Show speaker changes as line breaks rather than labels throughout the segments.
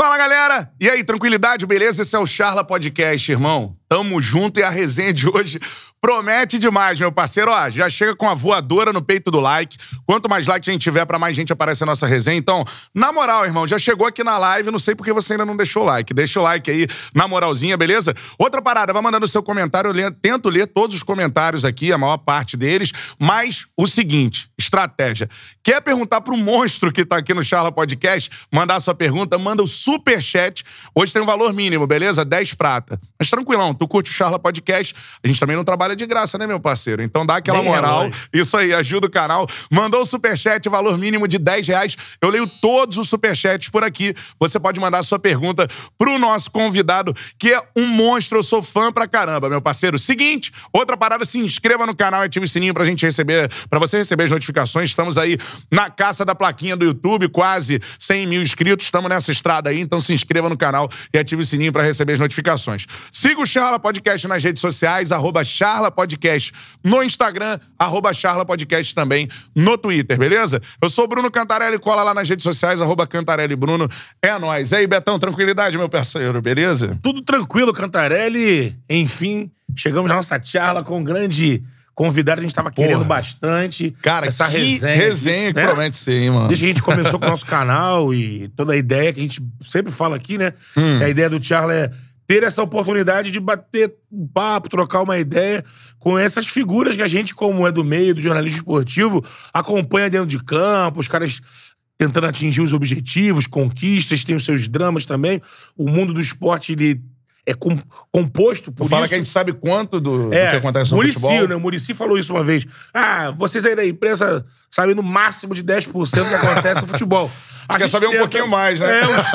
Fala, galera! E aí, tranquilidade, beleza? Esse é o Charla Podcast, irmão. Tamo junto e a resenha de hoje promete demais, meu parceiro. Ó, já chega com a voadora no peito do like. Quanto mais like a gente tiver, pra mais gente aparecer a nossa resenha. Então, na moral, irmão, já chegou aqui na live, não sei porque você ainda não deixou o like. Deixa o like aí na moralzinha, beleza? Outra parada, vai mandando seu comentário, eu le- tento ler todos os comentários aqui, a maior parte deles. Mas o seguinte, estratégia. Quer perguntar pro monstro que tá aqui no Charla Podcast, mandar sua pergunta, manda o super chat. Hoje tem um valor mínimo, beleza? 10 prata. Mas tranquilão, tu curte o Charla Podcast, a gente também não trabalha de graça, né, meu parceiro? Então dá aquela
Nem é
moral. Isso aí, ajuda o canal. Mandou o superchat, valor mínimo de 10 reais. Eu leio todos os superchats por aqui. Você pode mandar sua pergunta pro nosso convidado, que é um monstro. Eu sou fã pra caramba, meu parceiro. Seguinte, outra parada, se inscreva no canal e ative o sininho pra gente receber, pra você receber as notificações. Estamos aí na caça da plaquinha do YouTube, quase 100 mil inscritos. Estamos nessa estrada aí, então se inscreva no canal e ative o sininho pra receber as notificações. Siga o Charla Podcast nas redes sociais, arroba Charla Podcast no Instagram, arroba Charla Podcast também no Twitter, beleza? Eu sou o Bruno Cantarelli, cola lá nas redes sociais, arroba Cantarelli Bruno. É nóis. E aí, Betão, tranquilidade, meu parceiro, beleza?
Tudo tranquilo, Cantarelli. Enfim, chegamos na nossa charla com um grande convidado. A gente tava querendo bastante.
Cara,
essa
que
resenha.
resenha que
né?
promete ser, hein, mano?
Desde que a gente começou com o nosso canal e toda a ideia que a gente sempre fala aqui, né?
Hum.
Que a ideia do Charla é ter essa oportunidade de bater um papo, trocar uma ideia com essas figuras que a gente, como é do meio do jornalismo esportivo, acompanha dentro de campo, os caras tentando atingir os objetivos, conquistas, tem os seus dramas também. O mundo do esporte, ele é com- composto por
Tu fala
isso.
que a gente sabe quanto do, do
É,
que acontece no
Muricy,
futebol.
né? O Murici falou isso uma vez. Ah, vocês aí da imprensa sabem no máximo de 10% do que acontece no futebol. A
Quer saber um pouquinho mais, né?
É, uns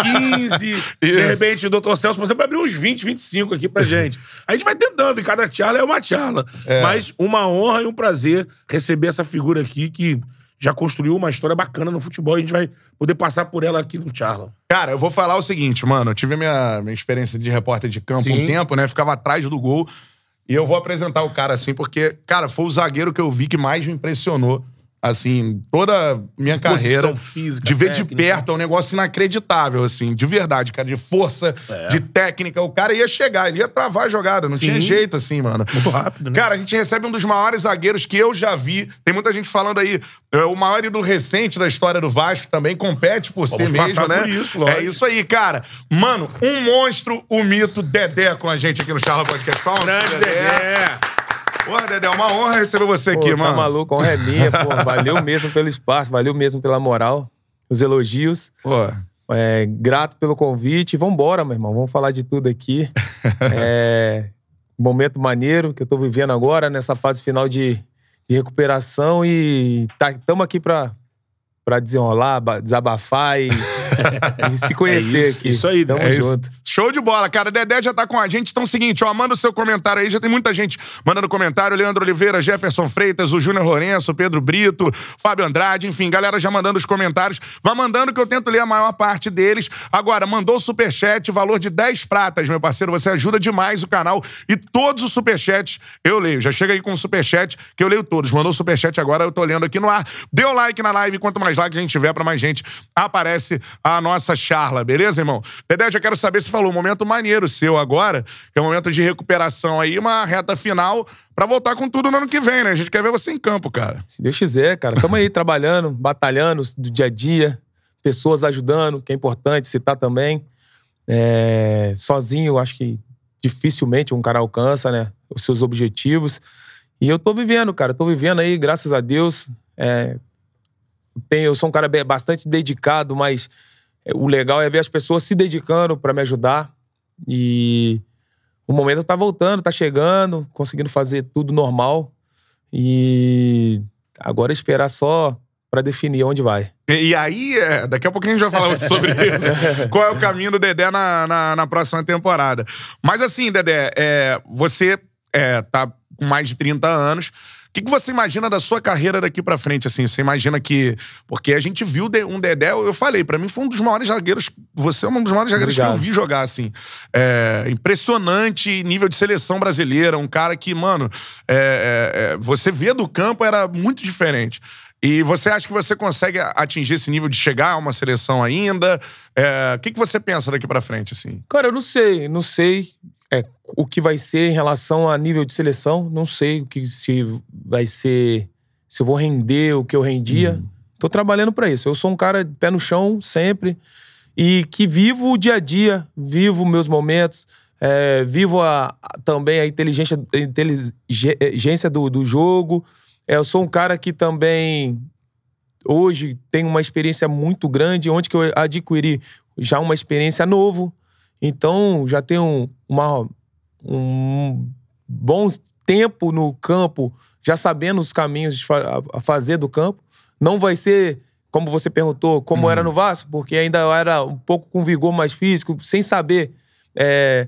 15. de repente, o doutor Celso, por exemplo, abriu uns 20, 25 aqui pra gente. A gente vai tentando, e cada charla é uma charla. Mas uma honra e um prazer receber essa figura aqui que já construiu uma história bacana no futebol. E a gente vai poder passar por ela aqui no charla.
Cara, eu vou falar o seguinte, mano. Eu tive minha, minha experiência de repórter de campo um
Sim.
tempo, né? Ficava atrás do gol. E eu vou apresentar o cara assim, porque, cara, foi o zagueiro que eu vi que mais me impressionou. Assim, toda a minha carreira.
Física,
de ver de
técnica.
perto é um negócio inacreditável, assim, de verdade, cara, de força, de técnica. O cara ia chegar, ele ia travar a jogada, não
É. Sim.
tinha jeito, assim, mano.
Muito rápido, né?
Cara, a gente recebe um dos maiores zagueiros que eu já vi. Tem muita gente falando aí, é, o maior ídolo recente da história do Vasco também compete por si
Vamos
mesmo,
passar
né?
por isso, lógico.
É isso aí, cara. Mano, um monstro, o mito Dedé com a gente aqui no Charla Podcast.
Grande Dedé.
Porra, Dedé, é uma honra receber você
Pô,
aqui,
tá
mano.
maluco, honra é minha, pô. Valeu mesmo pelo espaço, valeu mesmo pela moral, os elogios.
Pô,
É, grato pelo convite. Vambora, meu irmão. Vamos falar de tudo aqui. É, momento maneiro que eu tô vivendo agora, nessa fase final de, de recuperação. E estamos aqui pra, pra desenrolar, ba- desabafar e, e se conhecer
É isso,
aqui.
isso aí,
Tamo
É isso.
junto.
Show de bola, cara. Dedé já tá com a gente. Então é o seguinte, ó, manda o seu comentário aí. Já tem muita gente mandando comentário. Leandro Oliveira, Jefferson Freitas, o Júnior Lourenço, o Pedro Brito, Fábio Andrade, enfim, galera já mandando os comentários. Vai mandando que eu tento ler a maior parte deles. Agora, mandou o superchat, valor de 10 pratas, meu parceiro. Você ajuda demais o canal. E todos os superchats eu leio. Já chega aí com o superchat, que eu leio todos. Mandou o superchat agora, eu tô lendo aqui no ar. Dê o like na live. Quanto mais like a gente tiver, pra mais gente aparece a nossa charla, beleza, irmão? Dedé, já quero saber se falou um momento maneiro seu agora, que é um momento de recuperação aí, uma reta final pra voltar com tudo no ano que vem, né? A gente quer ver você em campo, cara.
Se Deus quiser, cara. Estamos aí trabalhando, batalhando do dia a dia, pessoas ajudando, que é importante citar também. É, sozinho, acho que dificilmente um cara alcança, né? Os seus objetivos. E eu tô vivendo, cara. Tô vivendo aí, graças a Deus. É, tenho, eu sou um cara bastante dedicado, mas o legal é ver as pessoas se dedicando para me ajudar. E o momento tá voltando, tá chegando, conseguindo fazer tudo normal. E agora esperar só pra definir onde vai.
E, e aí, é, daqui a pouquinho a gente vai falar sobre isso. Qual é o caminho do Dedé na, na, na próxima temporada. Mas assim, Dedé, é, você é, tá com mais de 30 anos. O que, que você imagina da sua carreira daqui pra frente, assim? Você imagina que... Porque a gente viu um Dedé, eu falei, pra mim foi um dos maiores zagueiros... Você é um dos maiores zagueiros que eu vi jogar, assim. É, impressionante nível de seleção brasileira. Um cara que, mano, é, é, é, você vê do campo era muito diferente. E você acha que você consegue atingir esse nível de chegar a uma seleção ainda? É, o que, que você pensa daqui pra frente, assim?
Cara, eu não sei, não sei o que vai ser em relação a nível de seleção. Não sei o que se vai ser, se eu vou render o que eu rendia.
Uhum.
Tô trabalhando pra isso. Eu sou um cara de pé no chão sempre e que vivo o dia a dia, vivo meus momentos, é, vivo a- a- também a inteligência, a inteligência do, do jogo. É, eu sou um cara que também hoje tem uma experiência muito grande, onde que eu adquiri já uma experiência novo. Então, já tenho uma, um bom tempo no campo, já sabendo os caminhos de fa- a- a fazer do campo. Não vai ser, como você perguntou, como era no Vasco, porque ainda eu era um pouco com vigor mais físico, sem saber é,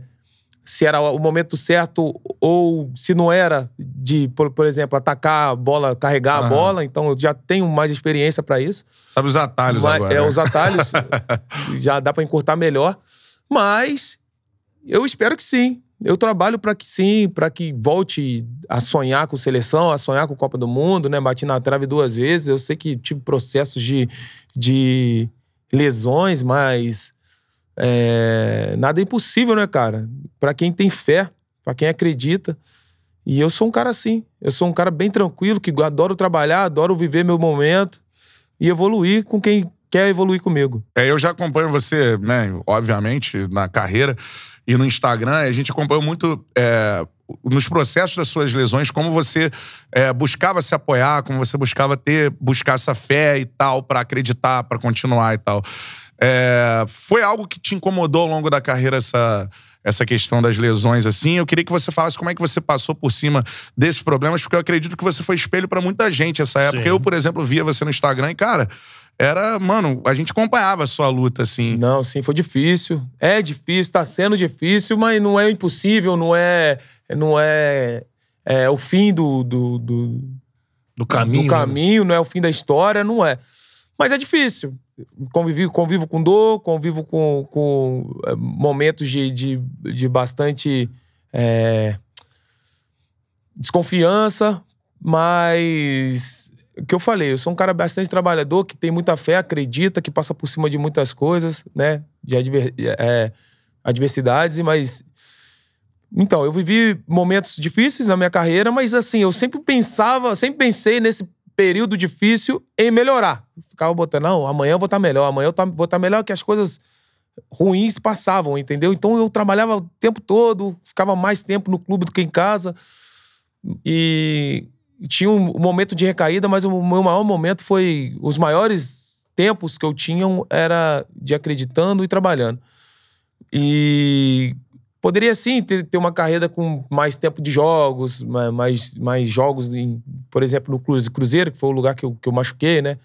se era o momento certo ou se não era de, por, por exemplo, atacar a bola, carregar a
Aham.
bola. Então, eu já tenho mais experiência para isso.
Sabe os atalhos
Mas-
agora.
É,
né?
os atalhos já dá pra encurtar melhor. Mas eu espero que sim. Eu trabalho pra que sim, pra que volte a sonhar com seleção, a sonhar com Copa do Mundo, né? Bati na trave duas vezes. Eu sei que tive processos de, de lesões, mas é, nada é impossível, né, cara? Pra quem tem fé, pra quem acredita. E eu sou um cara assim. Eu sou um cara bem tranquilo, que adoro trabalhar, adoro viver meu momento e evoluir com quem quer evoluir comigo.
É, eu já acompanho você, né, obviamente, na carreira e no Instagram. A gente acompanhou muito é, nos processos das suas lesões, como você é, buscava se apoiar, como você buscava ter, buscar essa fé e tal, pra acreditar, pra continuar e tal. É, foi algo que te incomodou ao longo da carreira essa, essa questão das lesões, assim? Eu queria que você falasse como é que você passou por cima desses problemas, porque eu acredito que você foi espelho pra muita gente essa época.
Sim.
Eu, por exemplo, via você no Instagram e, cara, era, mano, a gente acompanhava a sua luta, assim.
Não, sim, foi difícil. É difícil, tá sendo difícil, mas não é impossível, não é, não é, é o fim do, do, do,
Do caminho.
do
né?
caminho, não é o fim da história, não é. Mas é difícil. Convivi, convivo com dor, convivo com, com é, momentos de, de, de bastante é, desconfiança, mas o que eu falei, eu sou um cara bastante trabalhador, que tem muita fé, acredita, que passa por cima de muitas coisas, né? De adver- é, adversidades, mas. Então, eu vivi momentos difíceis na minha carreira, mas assim, eu sempre pensava, sempre pensei nesse período difícil em melhorar. Ficava botando, não, amanhã eu vou estar melhor, amanhã eu tá- vou estar melhor, que as coisas ruins passavam, entendeu? Então eu trabalhava o tempo todo, ficava mais tempo no clube do que em casa. E tinha um momento de recaída, mas o meu maior momento foi. Os maiores tempos que eu tinha era de acreditando e trabalhando. E poderia sim ter, ter uma carreira com mais tempo de jogos, ma- mais, mais jogos, em, por exemplo, no Cruze- Cruzeiro, que foi o lugar que eu, que eu machuquei, né?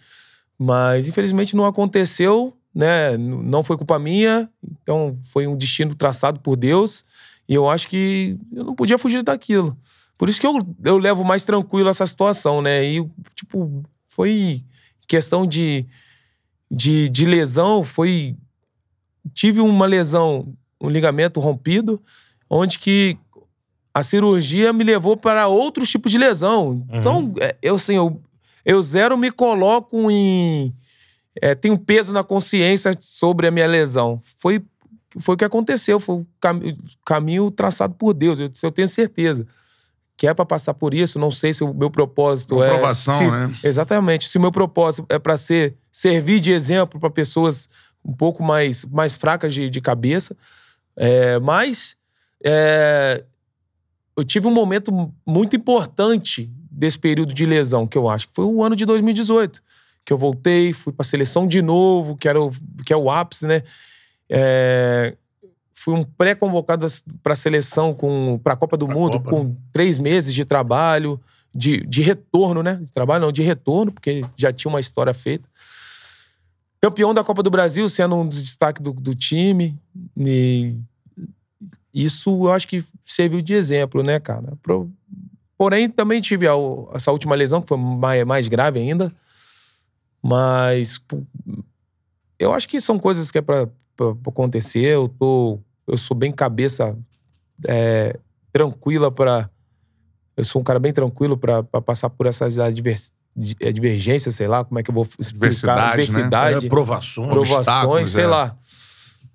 Mas infelizmente não aconteceu, né? Não foi culpa minha, então foi um destino traçado por Deus. E eu acho que eu não podia fugir daquilo. Por isso que eu, eu levo mais tranquilo essa situação, né? E, tipo, foi questão de, de, de lesão, foi. Tive uma lesão, um ligamento rompido, onde que a cirurgia me levou para outros tipos de lesão. Então, é, eu assim, eu, eu zero me coloco em. É, tenho peso na consciência sobre a minha lesão. Foi, foi o que aconteceu, foi o cami- caminho traçado por Deus, eu, eu tenho certeza. Que é para passar por isso, não sei se o meu propósito
Uma
é.
provação,
se-
né?
Exatamente. Se o meu propósito é para ser servir de exemplo para pessoas um pouco mais, mais fracas de, de cabeça, é, mas é, eu tive um momento muito importante desse período de lesão, que eu acho que foi o ano de 2018. Que eu voltei, fui pra seleção de novo, que, era o, que é o ápice, né? É, fui um pré-convocado pra seleção, para a Copa do
Pra
Mundo,
Copa,
com três meses de trabalho, de, de retorno, né? De trabalho não, de retorno, porque já tinha uma história feita. Campeão da Copa do Brasil, sendo um dos destaques do, do time. E isso eu acho que serviu de exemplo, né, cara? Pro- Porém, também tive a- essa última lesão, que foi mais, mais grave ainda. Mas eu acho que são coisas que é pra, pra- pra acontecer. Eu, tô, eu sou bem cabeça é, tranquila pra. Eu sou um cara bem tranquilo pra pra passar por essas advers- di- é, divergências, sei lá, como é que eu vou explicar?
Diversidade, né?
Diversidade,
É, provações.
provações, sei
é.
lá.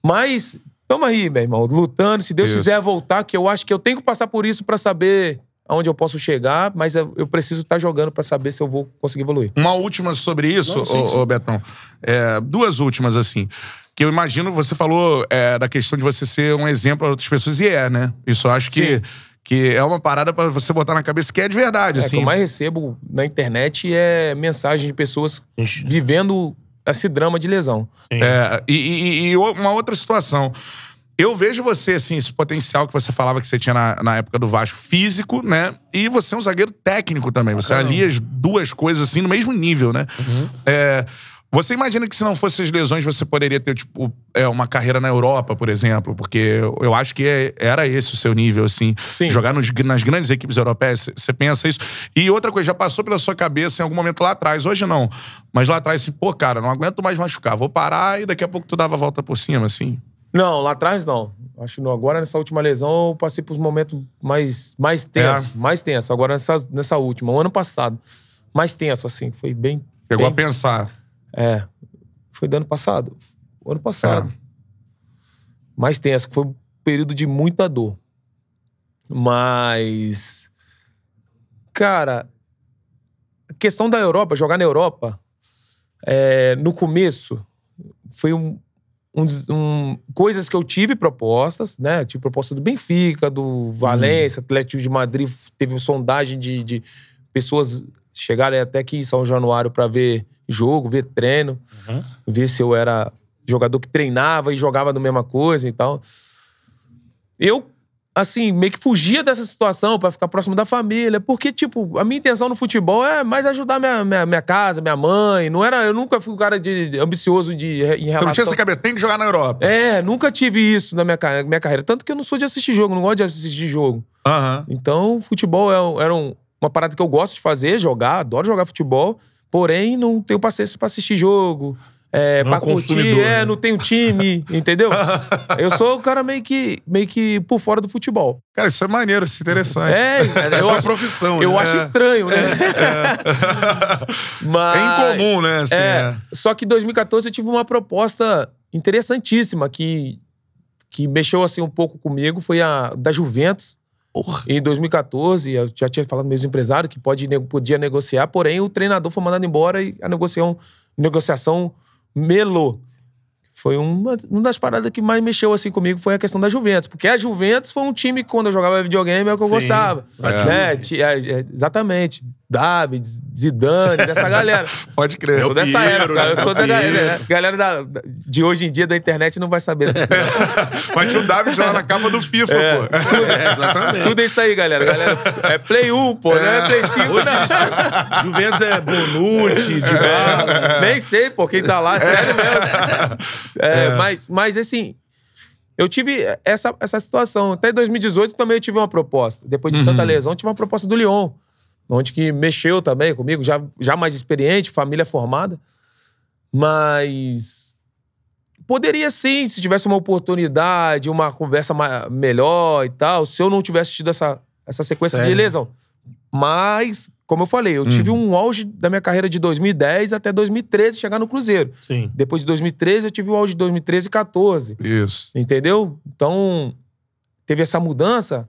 Mas, tamo aí, meu irmão, lutando. Se Deus
Isso.
quiser voltar, que eu acho que eu tenho que passar por isso pra saber aonde eu posso chegar, mas eu, preciso estar jogando pra saber se eu vou conseguir evoluir.
Uma última sobre isso,
Não, sim,
ô,
sim.
ô, Betão. É, duas últimas, assim. Que eu imagino, você falou é, da questão de você ser um exemplo para outras pessoas, e é, né? Isso eu acho que,
Sim.
que é uma parada pra você botar na cabeça que é de verdade,
É, o
assim.
que eu mais recebo na internet é mensagem de pessoas vivendo esse drama de lesão.
É, e, e- e uma outra situação. Eu vejo você, assim, esse potencial que você falava que você tinha na, na época do Vasco físico, né? E você é um zagueiro técnico também. Você alia as duas coisas, assim, no mesmo nível, né? É, você imagina que se não fossem as lesões, você poderia ter, tipo, é, uma carreira na Europa, por exemplo? Porque eu, acho que é- era esse o seu nível, assim.
Sim.
Jogar nos- nas grandes equipes europeias, você- você pensa isso. E outra coisa, já passou pela sua cabeça em algum momento lá atrás. Hoje não. Mas lá atrás, assim, pô, cara, não aguento mais machucar. Vou parar e daqui a pouco tu dava a volta por cima, assim.
Não, lá atrás não. Acho que não. agora nessa última lesão eu passei por uns momentos mais, mais tensos.
É.
Mais tenso. Agora nessa, nessa última, o ano passado. Mais tenso, assim. Foi bem.
Pegou
bem,
a pensar.
É. Foi do ano passado. O ano passado. Mais tenso, que foi um período de muita dor. Mas. Cara, a questão da Europa, jogar na Europa, é, no começo, foi um, um um- coisas que eu tive propostas, né? Tive proposta do Benfica, do Valência, Atlético de Madrid, teve sondagem de, de pessoas chegarem até aqui em São Januário para ver jogo, ver treino,
Uhum.
ver se eu era jogador que treinava e jogava da mesma coisa e tal. Eu, assim, meio que fugia dessa situação para ficar próximo da família, porque, tipo, a minha intenção no futebol é mais ajudar minha, minha, minha casa, minha mãe. Não era, eu nunca fui um cara de, ambicioso de, em
Você
relação...
não tinha essa cabeça, tem que jogar na Europa.
É, nunca tive isso na minha, minha carreira. Tanto que eu não sou de assistir jogo, não gosto de assistir jogo.
Aham.
Então, futebol é era um- uma parada que eu gosto de fazer, jogar, adoro jogar futebol, porém não tenho paciência pra assistir jogo. É,
Não
pra
é
curtir,
consumidor,
é,
né?
não tenho time, entendeu? Eu sou o cara meio que, meio que por fora do futebol.
Cara, isso é maneiro, isso é interessante.
É,
É
eu acho,
profissão,
eu
né?
acho estranho, né? Mas,
É incomum, né? Assim,
é,
é.
Só que em 2014 eu tive uma proposta interessantíssima que, que mexeu assim um pouco comigo, foi a da Juventus. Em 2014, eu já tinha falado com meus empresários que pode, podia negociar, porém o treinador foi mandado embora e a negociação, negociação melou. Foi uma, uma das paradas que mais mexeu assim comigo foi a questão da Juventus. Porque a Juventus foi um time que, quando eu jogava videogame, é o que eu
Sim,
gostava. Né? Ti- é, é, exatamente. David, Zidane, dessa galera.
Pode crer.
Eu sou dessa
Piero,
época. Eu
né?
sou da galera, galera da, de hoje em dia da internet não vai saber. disso.
Mas tinha o David lá na capa do FIFA,
É.
pô.
É, exatamente.
Tudo isso aí, galera. galera. É Play 1, pô, não é Play 5,
Hoje,
não.
Juventus é Bonucci, de
É, nem sei, pô, quem tá lá, sério mesmo. É, Mas, mas, assim, eu tive essa, essa situação. Até 2018 também eu tive uma proposta. Depois de tanta lesão, eu tive uma proposta do Lyon. Onde que mexeu também comigo, já, já mais experiente, família formada. Mas poderia sim, se tivesse uma oportunidade, uma conversa melhor e tal, se eu não tivesse tido essa, essa sequência de
Sério?
lesão. Mas, como eu falei, eu tive um auge da minha carreira de 2010 até 2013 chegar no Cruzeiro.
Sim.
Depois de 2013, eu tive o auge de 2013 e 14.
Isso.
Entendeu? Então, teve essa mudança,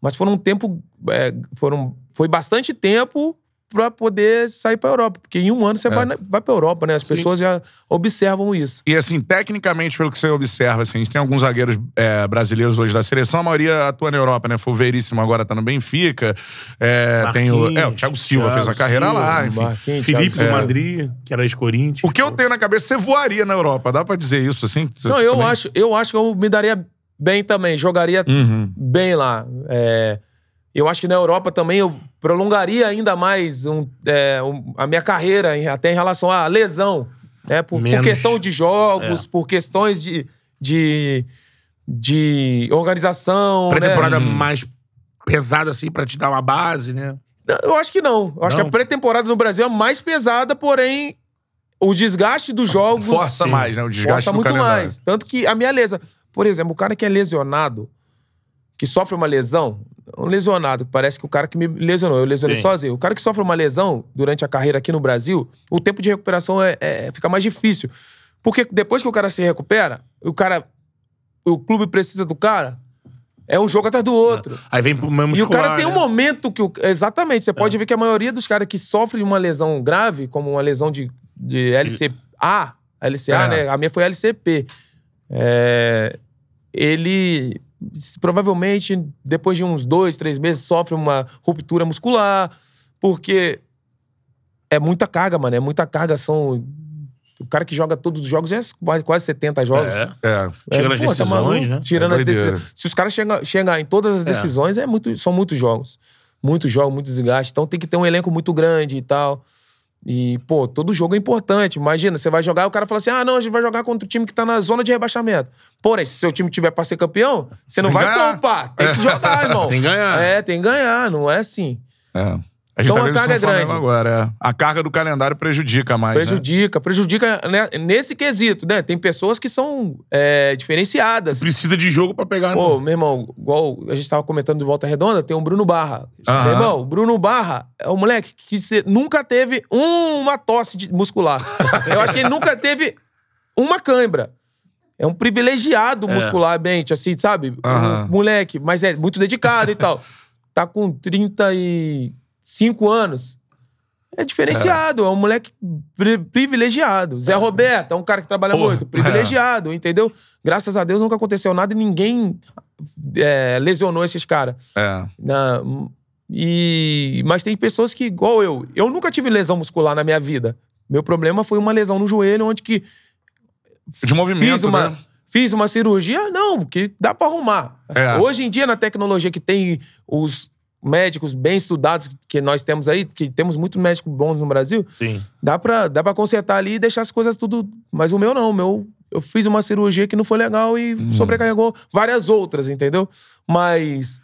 mas foram um tempo. é, foram, foi bastante tempo pra poder sair pra Europa. Porque em um ano você vai, na- vai pra Europa, né? As pessoas já observam isso.
E assim, tecnicamente, pelo que você observa, assim, a gente tem alguns zagueiros é, brasileiros hoje da seleção, a maioria atua na Europa, né? Foi o Veríssimo agora tá no Benfica. É, tem o, é, o Thiago Silva
Thiago
fez a carreira
Silva,
lá, enfim.
Marquinhos,
Felipe
Thiago
do. Madrid, que era ex-Corinthians.
O que eu tenho na cabeça, você voaria na Europa, dá pra dizer isso, assim?
Não, eu
também?
acho, eu acho que eu me daria bem também. Jogaria
Uhum.
bem lá. É, eu acho que na Europa também eu prolongaria ainda mais um- é, um- a minha carreira, em- até em relação à lesão. Né? Por, por questão de jogos,
É.
por questões de, de, de organização.
Pré-temporada
né?
mais pesada, assim, pra te dar uma base, né?
Eu acho que não. Eu acho
Não?
que a pré-temporada no Brasil é mais pesada, porém o desgaste dos jogos.
Força
Sim.
mais, né? O desgaste
Força muito
calendário.
mais. Tanto que a minha lesão. Por exemplo, o cara que é lesionado, que sofre uma lesão, um lesionado, parece que o cara que me lesionou, eu lesionei
Sim.
sozinho. O cara que sofre uma lesão durante a carreira aqui no Brasil, o tempo de recuperação é, é- fica mais difícil. Porque depois que o cara se recupera, o cara. O clube precisa do cara, é um jogo atrás do outro.
Aí vem pro mesmo
E o cara tem um
né?
momento que. O, exatamente, você pode ver que a maioria dos caras que sofrem uma lesão grave, como uma lesão de, de LCA, LCA,
É.
né? A minha foi LCP. É, ele provavelmente, depois de uns dois, três meses, sofre uma ruptura muscular, porque é muita carga, mano. É muita carga. São. O cara que joga todos os jogos é quase, quase 70 jogos.
É.
É.
Tirando as
pô, tá
decisões,
maluco?
né?
Tirando
É
as decisões. Se os caras chegam chegar em todas as decisões, é. muito, são muitos jogos. Muitos jogos, muito desgaste. Então tem que ter um elenco muito grande e tal. E, pô, todo jogo é importante. Imagina, você vai jogar e o cara fala assim: ah, não, a gente vai jogar contra o time que tá na zona de rebaixamento. Porém, se seu time tiver pra ser campeão, você não
Tem
vai
ganhar.
poupar. Tem que jogar, irmão.
Tem que ganhar.
É, tem que ganhar, não é assim.
É. A gente
Então
tá
a carga
no
é grande.
agora, é. A carga do calendário prejudica mais, né?
Prejudica, prejudica né, nesse quesito, né? Tem pessoas que são é, diferenciadas.
Precisa de jogo pra pegar.
Pô,
né?
meu irmão, igual a gente tava comentando de Volta Redonda, tem o Bruno Barra.
Aham.
Meu irmão, o Bruno Barra é um moleque que nunca teve uma tosse muscular. Eu acho que ele nunca teve uma cãibra. É um privilegiado muscularmente, assim, sabe? Um moleque, mas é muito dedicado e tal. Tá com 35 anos. É diferenciado, é, um moleque pri- privilegiado. Zé Roberto é um cara que trabalha
Porra,
muito, privilegiado, entendeu? Graças a Deus nunca aconteceu nada e ninguém é, lesionou esses caras.
É.
Na- e, mas tem pessoas que, igual eu, eu nunca tive lesão muscular na minha vida. Meu problema foi uma lesão no joelho, onde que
De movimento,
fiz uma,
né?
fiz uma cirurgia, não, que dá pra arrumar.
É.
Hoje em dia, na tecnologia que tem os médicos bem estudados que nós temos aí, que temos muitos médicos bons no Brasil,
Sim.
dá pra, dá pra consertar ali e deixar as coisas tudo. Mas o meu não, o meu. Eu fiz uma cirurgia que não foi legal e
Uhum.
sobrecarregou várias outras, entendeu? Mas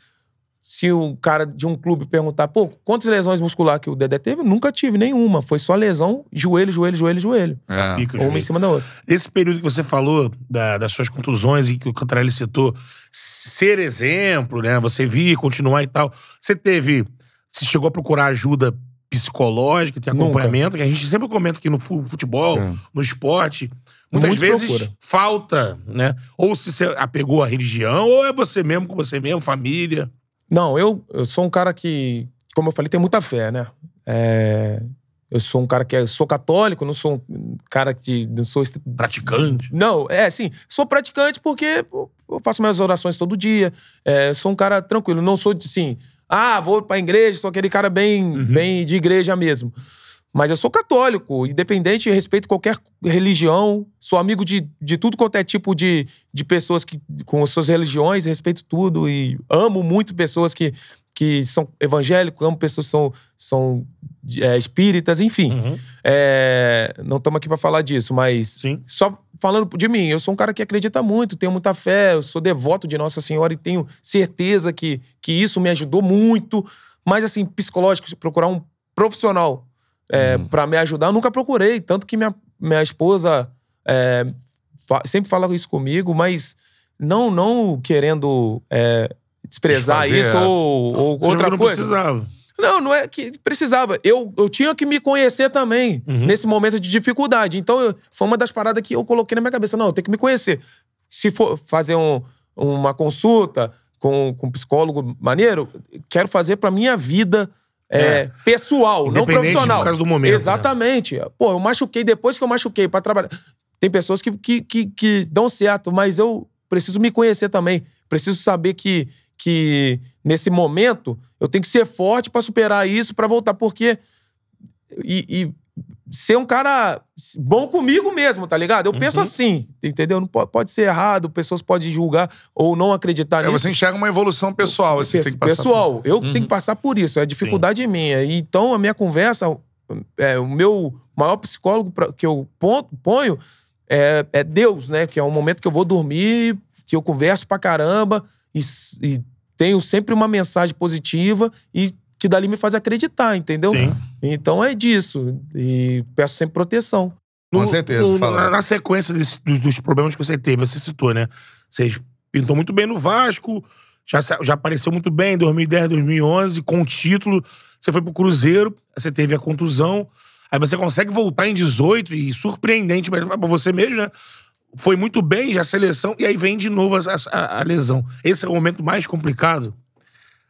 se o cara de um clube perguntar, pô, quantas lesões musculares que o Dedé teve? Eu nunca tive nenhuma. Foi só lesão, joelho, joelho, joelho, joelho.
É.
Pica
Uma em
joelho.
cima da outra.
Esse período que você falou da- das suas contusões e que o Cantarelli citou, ser exemplo, né? Você vir, continuar e tal. Você teve. Você chegou a procurar ajuda psicológica, ter
Nunca.
acompanhamento, que a gente sempre comenta aqui no fu- futebol,
É.
no esporte. Muitas
Muito
vezes
procura.
falta, né? Ou se você apegou à religião, ou é você mesmo com você mesmo, família.
Não, eu, eu sou um cara que, como eu falei, tem muita fé, né? É, eu sou um cara que é, sou católico, não sou um cara que não sou
Praticante.
Não, é assim, sou praticante porque eu faço minhas orações todo dia. É, sou um cara tranquilo, não sou assim, ah, vou pra igreja, sou aquele cara bem, bem de igreja mesmo. Mas eu sou católico, independente, respeito qualquer religião, sou amigo de, de tudo quanto é tipo de, de pessoas que, com as suas religiões, respeito tudo e amo muito pessoas que, que são evangélicos, amo pessoas que são, são é, espíritas, enfim.
Uhum.
É, não estamos aqui pra falar disso, mas
Sim.
só falando de mim, eu sou um cara que acredita muito, tenho muita fé, eu sou devoto de Nossa Senhora e tenho certeza que, que isso me ajudou muito. Mas, assim, psicológico, procurar um profissional é, pra me ajudar, eu nunca procurei. Tanto que minha, minha esposa é, fa- sempre fala isso comigo, mas não, não querendo é, desprezar
Desfazer,
isso
é.
ou, ou
Você
outra
não
coisa.
precisava.
Não, não é que precisava. Eu, eu tinha que me conhecer também,
Uhum.
nesse momento de dificuldade. Então, eu- foi uma das paradas que eu coloquei na minha cabeça. Não, eu tenho que me conhecer. Se for fazer um- uma consulta com, com um psicólogo maneiro, quero fazer pra minha vida é,
É.
pessoal, não profissional.
por causa do momento, né?
Exatamente. Pô, eu machuquei depois que eu machuquei pra trabalhar. Tem pessoas que, que, que, que dão certo, mas eu preciso me conhecer também. Preciso saber que, que nesse momento eu tenho que ser forte pra superar isso, pra voltar, porque. E, e ser um cara bom comigo mesmo, tá ligado? Eu penso
Uhum.
assim, entendeu? Não pode, pode ser errado, pessoas podem julgar ou não acreditar
É,
nisso.
você enxerga uma evolução pessoal, assim, você tem que passar
Pessoal, eu
Uhum.
tenho que passar por isso, é dificuldade minha. E Então, a minha conversa, é, o meu maior psicólogo pra- que eu pon- ponho é, é Deus, né? Que é um momento que eu vou dormir, que eu converso pra caramba e, e tenho sempre uma mensagem positiva e que dali me faz acreditar, entendeu?
Sim.
Então é disso. E peço sempre proteção.
Com
No-
certeza,
no-
fala.
na, na sequência desse- dos, dos problemas que você teve, você citou, né? Você pintou muito bem no Vasco, já, já apareceu muito bem em 2010, 2011, com o título. Você foi pro Cruzeiro, você teve a contusão. Aí você consegue voltar em 18 e surpreendente mas pra você mesmo, né? Foi muito bem já a seleção e aí vem de novo a, a- a lesão. Esse é o momento mais complicado.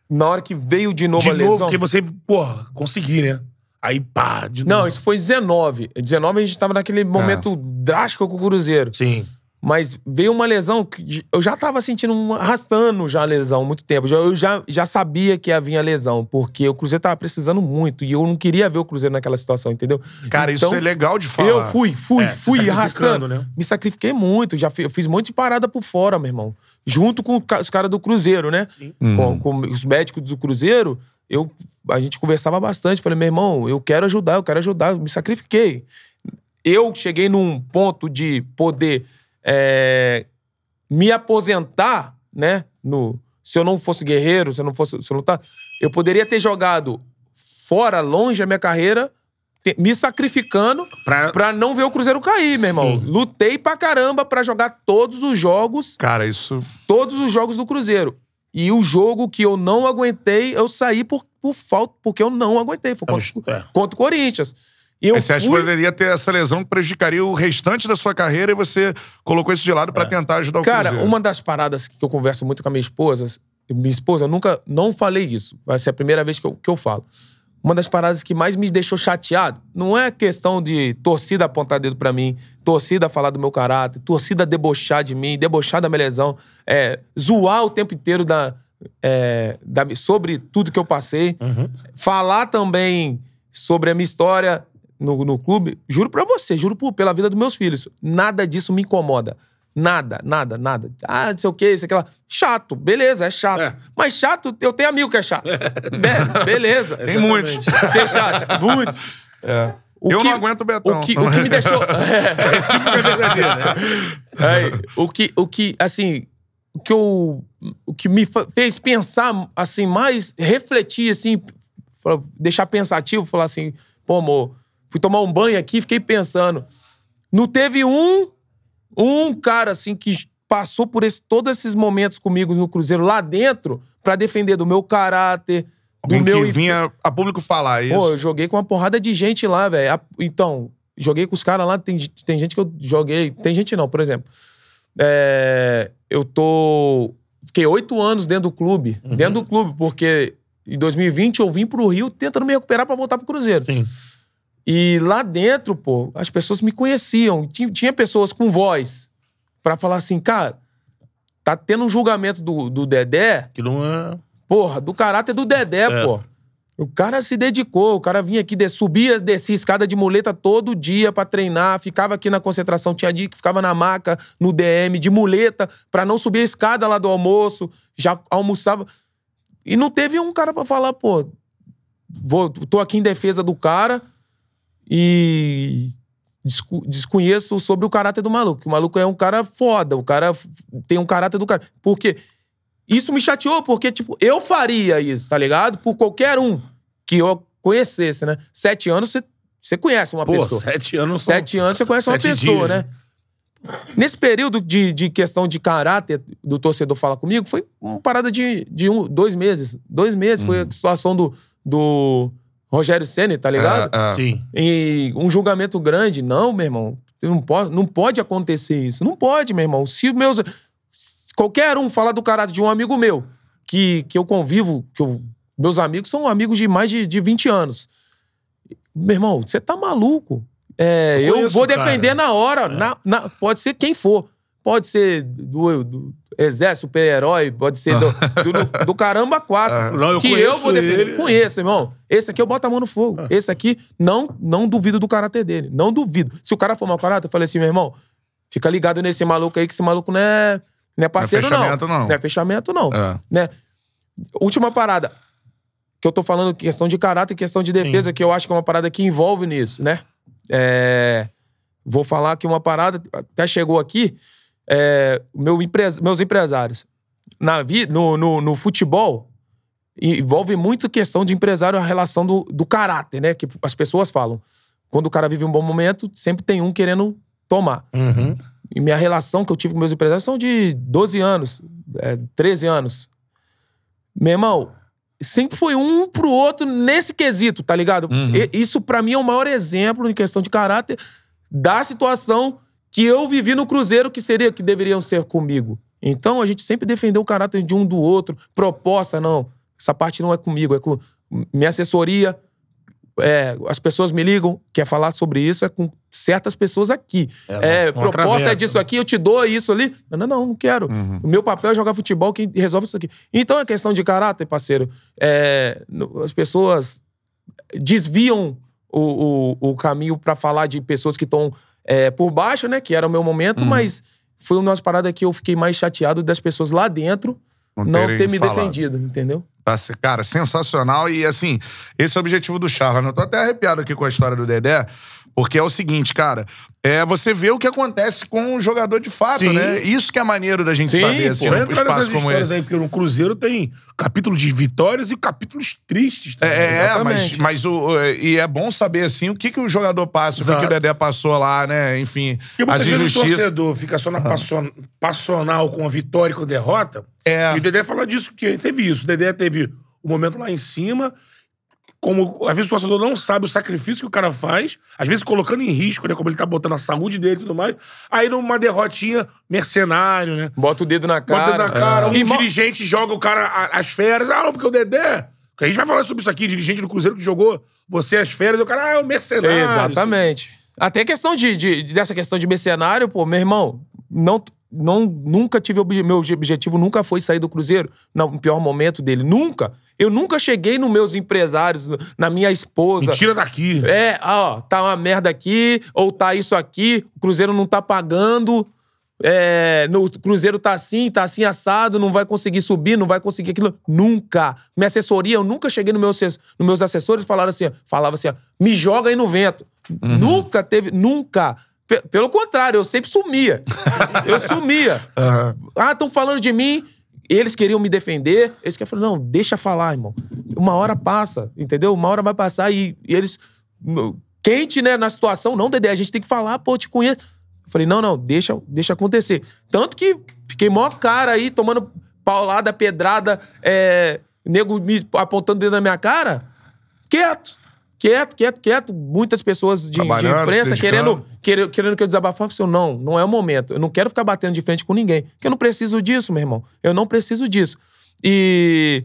Na hora que veio de novo
de
a
novo,
lesão.
porque você, porra, consegui, né? Aí pá, de
Não,
novo.
isso foi 19. 19 a gente tava naquele momento drástico com o Cruzeiro.
Sim.
Mas veio uma lesão que eu já tava sentindo, um- arrastando já a lesão há muito tempo. Eu já, já sabia que ia vir a lesão, porque o Cruzeiro tava precisando muito e eu não queria ver o Cruzeiro naquela situação, entendeu?
Cara, isso
Então,
é legal de falar.
Eu fui, fui,
É,
fui arrastando.
né?
Me sacrifiquei muito. Já fi- eu fiz um monte de parada por fora, meu irmão. Junto com os caras do Cruzeiro, né? Com, com os médicos do Cruzeiro, eu, a gente conversava bastante. Falei, meu irmão, eu quero ajudar, eu quero ajudar. Eu me sacrifiquei. Eu cheguei num ponto de poder é, me aposentar, né? No, se eu não fosse guerreiro, se eu não fosse. Se eu, não tá, eu poderia ter jogado fora, longe a minha carreira, me sacrificando
Pra,
pra não ver o Cruzeiro cair, meu irmão.
Sim.
Lutei pra caramba pra jogar todos os jogos,
Cara, isso.
todos os jogos do Cruzeiro. E o jogo que eu não aguentei, eu saí por, por falta, porque eu não aguentei. Foi contra,
É.
contra o Corinthians. E eu
Você acha que
fui-
poderia ter essa lesão que prejudicaria o restante da sua carreira e você colocou isso de lado pra tentar ajudar o
Cara,
Cruzeiro?
uma das paradas que eu converso muito com a minha esposa, minha esposa, eu nunca não falei isso. Vai ser a primeira vez que eu, que eu falo. Uma das paradas que mais me deixou chateado não é questão de torcida apontar dedo pra mim, torcida falar do meu caráter, torcida debochar de mim, debochar da minha lesão, é, zoar o tempo inteiro da, é, da- sobre tudo que eu passei, falar também sobre a minha história no, no clube. Juro pra você, juro por- pela vida dos meus filhos. Nada disso me incomoda. Nada, nada, nada. Ah, não sei o que, isso, aquela. Chato, beleza, é chato.
É.
Mas chato, eu tenho amigo que é chato. Be- beleza.
Tem muitos.
Ser chato, muitos. O
eu
que-
não aguento o Betão.
O que, o que me deixou. É, o que, o que, assim, o que eu, o que me fez pensar, assim, mais refletir, assim, deixar pensativo, falar assim, pô, amor, fui tomar um banho aqui, fiquei pensando. Não teve um, um cara, assim, que passou por esse, todos esses momentos comigo no Cruzeiro lá dentro pra defender do meu caráter, do meu
que vinha a público falar isso.
Pô, eu joguei com uma porrada de gente lá, velho. Então, joguei com os caras lá. Tem, tem gente que eu joguei. Tem gente não, por exemplo. É, eu tô. Fiquei oito anos dentro do clube.
Uhum.
Dentro do clube, porque em 2020 eu vim pro Rio tentando me recuperar pra voltar pro Cruzeiro.
Sim.
E lá dentro, pô, as pessoas me conheciam. Tinha, tinha pessoas com voz pra falar assim, cara, tá tendo um julgamento do, do Dedé.
Que não é.
Porra, do caráter do Dedé,
É.
pô. O cara se dedicou, o cara vinha aqui, subia, descia escada de muleta todo dia pra treinar, ficava aqui na concentração, tinha dia que ficava na maca, no DM, de muleta, pra não subir a escada lá do almoço, já almoçava. E não teve um cara pra falar, pô, vou, tô aqui em defesa do cara e desco- desconheço sobre o caráter do maluco. O maluco é um cara foda, o cara tem um caráter do cara. Porque isso me chateou, porque, tipo, eu faria isso, tá ligado? Por qualquer um que eu conhecesse, né? Sete anos, você- você conhece uma
Pô,
pessoa.
sete anos são...
Sete anos, você conhece uma pessoa,
dias,
né? Nesse período de, de questão de caráter do torcedor falar comigo, foi uma parada de, de um, dois meses. Dois meses foi
Uhum.
a situação do, do Rogério Senna, tá ligado?
É, é.
Sim.
E um julgamento grande, não, meu irmão. Não pode, não pode acontecer isso. Não pode, meu irmão. Se meus. se Qualquer um falar do caráter de um amigo meu, que, que eu convivo, que eu- meus amigos são amigos de mais de, de 20 anos. Meu irmão, você tá maluco. É,
Eu
eu
conheço
vou
o cara.
defender na hora. na- na- pode ser quem for. Pode ser do, do exército, super-herói, pode ser do, do, do caramba quatro.
Não, eu
que eu
conheço
vou defender.
ele.
Conheço, irmão. Esse aqui eu boto a mão no fogo. Esse aqui, não, não duvido do caráter dele. Não duvido. Se o cara for mau caráter, eu falei assim, meu irmão, fica ligado nesse maluco aí, que esse maluco não é, não é parceiro, não.
fechamento, não.
Não é fechamento, não.
É.
Né? Última parada. Que eu tô falando questão de caráter e questão de defesa, que eu acho que é uma parada que envolve nisso, né? É, Vou falar aqui uma parada, até chegou aqui. É, meu empres- meus empresários. Na vi, no, no, no futebol, envolve muito questão de empresário, a relação do, do caráter, né? Que as pessoas falam. Quando o cara vive um bom momento, sempre tem um querendo tomar.
Uhum.
E minha relação que eu tive com meus empresários são de 12 anos, é, 13 anos. Meu irmão, sempre foi um pro outro nesse quesito, tá ligado? E- Isso pra mim é o maior exemplo em questão de caráter da situação que eu vivi no Cruzeiro que seria que deveriam ser comigo. Então a gente sempre defendeu o caráter de um do outro, proposta não, essa parte não é comigo, é com minha assessoria. é, as pessoas me ligam, quer falar sobre isso, é com certas pessoas aqui. É,
uma
proposta
travessa,
é disso
né?
aqui, eu te dou isso ali. Não, não, não, não quero. O meu papel é jogar futebol, quem resolve isso aqui. Então é questão de caráter, parceiro. É, as pessoas desviam o, o, o caminho pra falar de pessoas que estão por baixo, né? Que era o meu momento, mas foi uma das paradas que eu fiquei mais chateado das pessoas lá dentro
Não
não, ter me
falado.
defendido, entendeu?
Tá, cara, sensacional. E assim, esse é o objetivo do Charla. Eu tô até arrepiado aqui com a história do Dedé, porque é o seguinte, cara. É você vê o que acontece com o jogador de fato,
Sim.
né? Isso que é maneiro da gente
Sim,
saber, assim,
pô.
Nessas
espaço como esse.
aí, porque no Cruzeiro tem capítulo de vitórias e capítulos tristes. também.
É, é, mas, mas o, e é bom saber, assim, o que, que o jogador passa, o que, que o
Exato.
Dedé passou lá, né? Enfim,
Porque
as
vezes o
injustiças.
torcedor fica só na passion- passional com a vitória e com a derrota.
É.
E o Dedé fala disso, que teve isso. O Dedé teve o momento lá em cima. Como às vezes o torcedor não sabe o sacrifício que o cara faz, às vezes colocando em risco, né? Como ele tá botando a saúde dele e tudo mais. Aí numa derrotinha, mercenário, né?
Bota o dedo na cara.
Bota na cara, um
E
dirigente joga o cara a- as férias. Ah, não, porque o Dedé. A gente vai falar sobre isso aqui, dirigente do Cruzeiro que jogou você as férias, e o cara, ah, é um mercenário.
Exatamente. Até questão de, de- dessa questão de mercenário, pô, meu irmão, não, não, nunca tive meu objetivo nunca foi sair do Cruzeiro no pior momento dele, nunca. Eu nunca cheguei nos meus empresários, no- na minha esposa.
Mentira daqui.
É, ó, tá uma merda aqui, ou tá isso aqui, o Cruzeiro não tá pagando, é, no o Cruzeiro tá assim, tá assim assado, não vai conseguir subir, não vai conseguir aquilo. Nunca. Minha assessoria, eu nunca cheguei nos meus, assess- nos meus assessores e falaram assim, falava assim, ó, me joga aí no vento. Nunca teve, nunca. Pe- pelo contrário, eu sempre sumia. eu sumia. Ah, estão falando de mim. Eles queriam me defender. Eles queriam falar, não, deixa falar, irmão. Uma hora passa, entendeu? Uma hora vai passar e, e eles. Quente, né, na situação. Não, Dedé, a gente tem que falar, pô, eu te conheço. Eu falei, não, não, deixa, deixa acontecer. Tanto que fiquei mó cara aí, tomando paulada, pedrada, é, nego me apontando dentro da minha cara. Quieto. Quieto, quieto, quieto. Muitas pessoas de, de imprensa querendo querendo, querendo que eu desabafasse, eu não, não é o momento. Eu não quero ficar batendo de frente com ninguém, porque eu não preciso disso, meu irmão. Eu não preciso disso. E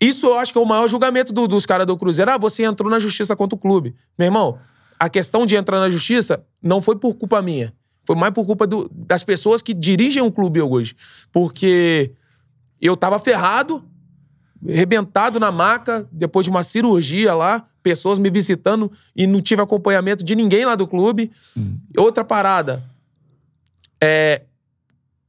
isso eu acho que é o maior julgamento do- dos caras do Cruzeiro. Ah, você entrou na justiça contra o clube. Meu irmão, a questão de entrar na justiça não foi por culpa minha. Foi mais por culpa do- das pessoas que dirigem o clube hoje. Porque eu tava ferrado, arrebentado na maca, depois de uma cirurgia lá, pessoas me visitando e não tive acompanhamento de ninguém lá do clube. Outra parada. É,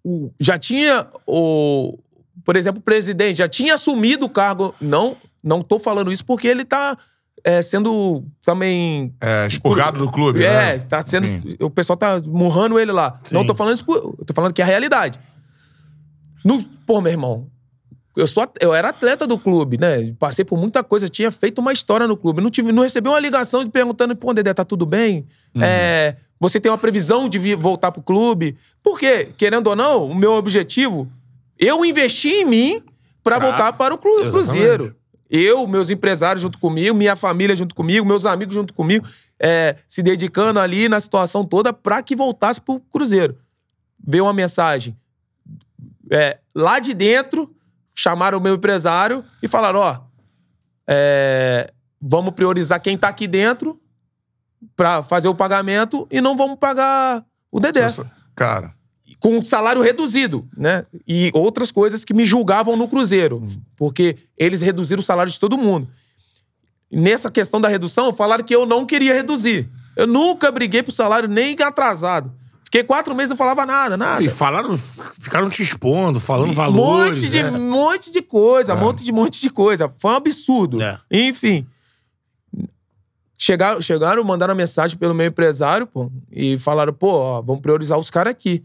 o- já tinha o. Por exemplo, o presidente já tinha assumido o cargo. Não, não tô falando isso porque ele tá é, sendo também
É, expurgado do clube,
é,
né?
tá sendo.
Sim.
O pessoal tá murrando ele lá.
Sim.
Não tô falando isso, por, eu tô falando que é a realidade. No, pô, meu irmão, eu, sou, eu era atleta do clube, né? Passei por muita coisa, tinha feito uma história no clube. Não, tive, não recebi uma ligação perguntando, pô, Dedé, tá tudo bem? É, você tem uma previsão de vir, voltar pro clube? Por quê? Querendo ou não, o meu objetivo, eu investi em mim pra
Pra-
voltar para o clu-
Exatamente.
Cruzeiro. Eu, meus empresários junto comigo, minha família junto comigo, meus amigos junto comigo, é, se dedicando ali na situação toda pra que voltasse pro Cruzeiro. Veio uma mensagem é, lá de dentro, chamaram o meu empresário e falaram: ó, é, vamos priorizar quem tá aqui dentro pra fazer o pagamento e não vamos pagar o Dedé.
Cara,
Com salário reduzido, né? E outras coisas que me julgavam no Cruzeiro. Porque eles reduziram o salário de todo mundo. Nessa questão da redução, falaram que eu não queria reduzir. Eu nunca briguei pro salário nem atrasado. Fiquei quatro meses e não falava nada, nada.
E falaram, ficaram te expondo, falando
Um
valores.
monte de,
né?
monte de coisa, monte de monte de coisa. Foi um absurdo.
É.
Enfim. Chegaram, chegaram, mandaram mensagem pelo meu empresário, pô, e falaram, pô, ó, vamos priorizar os caras aqui.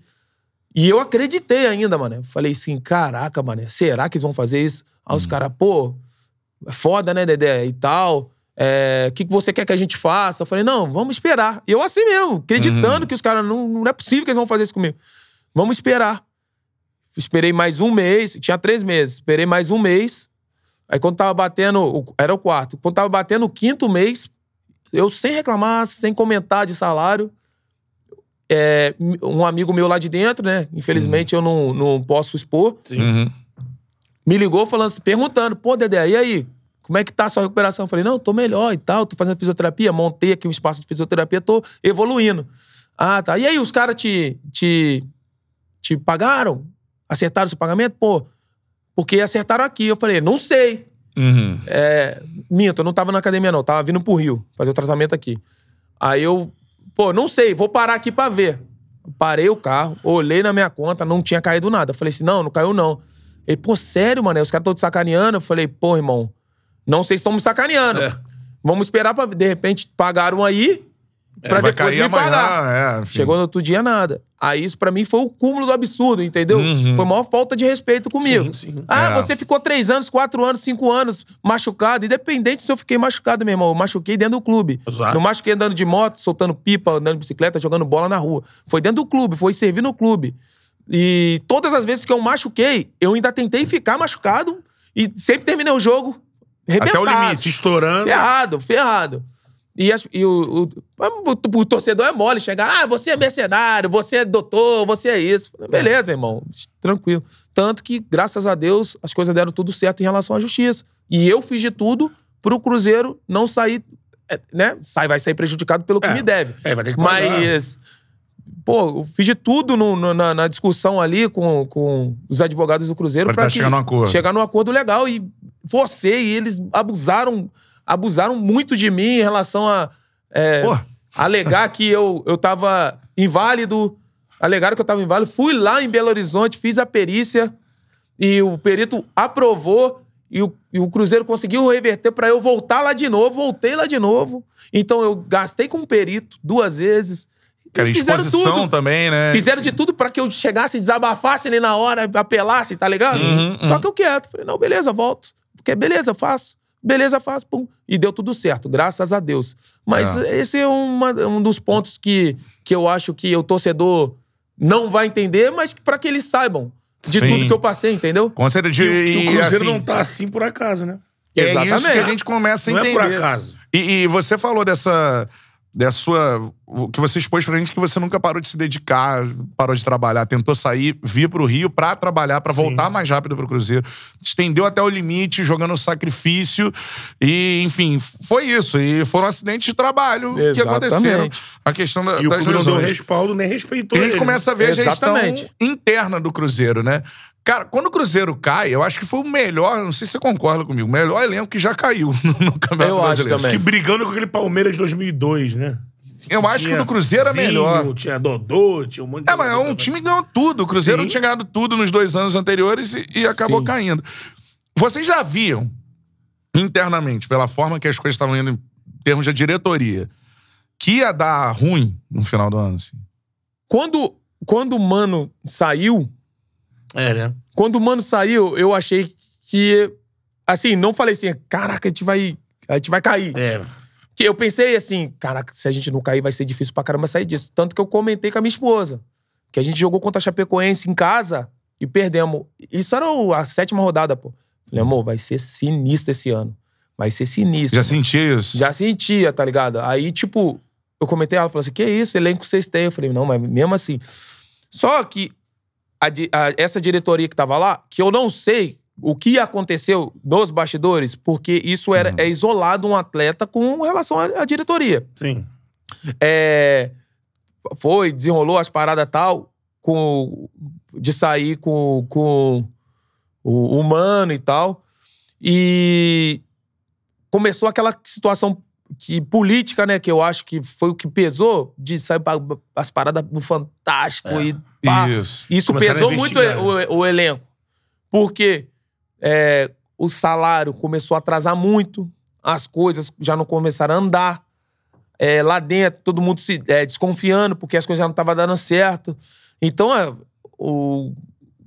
E eu acreditei ainda, mano. Falei assim, caraca, mano, será que eles vão fazer isso? Aí
Hum.
os caras, pô, é foda, né, Dedé? E tal. É, O que, que você quer que a gente faça? Eu falei, não, vamos esperar. E eu assim mesmo, acreditando que os caras, não, não é possível que eles vão fazer isso comigo. Vamos esperar. Esperei mais um mês, tinha três meses. Esperei mais um mês Aí quando tava batendo, era o quarto. Quando tava batendo o quinto mês, eu sem reclamar, sem comentar de salário, é, um amigo meu lá de dentro, né? Infelizmente eu não, não posso expor,
Uhum.
me ligou falando, perguntando, pô, Dedé, e aí? Como é que tá a sua recuperação? Eu falei, não, tô melhor e tal, tô fazendo fisioterapia, montei aqui um espaço de fisioterapia, tô evoluindo. Ah, tá. E aí, os caras te, te, te pagaram? Acertaram o seu pagamento? Pô, porque acertaram aqui. Eu falei, não sei.
Uhum.
É, minto, eu não tava na academia, não. Tava vindo pro Rio fazer o tratamento aqui. Aí eu, pô, não sei, vou parar aqui pra ver. Parei o carro, olhei na minha conta, não tinha caído nada. Eu falei assim, não, não caiu não. Ele, pô, sério, mano? Os caras estão te sacaneando. Eu falei, pô, irmão, não sei se estão me sacaneando.
É.
Vamos esperar pra ver. De repente, pagaram aí pra
É,
depois me pagar.
amanhã, é. enfim.
Chegou no outro dia, nada. Aí isso pra mim foi o cúmulo do absurdo, entendeu?
Uhum.
Foi a maior falta de respeito comigo.
Sim, sim.
Ah,
É.
você ficou três anos, quatro anos, cinco anos machucado. Independente se eu fiquei machucado, meu irmão. Eu machuquei dentro do clube.
Exato.
Não machuquei andando de moto, soltando pipa, andando de bicicleta, jogando bola na rua. Foi dentro do clube, foi servir no clube. E todas as vezes que eu machuquei, eu ainda tentei ficar machucado e sempre terminei o jogo
Até o limite.
Estourando.
Ferrado, ferrado. E, as- e o, o, o- o torcedor é mole, chegar, ah, você é mercenário, você é doutor, você é isso. Beleza, irmão, tranquilo. Tanto que, graças a Deus, as coisas deram tudo certo em relação à justiça. E eu fiz de tudo pro Cruzeiro não sair, é, né? Sai, vai sair prejudicado pelo que
É.
me deve.
É, vai ter que pagar.
Mas, pô, eu fiz de tudo no- no- na, na discussão ali com, com os advogados do Cruzeiro
Pra
pra,
tá
que-
chegando a um acordo.
chegar num acordo legal. E você e eles abusaram, abusaram muito de mim em relação a é, alegar que eu, eu tava inválido. Alegaram que eu tava inválido. Fui lá em Belo Horizonte, fiz a perícia e o perito aprovou. E o, e o Cruzeiro conseguiu reverter pra eu voltar lá de novo. Voltei lá de novo. Então eu gastei com o perito duas vezes.
Cara,
Eles fizeram tudo.
também, né?
Fizeram de tudo pra que eu chegasse, desabafasse ali na hora, apelasse, tá ligado?
Uhum,
Só
uhum.
que eu quieto. Falei, não, beleza, volto. Porque beleza, faço. Beleza, faço. Pum. E deu tudo certo, graças a Deus. Mas
É.
esse é uma- um dos pontos que, que eu acho que o torcedor não vai entender, mas que pra que eles saibam de
Sim.
tudo que eu passei, entendeu?
Com certeza.
E, o- e o Cruzeiro
assim,
não tá assim por acaso, né?
É isso
Exatamente.
que a gente começa a
Não é
entender.
por acaso.
E, e você falou dessa. Dessa sua. O que você expôs pra gente que você nunca parou de se dedicar, parou de trabalhar, tentou sair, vir pro Rio pra trabalhar, pra voltar mais rápido pro Cruzeiro. Estendeu até o limite, jogando sacrifício. E, enfim, foi isso. E foram acidentes de trabalho que
Exatamente.
aconteceram. A questão da,
E o
das
clube não deu respaldo, nem respeitou
E a gente
ele.
começa a ver a gestão
Exatamente.
interna do Cruzeiro, né? Cara, quando o Cruzeiro cai, eu acho que foi o melhor, não sei se você concorda comigo, o melhor elenco que já caiu no, no Campeonato
Eu acho
Brasileiro.
também.
Que brigando com aquele Palmeiras de 2002, né?
Eu acho que o do Cruzeiro é melhor.
Tinha Dodô, tinha um monte de...
É, mas é um time que ganhou tudo. O Cruzeiro
Sim.
tinha ganhado tudo nos dois anos anteriores e, e acabou
Sim.
caindo. Vocês já viam internamente, pela forma que as coisas estavam indo em termos de diretoria, que ia dar ruim no final do ano, assim?
Quando, quando o Mano saiu,
É, né?
Quando o Mano saiu, eu achei que. Assim, não falei assim, caraca, a gente vai. A gente vai cair.
É.
Que eu pensei assim, caraca, se a gente não cair, vai ser difícil pra caramba sair disso. Tanto que eu comentei com a minha esposa. Que a gente jogou contra a Chapecoense em casa e perdemos. Isso era a sétima rodada, pô. Falei, amor, vai ser sinistro esse ano. Vai ser sinistro.
Já
mano.
sentia isso?
Já sentia, tá ligado? Aí, tipo, eu comentei, ela falou assim: que isso, elenco vocês têm? Eu falei, não, mas mesmo assim. Só que a a- essa diretoria que tava lá, que eu não sei o que aconteceu nos bastidores, porque isso era, é isolado um atleta com relação à, à diretoria.
Sim.
É, foi, desenrolou as paradas tal, com, de sair com, com o humano e tal. E começou aquela situação que, política, né? Que eu acho que foi o que pesou de sair as paradas do Fantástico e pá.
Isso.
Isso
Começaram
pesou muito o, o elenco. Porque é, o salário começou a atrasar muito, as coisas já não começaram a andar. É, lá dentro, todo mundo se é, desconfiando, porque as coisas já não estavam dando certo. Então, é, o,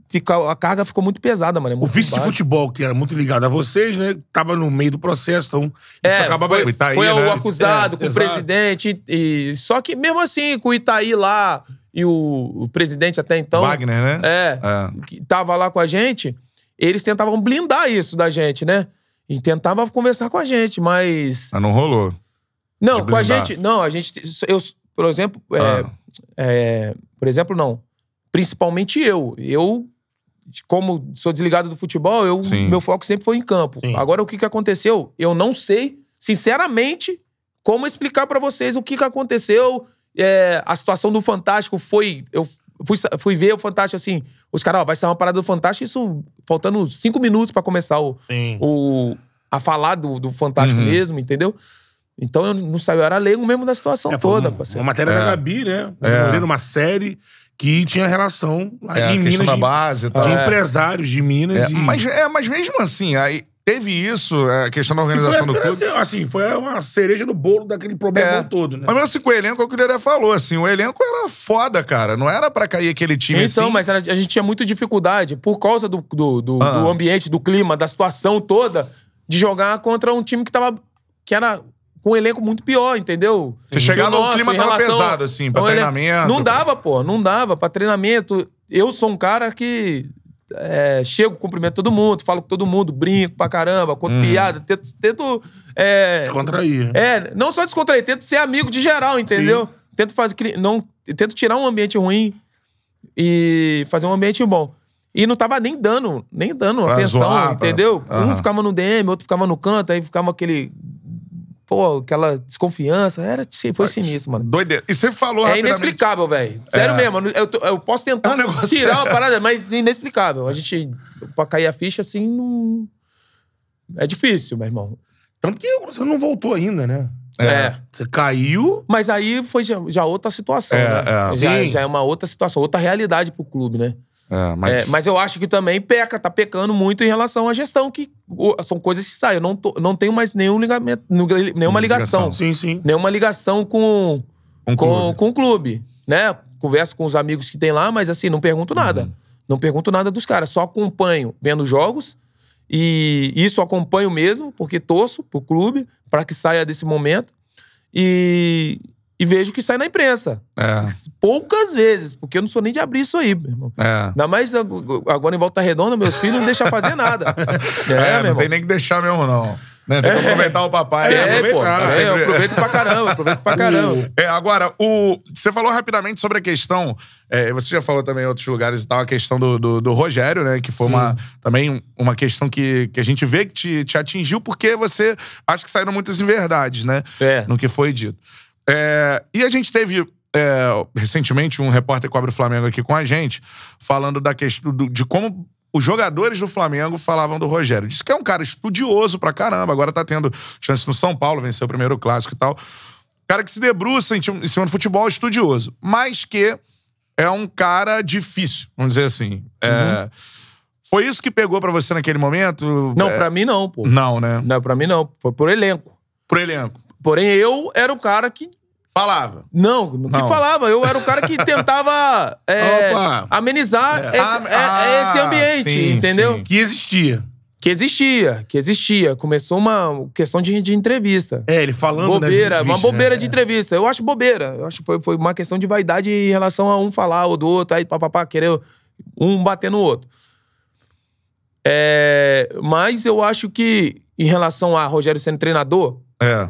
fica, a carga ficou muito pesada, mano. é
O
muito
vice de futebol, que era muito ligado a vocês, né? Tava no meio do processo, então
É,
isso acabava...
foi,
O Itaí,
foi
né?
o acusado
É,
com o
exato.
presidente. E, e- só que mesmo assim, com o Itaí lá e o, o presidente até então.
Wagner, né?
É,
É.
que tava lá com a gente, eles tentavam blindar isso da gente, né? E tentava conversar com a gente, mas.
Mas não rolou.
Não, com a gente. Não, a gente. Eu, por exemplo. é,
Ah.
é, por exemplo, não. Principalmente eu. Eu, como sou desligado do futebol, eu,
Sim.
meu foco sempre foi em campo.
Sim.
Agora, o que, que aconteceu? Eu não sei, sinceramente, como explicar pra vocês o que, que aconteceu. É, a situação do Fantástico foi. Eu fui, fui ver o Fantástico assim. Os caras, ó, vai ser uma parada do Fantástico, isso faltando cinco minutos pra começar o,
Sim.
o, a falar do, do Fantástico
Uhum.
mesmo, entendeu? Então eu não sabia, eu era leigo mesmo da situação
É,
toda,
uma,
parceiro.
uma matéria
É.
da Gabi, né?
É.
Numa série que tinha relação lá
É, a
em Minas
da
de,
base e tal.
de
É.
empresários de Minas.
É,
e...
mas, é, mas mesmo assim, aí teve isso, é, a questão da
foi,
organização do clube.
assim, assim, foi uma cereja no bolo daquele problema
É.
todo, né?
Mas mesmo assim, com o elenco, é o que o Dedé falou, assim, o elenco era foda, cara. Não era pra cair aquele time
Então,
assim.
mas era- a gente tinha muita dificuldade, por causa do, do, do-
Ah.
do ambiente, do clima, da situação toda, de jogar contra um time que tava. que era com um elenco muito pior, entendeu?
Você chegava,
Que
o clima tava
relação
pesado, assim, pra
ao elenco.
treinamento.
Não dava, pô, não dava pra treinamento. Eu sou um cara que. É, chego, cumprimento todo mundo, falo com todo mundo, brinco pra caramba, conto
Uhum.
piada, tento. tento é,
Descontrair.
É, não só descontrair, tento ser amigo de geral, entendeu? Tento fazer não tento tirar um ambiente ruim e fazer um ambiente bom. E não tava nem dando, nem dando
Pra
atenção,
zoar, pra-
entendeu?
Aham.
Um ficava no DM, outro ficava no canto, aí ficava aquele pô, aquela desconfiança, era foi sinistro, mano.
Doideira. E você falou
É inexplicável, velho. Sério
É.
mesmo. Eu, eu- posso tentar
É um
tirar uma parada, mas inexplicável. A gente, pra cair a ficha, assim, não. É difícil, meu irmão.
Tanto que você não voltou ainda, né?
é.
Você caiu.
Mas aí foi já, já outra situação,
É,
né?
é.
Já,
Sim.
já é uma outra situação, outra realidade pro clube, né?
É, mas...
É, mas eu acho que também peca, tá pecando muito em relação à gestão, que são coisas que saem. Eu não, tô- não tenho mais nenhum ligamento, nenhuma ligação.
Ligação.
Sim, sim.
Nenhuma ligação com,
Um
com,
clube.
com o clube, né? Converso com os amigos que tem lá, mas assim, não pergunto nada.
Uhum.
Não pergunto nada dos caras, só acompanho vendo jogos. E isso acompanho mesmo, porque torço pro clube para que saia desse momento. E, e vejo que sai na imprensa.
É,
Poucas vezes, porque eu não sou nem de abrir isso aí, meu irmão.
é.
Ainda mais ag- agora em Volta Redonda, meus filhos não deixam fazer nada. É,
É, não
irmão.
tem nem que deixar mesmo, não. Né? Tem que aproveitar o papai.
É, pô. É,
Sempre-
eu aproveito pra caramba, aproveito pra caramba.
É, agora, o, você falou rapidamente sobre a questão, é, você já falou também em outros lugares e tal, a questão do, do, do Rogério, né? Que foi uma, também uma questão que, que a gente vê que te, te atingiu, porque você acha que saíram muitas inverdades, né?
É.
No que foi dito. É, e a gente teve. é, recentemente, um repórter que cobre o Flamengo aqui com a gente, falando da questão do- de como os jogadores do Flamengo falavam do Rogério. Disse que é um cara estudioso pra caramba, agora tá tendo chance no São Paulo, venceu o primeiro clássico e tal. Cara que se debruça em em cima do futebol, estudioso. Mas que é um cara difícil, vamos dizer assim. É, Foi isso que pegou pra você naquele momento?
Não,
É,
pra mim não, pô.
Não, né?
Não, pra mim não. Foi por elenco.
Pro elenco.
Porém, eu era o cara que.
Falava.
Não, não que
Não.
falava. Eu era o cara que tentava é,
Opa.
amenizar esse,
Ah,
é- é esse
ah,
ambiente,
sim,
entendeu?
sim.
Que existia.
Que existia, que existia. Começou uma questão de, de entrevista.
É, ele falando
Bobeira,
nas
uma bobeira
né?
de entrevista. Eu acho bobeira. Eu acho que foi, foi uma questão de vaidade em relação a um falar ou do outro, aí papapá, querer um bater no outro. É, mas eu acho que, em relação a Rogério sendo treinador,
É.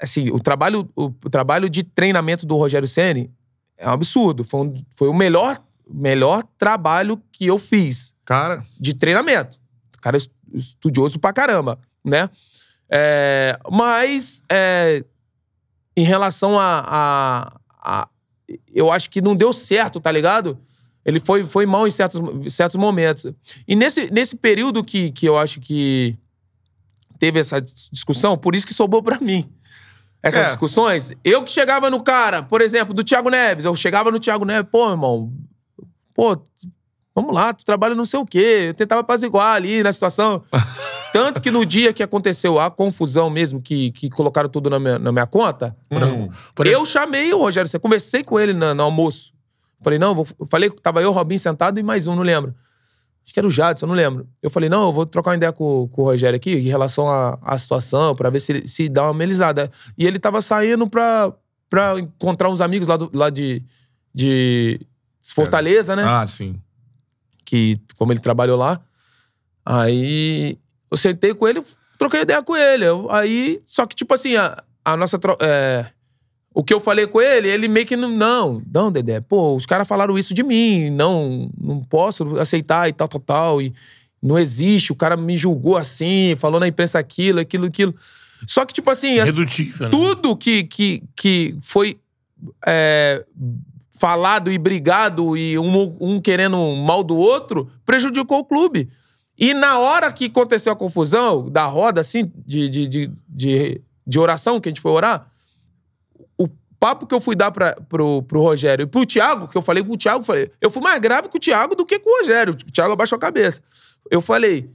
assim, o trabalho, o, o trabalho de treinamento do Rogério Ceni é um absurdo. Foi, um- foi o melhor, melhor trabalho que eu fiz
Cara.
de treinamento. O cara é es- estudioso pra caramba, né? É, mas, é, em relação a, a- a- Eu acho que não deu certo, tá ligado? Ele foi, foi mal em certos, certos momentos. E nesse, nesse período que, que eu acho que teve essa dis- discussão, por isso que sobrou pra mim. Essas
É.
discussões, eu que chegava no cara, por exemplo, do Thiago Neves, eu chegava no Thiago Neves, pô, irmão, pô, vamos lá, tu trabalha não sei o quê. Eu tentava apaziguar ali na situação. Tanto que no dia que aconteceu a confusão mesmo, que, que colocaram tudo na minha, na minha conta,
Hum.
eu chamei o Rogério, Ceni, conversei com ele na- no, almoço. Falei, não, vou, eu falei que tava eu, o Robinho sentado e mais um, não lembro. Acho que era o Jadson, não lembro. Eu falei, não, eu vou trocar uma ideia com, com o Rogério aqui em relação à, situação, pra ver se, se dá uma amenizada. E ele tava saindo pra, pra encontrar uns amigos lá, do- lá de, de Fortaleza, né?
Ah, sim.
que como ele trabalhou lá. Aí eu sentei com ele, troquei ideia com ele. Eu- aí, só que, tipo assim, a, a nossa. é, o que eu falei com ele, ele meio que não. Não, não, Dedé, pô, os caras falaram isso de mim, não, não posso aceitar e tal, tal, tal. E não existe, o cara me julgou assim, falou na imprensa aquilo, aquilo, aquilo. Só que, tipo assim, as-
Redutível, né?
tudo que, que, que foi é, falado e brigado e um, um querendo mal do outro prejudicou o clube. E na hora que aconteceu a confusão da roda, assim, de, de, de, de, de oração, que a gente foi orar, papo que eu fui dar pra, pro, pro Rogério e pro Thiago, que eu falei pro Thiago, eu falei, eu fui mais grave com o Thiago do que com o Rogério. O Thiago abaixou a cabeça. Eu falei,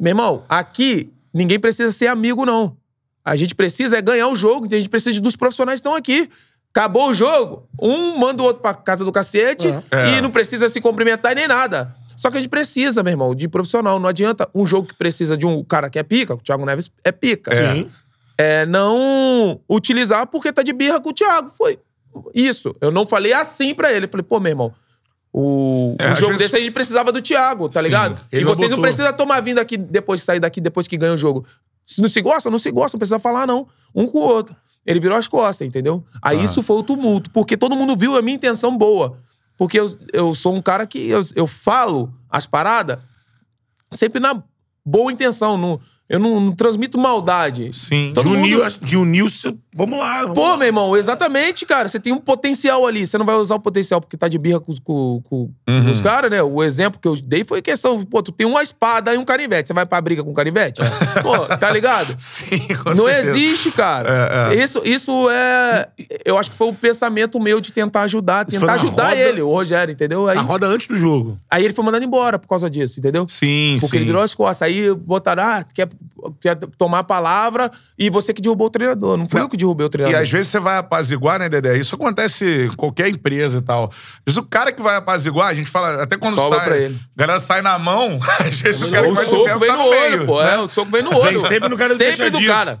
meu irmão, aqui ninguém precisa ser amigo, não. A gente precisa é ganhar o jogo, a gente precisa dos profissionais que estão aqui. Acabou o jogo, um manda o outro pra casa do cacete
É.
e não precisa se cumprimentar nem nada. Só que a gente precisa, meu irmão, de profissional. Não adianta um jogo que precisa de um cara que é pica, o Thiago Neves é pica.
Sim.
É não utilizar porque tá de birra com o Thiago. Foi isso. Eu não falei assim pra ele. Eu falei, pô, meu irmão, o,
É,
um jogo
vezes-
desse a gente precisava do Thiago, tá
Sim.
ligado? E
não
vocês não
botou.
precisam tomar vindo aqui depois de sair daqui, depois que ganha o jogo. Se não se gosta, não se gosta, não precisa falar, não. Um com o outro. Ele virou as costas, entendeu? Aí
Ah.
isso foi o tumulto, porque todo mundo viu a minha intenção boa. Porque eu, eu sou um cara que eu, eu falo as paradas sempre na boa intenção. Não, eu não, não transmito maldade.
Sim.
Todo
de unir,
mundo-
de unir o seu- Vamos lá. Vamos
Pô,
lá.
meu irmão, exatamente, cara. Você tem um potencial ali. Você não vai usar o potencial porque tá de birra com, os- com- com-
Uhum.
os caras, né? O exemplo que eu dei foi questão, pô, tu tem uma espada e um canivete. Você vai pra briga com o canivete? Pô, tá ligado?
Sim, com
Não
certeza.
existe, cara.
É, é.
Isso, isso é. Eu acho que foi o pensamento meu de tentar ajudar, tentar ajudar
roda-
ele, o Rogério, entendeu? Aí,
A roda antes do jogo.
aí ele foi mandado embora por causa disso, entendeu?
Sim,
Porque
sim.
ele virou as costas. Aí botaram, ah, quer, quer tomar a palavra e você que derrubou o treinador. Não fui
Não.
eu que derrubei o
E
treinador.
às vezes você vai apaziguar, né, Dedé? Isso acontece em qualquer empresa e tal. Mas o cara que vai apaziguar, a gente fala, até quando
Sobra
sai.
pra ele.
A galera sai na mão, às vezes o cara que vai
soco
ferro
vem
tá
no,
no
olho,
meio.
pô.
né?
É, o soco vem no olho.
sempre no cara do
Sempre do cara.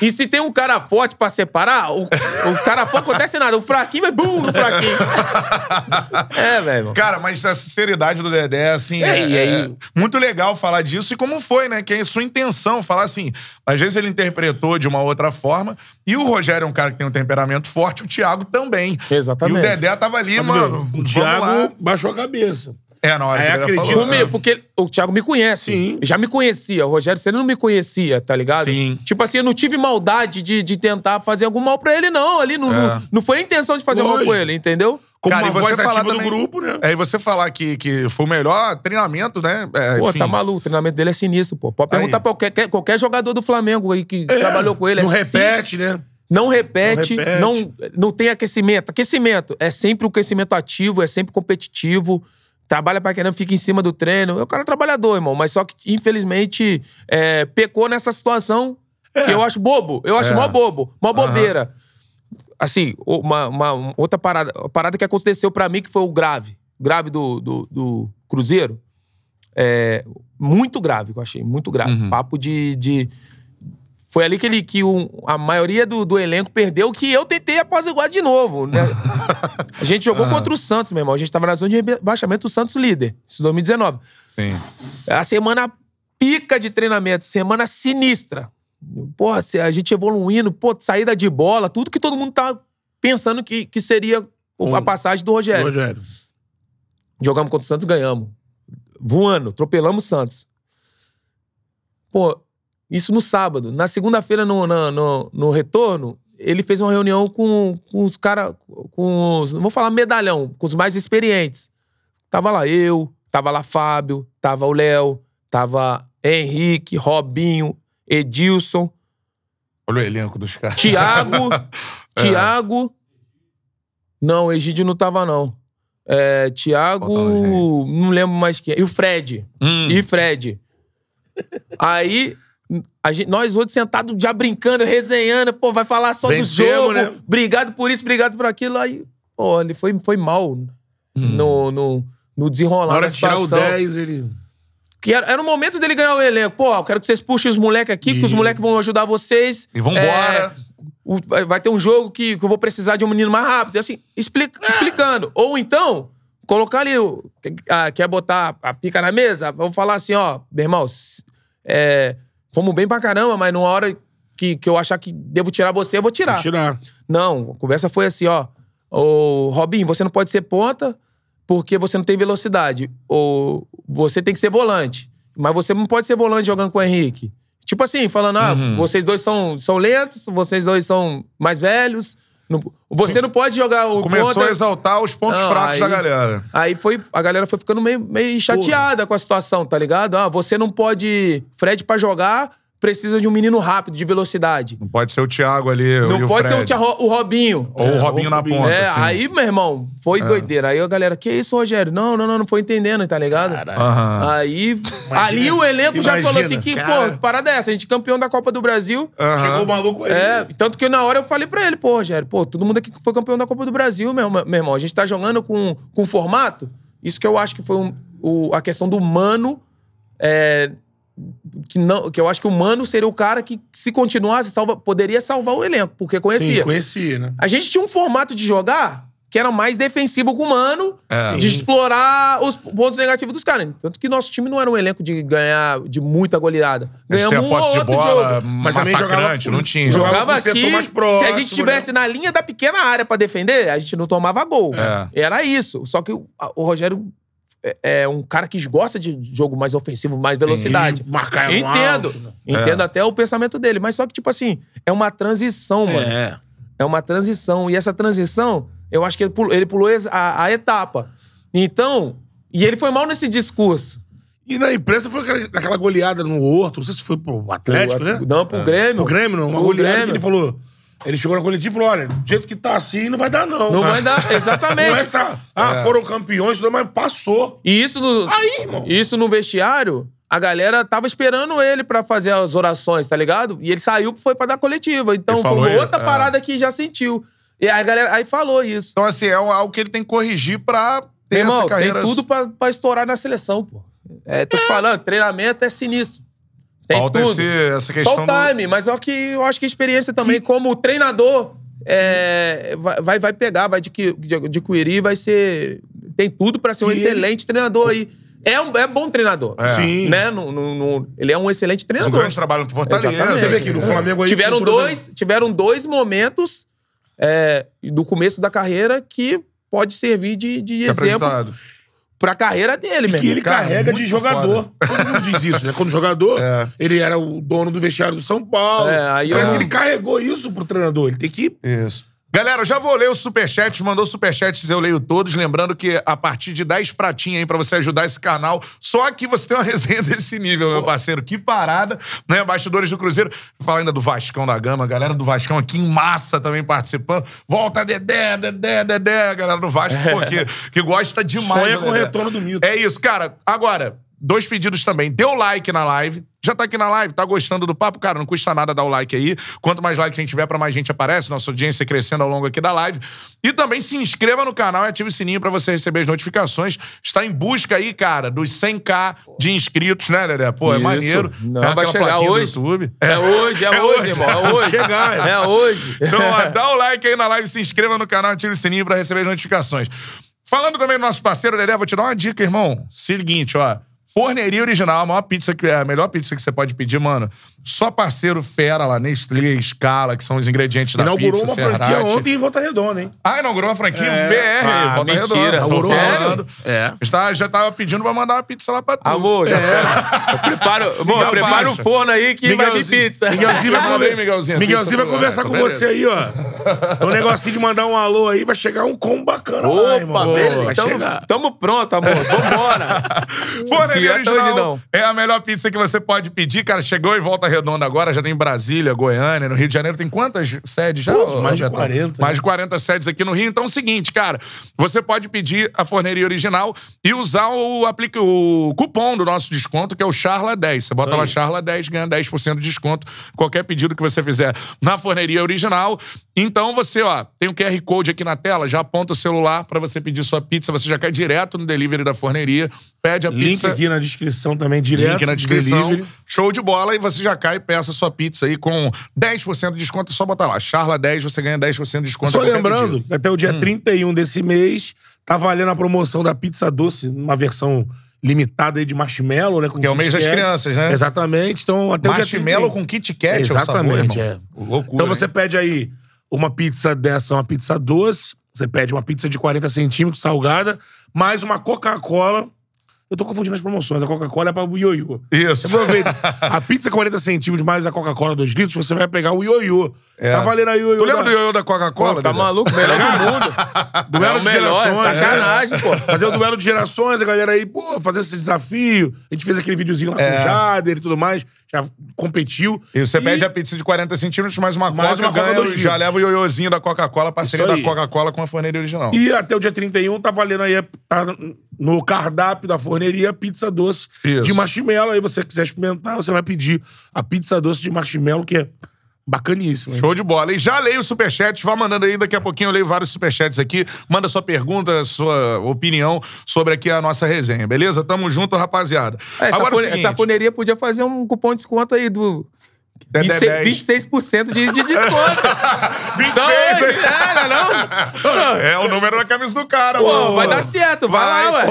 E se tem um cara forte pra separar, o, o cara forte acontece nada. O fraquinho vai bum no fraquinho. é, velho.
Cara, mas a sinceridade do Dedé, assim, é,
É, e aí-
é muito legal falar disso e como foi, né? Que é a sua intenção, falar assim. Às vezes ele interpretou de uma outra forma e o Rogério é um cara que tem um temperamento forte, o Thiago também.
Exatamente.
E o Dedé tava ali, mano.
o
vamos lá.
Thiago baixou a cabeça.
É, na hora
Aí
que
acredito-
falou.
Comigo, porque o Thiago me conhece.
Sim.
Já me conhecia. O Rogério Ceni não me conhecia, tá ligado?
Sim.
Tipo assim, eu não tive maldade de, de tentar fazer algum mal pra ele, não. Ali não,
É.
não, não foi a intenção de fazer mal
Lógico.
com ele, entendeu?
Como
Cara,
uma
e você
voz ativa do
também-
grupo, né?
É, e você falar que, que foi o melhor treinamento, né? É,
Pô,
enfim.
tá maluco. O treinamento dele é sinistro, pô. Pode perguntar
Aí.
pra qualquer, qualquer jogador do Flamengo aí que trabalhou com ele.
Não
é sim-
repete, né?
Não repete,
Não repete.
não, não tem aquecimento. Aquecimento é sempre um aquecimento ativo, é sempre competitivo. Trabalha pra caramba, fica em cima do treino. É o cara trabalhador, irmão. Mas só que, infelizmente, é, pecou nessa situação que eu acho bobo. Eu acho
É.
mó bobo, mó bobeira. Assim, uma, uma- outra parada. Parada que aconteceu pra mim que foi o grave. Grave do, do, do Cruzeiro. É, muito grave, eu achei. Muito grave.
Uhum.
Papo de... de foi ali que, ele, que o- a maioria do, do elenco perdeu, que eu tentei apaziguar de novo. Né? a gente jogou contra o Santos, meu irmão. A gente tava na zona de rebaixamento, o Santos líder. Isso em 2019.
Sim.
A semana pica de treinamento, semana sinistra. Porra, se a gente evoluindo, pô, saída de bola, tudo que todo mundo tá pensando que, que seria a
Um-
passagem do Rogério.
Rogério.
Jogamos contra o Santos, ganhamos. Voando, atropelamos o Santos. Pô, isso no sábado. Na segunda-feira, no, na- no, no retorno, ele fez uma reunião com, com os caras, com os, não vou falar medalhão, com os mais experientes. Tava lá eu, tava lá Fábio, tava o Léo, tava Henrique, Robinho, Edilson,
Olha o elenco dos caras.
Thiago, Thiago. Não, o Egídio não tava, não. É,
Faltava
não lembro mais quem. é. E o Fred.
Hum.
E Fred. Aí, gente- nós outros sentados já brincando, resenhando, pô, vai falar só
Vencemos,
do jogo.
né?
Obrigado por isso, obrigado por aquilo. Aí, pô, ele foi, foi mal no, no, no desenrolar
Na hora
da
de tirar o
situação.
10, ele.
Que era, era o momento dele ganhar o elenco. Pô, eu quero que vocês puxem os moleques aqui, que os moleques vão ajudar vocês.
E vambora.
É, o- vai, vai ter um jogo que, que eu vou precisar de um menino mais rápido. E Assim, explica- explicando. Ou então, colocar ali, o, ah, quer botar a pica na mesa? Vamos falar assim, ó, meu irmão, é, fomos bem pra caramba, mas numa hora que, que eu achar que devo tirar você, eu vou tirar.
Vou tirar.
Não, a conversa foi assim, ó. Ô, Robinho, você não pode ser ponta porque você não tem velocidade. Ou você tem que ser volante. Mas você não pode ser volante jogando com o Henrique. Tipo assim, falando, ah,
Uhum.
vocês dois são, são lentos, vocês dois são mais velhos. Não- você não pode jogar o
Começou a exaltar os pontos
Não,
fracos
aí-
da galera.
Aí foi, a galera foi ficando meio, meio chateada com a situação, tá ligado? Ah, você não pode. Fred, pra jogar, precisa de um menino rápido, de velocidade.
Não pode ser o Thiago ali e
Não
o
pode ser o, Ro- o Robinho.
Ou o
É,
Robinho
ou
na
o Robinho.
ponta,
é,
assim.
aí, meu irmão, foi doideira. Aí a galera, que isso, Rogério? Não, não, não, não foi entendendo, tá ligado?
Aham.
Aí, ali o elenco já
imagina,
falou assim que,
cara.
pô, parada é essa, a gente é campeão da Copa do Brasil.
Aham.
Chegou o maluco aí.
É, tanto que na hora eu falei pra ele, pô, Rogério, pô, todo mundo aqui foi campeão da Copa do Brasil, meu, meu irmão. A gente tá jogando com, com formato. Isso que eu acho que foi um- o- a questão do mano. é, que, não, que eu acho que o mano seria o cara que, se continuasse, salva, poderia salvar o elenco, porque conhecia.
Sim, conhecia, né?
A gente tinha um formato de jogar que era mais defensivo com o mano,
É.
de
Sim.
explorar os pontos negativos dos caras. Tanto que nosso time não era um elenco de ganhar de muita goleada. Ganhamos um ou
de
outro
bola
jogo.
Mas também
massacrante,
jogava-
não tinha.
jogava-
Jogava aqui,
mais
se a
próximo,
gente estivesse na linha da pequena área pra defender, a gente não tomava gol.
É.
Era isso. Só que o, o Rogério é, é um cara que gosta de jogo mais ofensivo, mais velocidade.
E marcar
Entendo.
alto, né?
Entendo até o pensamento dele. Mas só que, tipo assim, é uma transição, mano.
É.
É uma transição. E essa transição, eu acho que ele pulou, ele pulou a, a etapa. Então, e ele foi mal nesse discurso.
E na imprensa foi aquela, goleada no Horto, não sei se foi pro Atlético, né?
Não, pro Grêmio.
O Grêmio, não. Uma
Pro
goleada
Grêmio.
que ele falou. Ele chegou na coletiva e falou: olha, do jeito que tá assim, não vai dar, não.
Não vai dar,
Não
exatamente.
é essa. Ah, foram campeões, mas passou.
E isso no,
Aí, irmão.
isso no vestiário, a galera tava esperando ele pra fazer as orações, tá ligado? E ele saiu, foi pra dar coletiva. Então
Ele
foi
falou
uma
isso,
outra
é.
parada que já sentiu. E aí a galera aí falou isso.
Então, assim, é algo que ele tem que corrigir pra ter
Meu irmão,
essa carreira.
tem tudo pra, pra estourar na seleção, pô. É, tô te falando, treinamento é sinistro. Tem
Falta
tudo.
esse- essa questão
Só o
do-
time, mas só que eu acho que a experiência também, como treinador, é, vai, vai, vai pegar, vai adqui- adquirir, vai ser. Tem tudo pra ser um
E ele-
excelente treinador aí. É, um, é bom treinador.
É.
Sim.
Né? No, no- no- ele é um excelente
Um
treinador.
grande trabalho no Fortaleza.
Exatamente.
Você vê aqui no Flamengo aí.
tiveram, dois, tiveram dois momentos é, do começo da carreira que pode servir de, de
Que
exemplo
apresentado.
Pra carreira dele,
Que
mesmo.
ele
Cara,
carrega de jogador. Todo mundo diz isso, né? Quando jogador,
É.
ele era o dono do vestiário do São Paulo.
É, aí
Parece
eu-
que ele carregou isso pro treinador. Ele tem que.
Isso. Galera, eu já vou ler os superchats, mandou superchats, eu leio todos. Lembrando que a partir de 10 pratinhos aí pra você ajudar esse canal, só aqui você tem uma resenha desse nível, meu parceiro. Que parada, né? Bastidores do Cruzeiro. Vou falar ainda do Vascão da Gama, galera do Vascão aqui em massa também participando. Volta, Dedé, Dedé, Dedé, galera do Vasco, pô, que, que gosta demais.
Sonha
né,
com o
Dedé?
retorno do Milton.
É isso, cara. Agora, dois pedidos também. Dê o like na live. Já tá aqui na live, tá gostando do papo? Cara, não custa nada dar o like aí. Quanto mais likes a gente tiver, pra mais gente aparece. Nossa audiência crescendo ao longo aqui da live. E também se inscreva no canal e ative o sininho pra você receber as notificações. Está em busca aí, cara, dos 100k de inscritos, né, Dedé? Pô, é
Isso.
maneiro.
Não,
É
vai chegar hoje. É hoje, é,
É
hoje,
hoje.
irmão. É hoje.
Chegar,
É hoje.
Então, ó, dá o like aí na live, se inscreva no canal, ative o sininho pra receber as notificações. Falando também do nosso parceiro, Dedé, vou te dar uma dica, irmão. Seguinte, ó. Forneria original, a maior pizza que a melhor pizza que você pode pedir, mano. Só parceiro fera lá, Nestlé, Scala, que são os ingredientes da
Inaugurou
pizza.
uma franquia
Serrate.
ontem em Volta Redonda, hein?
Ah, inaugurou uma franquia
É.
VR,
Ah,
Volta
mentira.
Redonda.
Inaugurou?
falando.
É.
Já, já tava pedindo pra mandar uma pizza lá pra tu.
Amor, já eu preparo, bom, prepara o forno aí que vai vir
Miguelzinho-
pizza.
Miguelzinho vai, conver-
Miguelzinho,
Miguelzinho vai conversar
é,
com
beleza.
você aí, ó. Tem um negocinho de mandar um alô aí, vai chegar um combo bacana lá,
Opa,
irmão.
beleza.
Vai
Tamo,
chegar.
tamo pronto, amor. Vambora.
Forneria
hoje
Original
não.
é a melhor pizza que você pode pedir, cara. Chegou em Volta Redonda agora, já tem em Brasília, Goiânia, no Rio de Janeiro. Tem quantas sedes já?
Putz, mais de
Betão?
40,
Mais
né?
de 40 sedes aqui no Rio. Então é o seguinte, cara. Você pode pedir a Forneria Original e usar o, aplica, o cupom do nosso desconto, que é o Charla10. Você bota lá Charla10, ganha 10% de desconto. Qualquer pedido que você fizer na Forneria Original. Então você, ó, tem o QR Code aqui na tela, já aponta o celular pra você pedir sua pizza. Você já cai direto no delivery da Forneria. Pede a
Link
pizza.
aqui na descrição também, direto.
Link na descrição.
delivery.
Show de bola. E você já cai e peça sua pizza aí com 10% de desconto. É só botar lá. Charla 10, você ganha 10% de desconto.
Só lembrando, que até o dia 31 desse mês, tá valendo a promoção da pizza doce, numa versão limitada aí de marshmallow, né? Com
Que é o mês das crianças, né?
Exatamente. Então, até o dia
Marshmallow
31.
com Kit Kat, é o
Exatamente,
sabor,
é.
Loucura,
Então você
hein?
pede aí uma pizza dessa, uma pizza doce, você pede uma pizza de 40 centímetros, salgada, mais uma Coca-Cola. Eu tô confundindo as promoções. A Coca-Cola é pra o ioiô.
Isso.
Aproveita. a pizza 40 centímetros mais a Coca-Cola 2 litros, você vai pegar o ioiô.
É.
Tá valendo aí o ioiô.
Tu lembra
da-
do ioiô da Coca-Cola?
Tá maluco? Melhor do mundo.
Duelo
é
de
melhor, é
gerações.
sacanagem, pô.
Fazer o duelo de gerações, a galera aí, pô, fazer esse desafio. A gente fez aquele videozinho lá
É.
com o Jader e tudo mais. Já competiu.
E você pede a pizza de 40 centímetros, mais uma
Mais
Coca,
uma Coca
ganha, já leva o ioiôzinho da Coca-Cola, parceria da. Coca-Cola com a forneira original.
E até o dia 31 tá valendo aí, tá no cardápio da forneria, pizza doce
Isso.
de marshmallow. Aí você quiser experimentar, você vai pedir a pizza doce de marshmallow, que é bacaníssima. hein?
Show de bola. E já leio o superchat, vá mandando aí, daqui a pouquinho eu leio vários superchats aqui. Manda sua pergunta, sua opinião sobre aqui a nossa resenha, beleza? Tamo junto, rapaziada.
É, essa,
Agora é seguinte,
essa foneria podia fazer um cupom de desconto aí do.
Dedé
26%, 26% de, de desconto.
26,
Só hoje,
hein?
é, não, é não?
É o número da camisa do cara,
Pô,
mano.
vai dar certo, vai, lá, ué.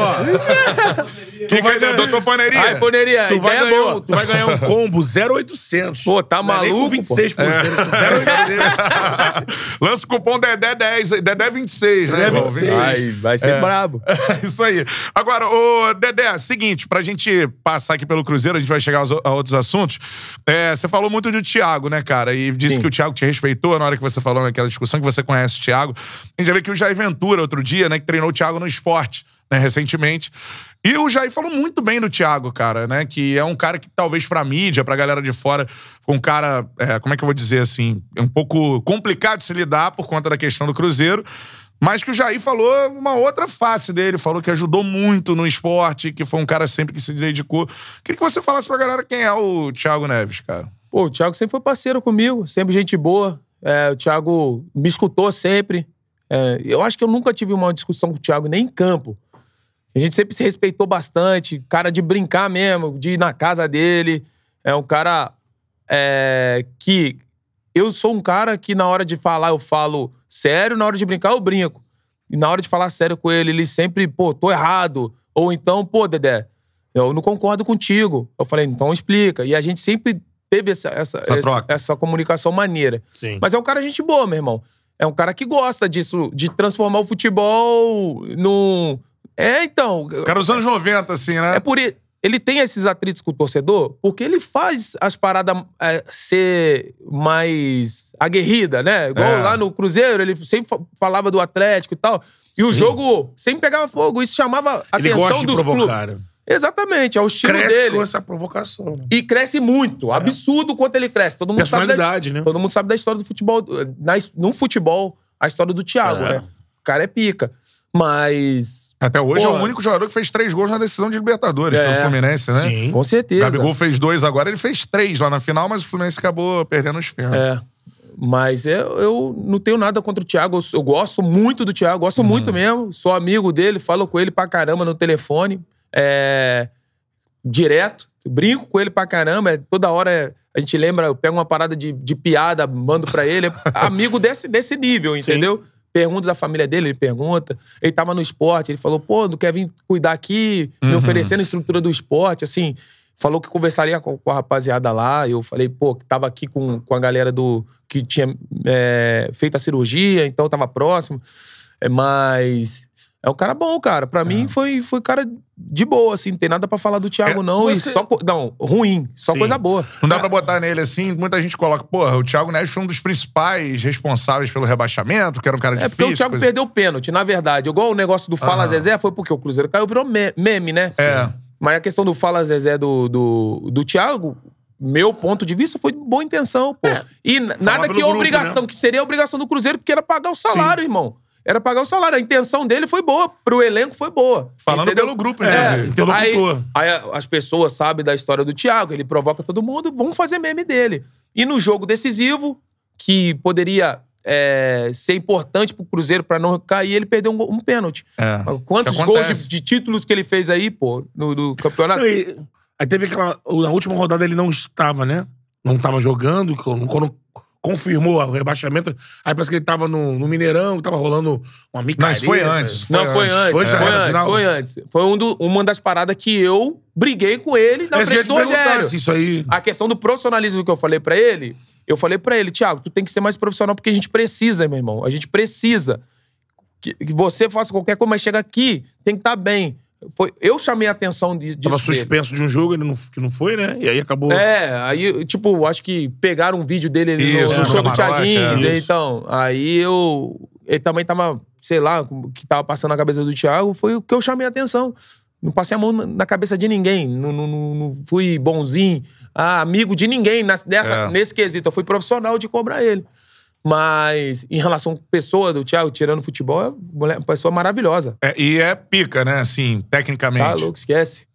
Tu vai ganhar, doutor Foneria.
Ai, foneria,
Tu vai, ganhar,
boa.
um- tu vai ganhar um combo 0,800.
Pô, tá
Não é nem com
maluco,
26%,
pô.
com 0,800.
Lança o cupom Dedé10, aí, Dedé26, né?
Dedé
irmão?
26.
Vai, vai ser
É.
brabo.
Isso aí. Agora, ô Dedé, seguinte, pra gente passar aqui pelo Cruzeiro, a gente vai chegar aos- a outros assuntos. É, você falou muito do Thiago, né, cara? E disse
Sim.
que o Thiago te respeitou na hora que você falou naquela discussão, que você conhece o Thiago. A gente já vê que o Jair Ventura, outro dia, né, que treinou o Thiago no esporte, né, recentemente. E o Jair falou muito bem do Thiago, cara, né? Que é um cara que talvez pra mídia, pra galera de fora, foi um cara, é, como é que eu vou dizer assim, um pouco complicado de se lidar por conta da questão do Cruzeiro. Mas que o Jair falou uma outra face dele, falou que ajudou muito no esporte, que foi um cara sempre que se dedicou. Queria que você falasse pra galera quem é o Thiago Neves, cara.
Pô, o Thiago sempre foi parceiro comigo, sempre gente boa. É, o Thiago me escutou sempre. É, eu acho que eu nunca tive uma discussão com o Thiago, nem em campo. A gente sempre se respeitou bastante, cara de brincar mesmo, de ir na casa dele. É um cara é, que. Eu sou um cara que na hora de falar eu falo sério, na hora de brincar eu brinco. E na hora de falar sério com ele, ele sempre, pô, tô errado. Ou então, pô, Dedé, eu não concordo contigo. Eu falei, então explica. E a gente sempre teve essa, essa,
Essa
essa, essa comunicação maneira.
Sim.
Mas é um cara gente boa, meu irmão. É um cara que gosta disso, de transformar o futebol num. É, então.
Cara dos anos 90, assim, né?
É por ele. Ele tem esses atritos com o torcedor porque ele faz as paradas é, ser mais aguerrida, né? Igual
É.
lá no Cruzeiro, ele sempre fa- falava do Atlético e tal. E o
Sim.
jogo sempre pegava fogo. Isso chamava a
Ele
atenção
gosta de
dos
provocar.
clubes. Exatamente, é o estilo
Cresce
dele.
com essa provocação. né?
E cresce muito. Absurdo quanto ele cresce. Todo mundo sabe da
Personalidade, né?
Todo mundo sabe da história do futebol. Na, no futebol, a história do Thiago,
É.
né? O cara é pica. Mas.
Até hoje é
Pô.
o único jogador que fez três gols na decisão de Libertadores,
É.
pelo Fluminense, né?
Sim.
Com certeza.
Gabigol fez dois agora, ele fez três lá na final, mas o Fluminense acabou perdendo os pênaltis.
É. Mas eu, eu não tenho nada contra o Thiago. Eu, eu gosto muito do Thiago, gosto muito mesmo. Sou amigo dele, falo com ele pra caramba no telefone. É, direto. Brinco com ele pra caramba. é, toda hora a gente lembra, eu pego uma parada de, de piada, mando pra ele. É amigo desse, desse nível, entendeu? Pergunta da família dele, ele pergunta. Ele tava no esporte, ele falou, pô, não quer vir cuidar aqui, me oferecendo a estrutura do esporte, assim. Falou que conversaria com, com a rapaziada lá. Eu falei, pô, que tava aqui com, com a galera do que tinha é, feito a cirurgia, então tava próximo. É, mas é um cara bom, cara. Pra mim foi, foi cara de boa, assim. Não tem nada pra falar do Thiago,
É,
não.
você-
E só, não, ruim. Só
Sim.
coisa boa.
Não dá pra botar nele assim, muita gente coloca, porra, o Thiago Neves foi um dos principais responsáveis pelo rebaixamento, que era um cara
É porque
difícil.
o Thiago
coisa-
perdeu o pênalti, na verdade. Igual o negócio do Fala
Aham.
Zezé foi porque o Cruzeiro caiu, virou me- meme, né?
É.
Mas a questão do Fala Zezé do, do, do Thiago, meu ponto de vista, foi de boa intenção, pô. e n- nada que
grupo,
obrigação,
né?
que seria a obrigação do Cruzeiro, porque era pagar o salário, irmão. Era pagar o salário. A intenção dele foi boa, pro elenco foi boa.
Falando
entendeu?
pelo grupo,
É.
inclusive.
Interlocutor.
Aí, aí as pessoas sabem da história do Thiago, ele provoca todo mundo, vamos fazer meme dele. E no jogo decisivo, que poderia é, ser importante pro Cruzeiro pra não cair, ele perdeu um, um pênalti.
É.
Quantos gols de, de títulos que ele fez aí, pô, no, no campeonato?
E- aí teve aquela. Na última rodada ele não estava, né? Não estava jogando. Quando confirmou o rebaixamento. Aí parece que ele tava no, no Mineirão, tava rolando uma micareta.
Mas foi antes.
Não, foi antes.
Foi
Foi,
já, no
antes,
final?
foi antes. Foi um do- uma das paradas que eu briguei com ele na frente
te
do Rogério.
isso aí...
A questão do profissionalismo que eu falei pra ele, eu falei pra ele, Thiago, tu tem que ser mais profissional porque a gente precisa, meu irmão. A gente precisa. Que, que você faça qualquer coisa, mas chega aqui, tem que estar bem. Foi, eu chamei a atenção de, disso
Tava
dele.
suspenso de um jogo, ele não, que não foi, né? E aí acabou...
É, aí, tipo, acho que pegaram um vídeo dele ali no,
Isso,
no
no
show do Thiaguinho.
é.
né? Então, aí eu. Ele também tava, sei lá, o que tava passando na cabeça do Thiago, foi o que eu chamei a atenção. Não passei a mão na- cabeça de ninguém. Não, não- não- fui bonzinho, ah, amigo de ninguém nas- nessa,
É.
nesse quesito. Eu fui profissional de cobrar ele. Mas, em relação à pessoa do Thiago, tirando futebol, é uma pessoa maravilhosa.
É, e é pica, né? Assim, tecnicamente.
Tá louco, esquece.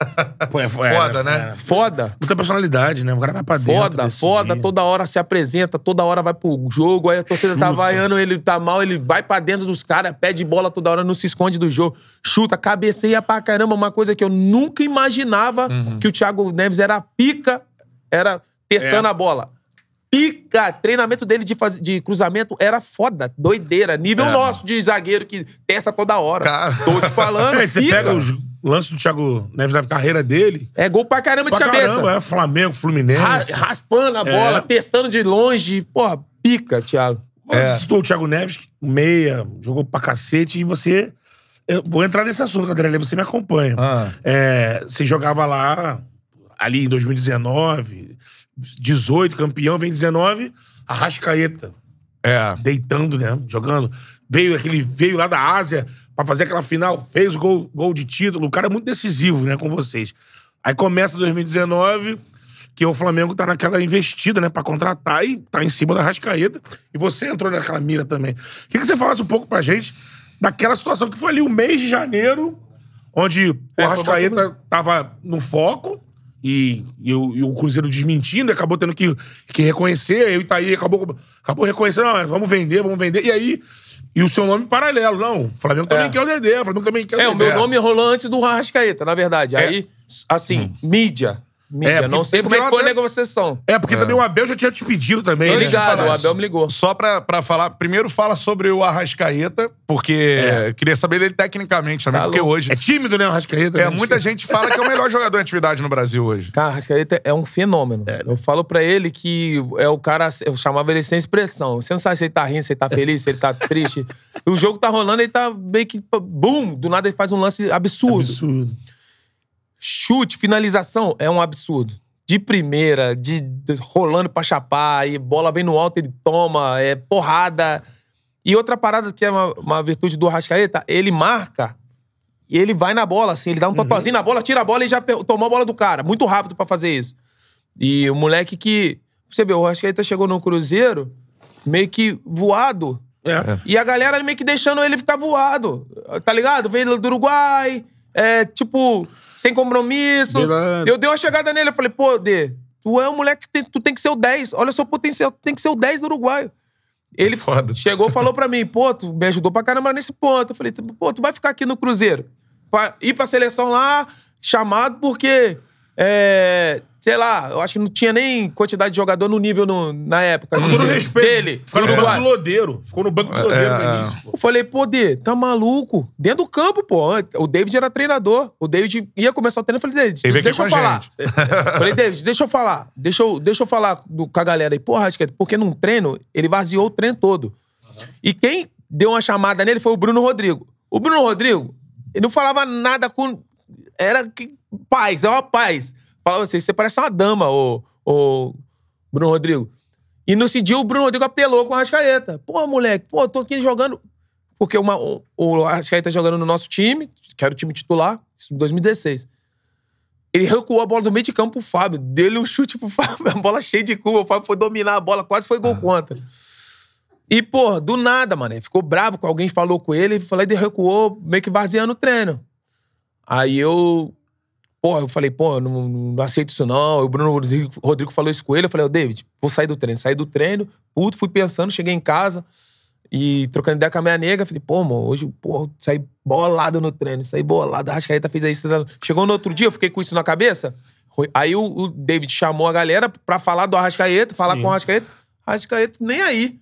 Pô, é-
Foda,
é-
né?
é.
Foda.
Muita personalidade, né? O cara vai pra dentro.
Foda, foda,
dia.
toda hora se apresenta, toda hora vai pro jogo, aí a torcida tá
Chuta.
vaiando, ele tá mal, ele vai pra dentro dos caras, pede bola toda hora, não se esconde do jogo, chuta, cabeceia pra caramba, uma coisa que eu nunca imaginava
Uhum.
que o Thiago Neves era pica, era testando
É.
a bola. Pica! Treinamento dele de, faz- de cruzamento era foda, doideira. Nível
É.
nosso de zagueiro que testa toda hora.
Cara.
Tô te falando.
É, você
pica.
pega os lances do Thiago Neves da carreira dele.
É gol pra caramba de
Pra
cabeça.
caramba, é Flamengo, Fluminense.
Ra- raspando a bola,
É.
testando de longe. Porra, pica, Thiago.
Você citou o Thiago Neves, meia, jogou pra cacete, e você. Eu vou entrar nesse assunto, André, você me acompanha.
Ah.
É, você jogava lá, ali em 2019, 18, campeão, vem 19, Arrascaeta,
É.
deitando, né? Jogando. Veio aquele, veio lá da Ásia pra fazer aquela final, fez o gol, gol de título. O cara é muito decisivo, né, com vocês. Aí começa 2019, que o Flamengo tá naquela investida, né, pra contratar e tá em cima da Arrascaeta. E você entrou naquela mira também. Queria que você falasse um pouco pra gente daquela situação que foi ali o mês de janeiro, onde o
É,
Arrascaeta tava no foco. E, e o, e o Cruzeiro desmentindo, e acabou tendo que, que reconhecer. E o Itaí acabou, acabou reconhecendo, não, vamos vender, vamos vender. E aí, e o seu nome paralelo. Não, o Flamengo também
É.
quer o Dedé, o Flamengo também quer o
É,
Dedé.
o meu nome rolou antes do Arrascaeta, na verdade. Aí, assim, mídia. Mídia.
É,
não
porque-
sei como é que
porque
foi a negociação.
É, porque também o Abel já tinha te pedido também.
Tô
né?
ligado, o Abel me ligou.
Só pra, pra falar, primeiro fala sobre o Arrascaeta, porque
É.
queria saber dele tecnicamente também,
Tá
porque
louco.
hoje.
É tímido, né, o Arrascaeta?
É,
né?
muita gente fala que é o melhor jogador em atividade no Brasil hoje.
Cara, Arrascaeta é um fenômeno. Eu falo pra ele que é o cara, eu chamava ele sem expressão. Você não sabe se ele tá rindo, se ele tá feliz, se ele tá triste. o jogo tá rolando, ele tá meio que, bum, do nada ele faz um lance absurdo.
Absurdo.
Chute, finalização é um absurdo. De primeira, de, de- rolando pra chapar, e bola vem no alto, ele toma, é porrada. E outra parada que é uma, uma virtude do Arrascaeta, ele marca e ele vai na bola, assim, ele dá um totozinho na bola, tira a bola e já tomou a bola do cara. Muito rápido pra fazer isso. E o moleque que. Você vê, o Arrascaeta chegou no Cruzeiro meio que voado.
É.
E a galera meio que deixando ele ficar voado. Tá ligado? Veio do Uruguai, é, tipo, sem compromisso. Eu dei uma chegada nele, eu falei, pô, Dê, tu é um moleque que tem, tu tem que ser o 10. Olha o seu potencial, tu tem que ser o 10 do Uruguai. Ele
Foda.
chegou e falou pra mim, pô, tu me ajudou pra caramba nesse ponto. Eu falei, pô, tu vai ficar aqui no Cruzeiro. Pra ir pra seleção lá, chamado porque, é, sei lá, eu acho que não tinha nem quantidade de jogador no nível no- na época.
Com
assim,
todo respeito.
Dele,
Ficou no
do
banco do Lodeiro. Ficou no banco do Lodeiro
É,
no início. pô.
Eu falei, pô, Dê, tá maluco? Dentro do campo, pô. O David era treinador. O David ia começar o treino. Eu falei, David,
Ele
deixa eu falar. falei, David, deixa eu falar. Deixa eu, deixa eu falar do- com a galera aí. Porra, acho que é porque num treino, ele vaziou o treino todo. E quem deu uma chamada nele foi o Bruno Rodrigo. O Bruno Rodrigo, ele não falava nada com... Era que- paz, é uma paz. Falava assim, você parece uma dama, ô, ô Bruno Rodrigo. E nesse dia o Bruno Rodrigo apelou com o Arrascaeta. Pô, moleque, pô, tô aqui jogando. Porque uma, o, o Arrascaeta jogando no nosso time, que era o time titular, isso em 2016. Ele recuou a bola do meio de campo pro Fábio. Deu-lhe um chute pro Fábio, a bola cheia de curva. O Fábio foi dominar a bola, quase foi gol contra. E, pô, do nada, mano. Ele ficou bravo com alguém, falou com ele, falou, ele recuou, meio que vaziando o treino. Aí eu. Pô, eu falei, pô, eu não, não, aceito isso não. O Bruno Rodrigo, Rodrigo falou isso com ele. Eu falei, ô, David, vou sair do treino. Saí do treino, puto, fui pensando, cheguei em casa e trocando ideia com a minha nega. Falei, pô, mano, hoje, pô, saí bolado no treino, saí bolado. A Rascaeta fez isso. Chegou no outro dia, eu fiquei com isso na cabeça. Aí o, o David chamou a galera pra falar do Arrascaeta, falar
Sim.
com o Arrascaeta. Arrascaeta nem aí.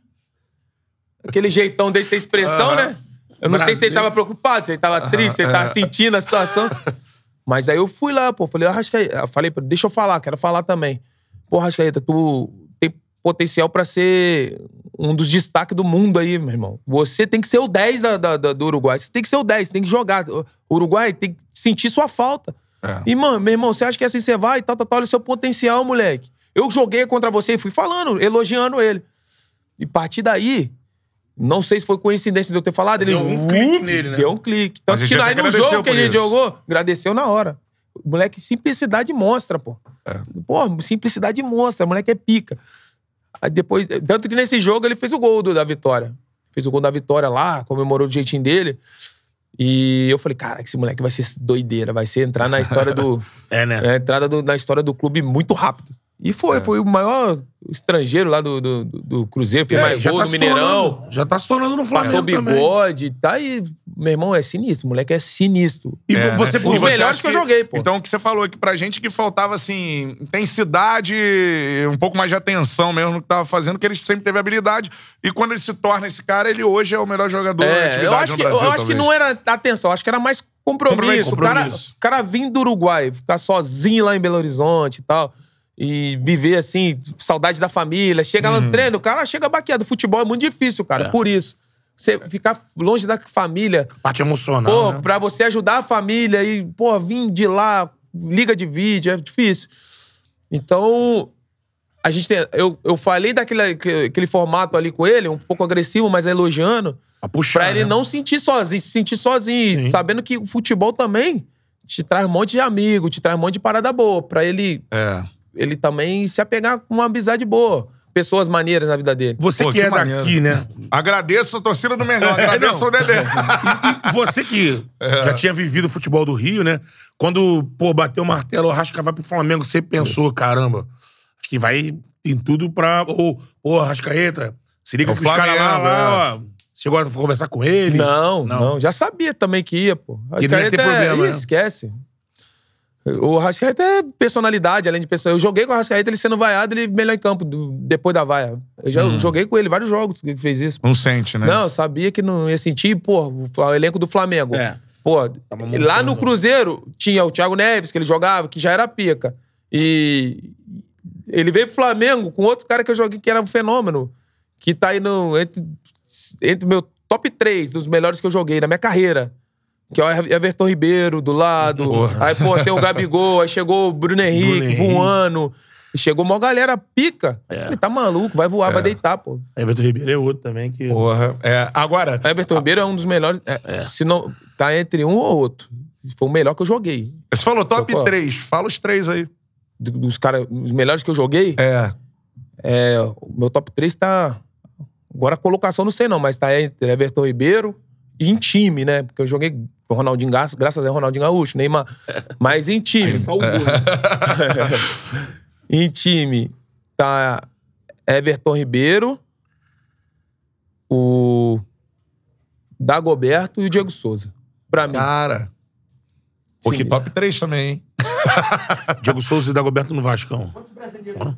Aquele jeitão dele, expressão, né? Eu não sei se ele tava preocupado, se ele tava triste, se ele tava sentindo a situação. Mas aí eu fui lá, pô. Falei, Arrascaeta. Eu falei, pra ele, deixa eu falar, quero falar também. Pô, Arrascaeta, tu tem potencial pra ser um dos destaques do mundo aí, meu irmão. Você tem que ser o 10 da, da- da- do Uruguai. Você tem que ser o 10, tem que jogar. O Uruguai tem que sentir sua falta.
É.
E, mano, meu irmão, você acha que assim você vai? Tal, tal, tal, olha o seu potencial, moleque. Eu joguei contra você e fui falando, elogiando ele. E a partir daí, não sei se foi coincidência de eu ter falado, ele
Deu um clique nele, né?
Deu um clique. Tanto que aí no jogo que a gente
isso.
jogou, agradeceu na hora. O moleque, simplicidade mostra, pô.
É.
Pô, simplicidade mostra, o moleque é pica. Aí depois, tanto que nesse jogo ele fez o gol do- da vitória. Fez o gol da vitória lá, comemorou do jeitinho dele. E eu falei, cara, esse moleque vai ser doideira, vai ser entrar na história do.
É, né?
É entrada do- na história do clube muito rápido. E foi, foi o maior estrangeiro lá do, do, do- Cruzeiro, fez mais
já
gol
tá
no
se
Mineirão.
tornando- Já tá se tornando no Flamengo
Passou
também.
bigode, tá aí. Meu irmão, é sinistro, o moleque é sinistro.
E
É,
você,
né?
por
Os
você
melhores
acha
que eu joguei, pô.
Então, o que você falou aqui pra gente que faltava, assim, intensidade, um pouco mais de atenção mesmo no que tava fazendo, que ele sempre teve habilidade. E quando ele se torna esse cara, ele hoje é o melhor jogador da
É,
atividade
eu acho,
no
que,
Brasil,
eu acho que
talvez.
não era atenção, acho que era mais compromisso. O cara,
Compromisso.
o cara vir do Uruguai, ficar sozinho lá em Belo Horizonte e tal, e viver assim, saudade da família, chega
Uhum.
lá no treino, o cara chega baqueado. Futebol é muito difícil, cara,
É.
por isso. Você ficar longe da família,
Parte emocional.
Pô,
né?
pra você ajudar a família e, pô, vir de lá, liga de vídeo, é difícil. Então, a gente tem. Eu, eu falei daquele aquele formato ali com ele, um pouco agressivo, mas elogiando,
Pra puxar,
pra ele
né?
não sentir sozinho, se sentir sozinho,
Sim.
sabendo que o futebol também te traz um monte de amigo, te traz um monte de parada boa, pra ele,
É.
ele também se apegar com uma amizade boa. Pessoas maneiras na vida dele.
Você
Pô,
que,
que
é
maneiro.
daqui, né?
Agradeço a torcida do Mengão, agradeço
não.
o Dedé.
Você que
É.
já tinha vivido o futebol do Rio, né? Quando, pô, bateu o martelo, o Arrasca vai pro Flamengo, você pensou, caramba, acho que vai em tudo pra... Ou, pô, Arrascaeta, se liga
É o
caras lá, lá, ó, você agora for conversar com ele?
Não,
Não.
não, Já sabia também que ia, pô.
Que não ia ter
é-
problema,
Ih,
né?
Esquece. O Arrascaeta é personalidade, além de pessoa. Eu joguei com o Arrascaeta, ele sendo vaiado, ele melhor em campo do- depois da vaia. Eu já
Hum.
joguei com ele vários jogos que ele fez isso.
Não sente, né?
Não, eu sabia que não ia sentir, pô, o elenco do Flamengo.
É.
Pô, lá no Cruzeiro tinha o Thiago Neves, que ele jogava, que já era pica. E ele veio pro Flamengo com outro cara que eu joguei que era um fenômeno. Que tá aí no, entre, entre o meu top 3 dos melhores que eu joguei na minha carreira. Que é o Everton Ribeiro do lado.
Porra.
Aí, pô, tem o Gabigol, aí chegou o Bruno Henrique,
Bruno
voando. E chegou uma galera pica.
É.
Ele tá maluco, vai voar, vai deitar, pô.
Everton Ribeiro é outro também que...
Porra. É, agora,
Everton Ribeiro é um dos melhores. é, Se não. Tá entre um ou outro. Foi o melhor que eu joguei.
você falou top
Pô.
3. Fala os três aí.
Do- Dos caras, os melhores que eu joguei,
É.
é, o meu top 3 tá. Agora a colocação não sei não, mas tá entre Everton Ribeiro e em time, né? Porque eu joguei com o Ronaldinho Gaúcho, graças a Deus, Ronaldinho Gaúcho, Neymar. Mas em time.
Só o né?
em time tá Everton Ribeiro, o Dagoberto e o Diego Souza. Pra mim.
Cara. Pô, que
Sim.
top 3 também, hein?
Diego Souza e Dagoberto no Vascão.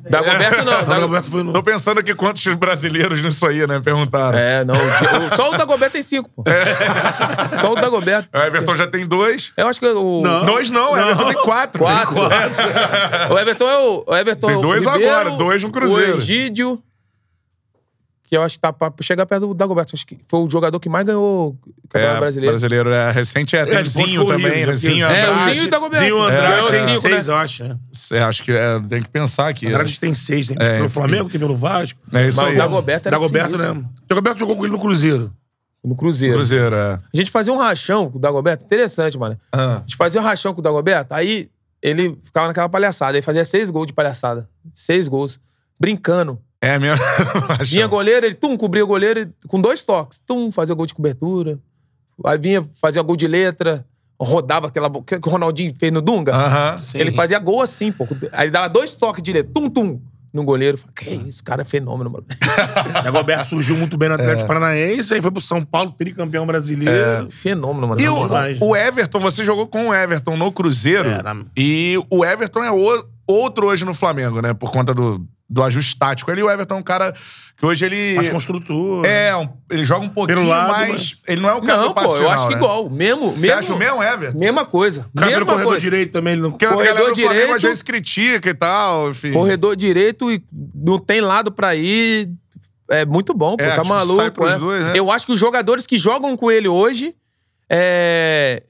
Dagoberto não.
Não,
Dago-
Dagoberto foi no...
Tô pensando aqui quantos brasileiros nisso aí, né? Perguntaram.
É, não. o Só o Dagoberto tem cinco, pô. Só o Dagoberto.
O Everton já tem dois.
Eu acho que o.
Não.
Dois não, o Everton tem quatro.
Quatro. o Everton é o. O Everton
Tem dois
Ribeiro,
agora, dois no Cruzeiro.
O Egídio. Que eu acho que tá pra chegar perto do Dagoberto. Acho que foi o jogador que mais ganhou o Campeonato
É,
Brasileiro.
brasileiro. É, recente é, tem
É,
Zinho também, né? Zinho
É, o
Andrade.
Zinho e o Dagoberto.
Zinho Andrade
Ganhou
tem
cinco,
seis,
né?
eu acho. né?
É, acho que é, tem que pensar aqui.
Andrade tem seis, tem
É,
pelo. Flamengo, tem pelo Vasco.
É isso
Mas
aí.
o Dagoberto era
Dagoberto,
sinistro.
né? Dagoberto jogou com ele no Cruzeiro.
No Cruzeiro.
Cruzeiro, é.
A gente fazia um rachão com o Dagoberto. Interessante, mano.
Ah,
A gente fazia um rachão com o Dagoberto, aí ele ficava naquela palhaçada. Ele fazia seis gols de palhaçada. Seis gols. Brincando.
É mesmo.
Vinha goleiro, ele tum, cobria o goleiro ele- com dois toques. Tum, fazia gol de cobertura. Aí vinha, fazia gol de letra. Rodava aquela que o Ronaldinho fez no Dunga.
Aham.
Ele fazia gol assim, pô. Aí ele dava dois toques direto. Tum, tum. No goleiro. Falei, que isso, cara é fenômeno, mano.
Dagoberto surgiu muito bem no Atlético Paranaense, aí foi pro São Paulo, tricampeão brasileiro.
fenômeno, mano.
E o,
demais.
o Everton, você jogou com o Everton no Cruzeiro.
É, na-
E o Everton é o- outro hoje no Flamengo, né? Por conta do do ajuste tático. Ele, o Everton é um cara que hoje ele.
Mais construtor.
É, um- ele joga um pouquinho
lado,
mais.
mas-
Ele não é o cara
Não, pô, eu acho que
né?
igual. Mesmo,
Você
mesmo,
acha o mesmo, Everton?
Mesma coisa.
O
mesma
corredor
coisa.
direito também, ele não...
Porque a
Corredor
galera do Flamengo
direito-
às vezes critica e tal, enfim.
Corredor direito e não tem lado pra ir. É muito bom, pô.
É,
tá
tipo,
maluco.
sai pros
é.
dois, né?
Eu acho que os jogadores que jogam com ele hoje é,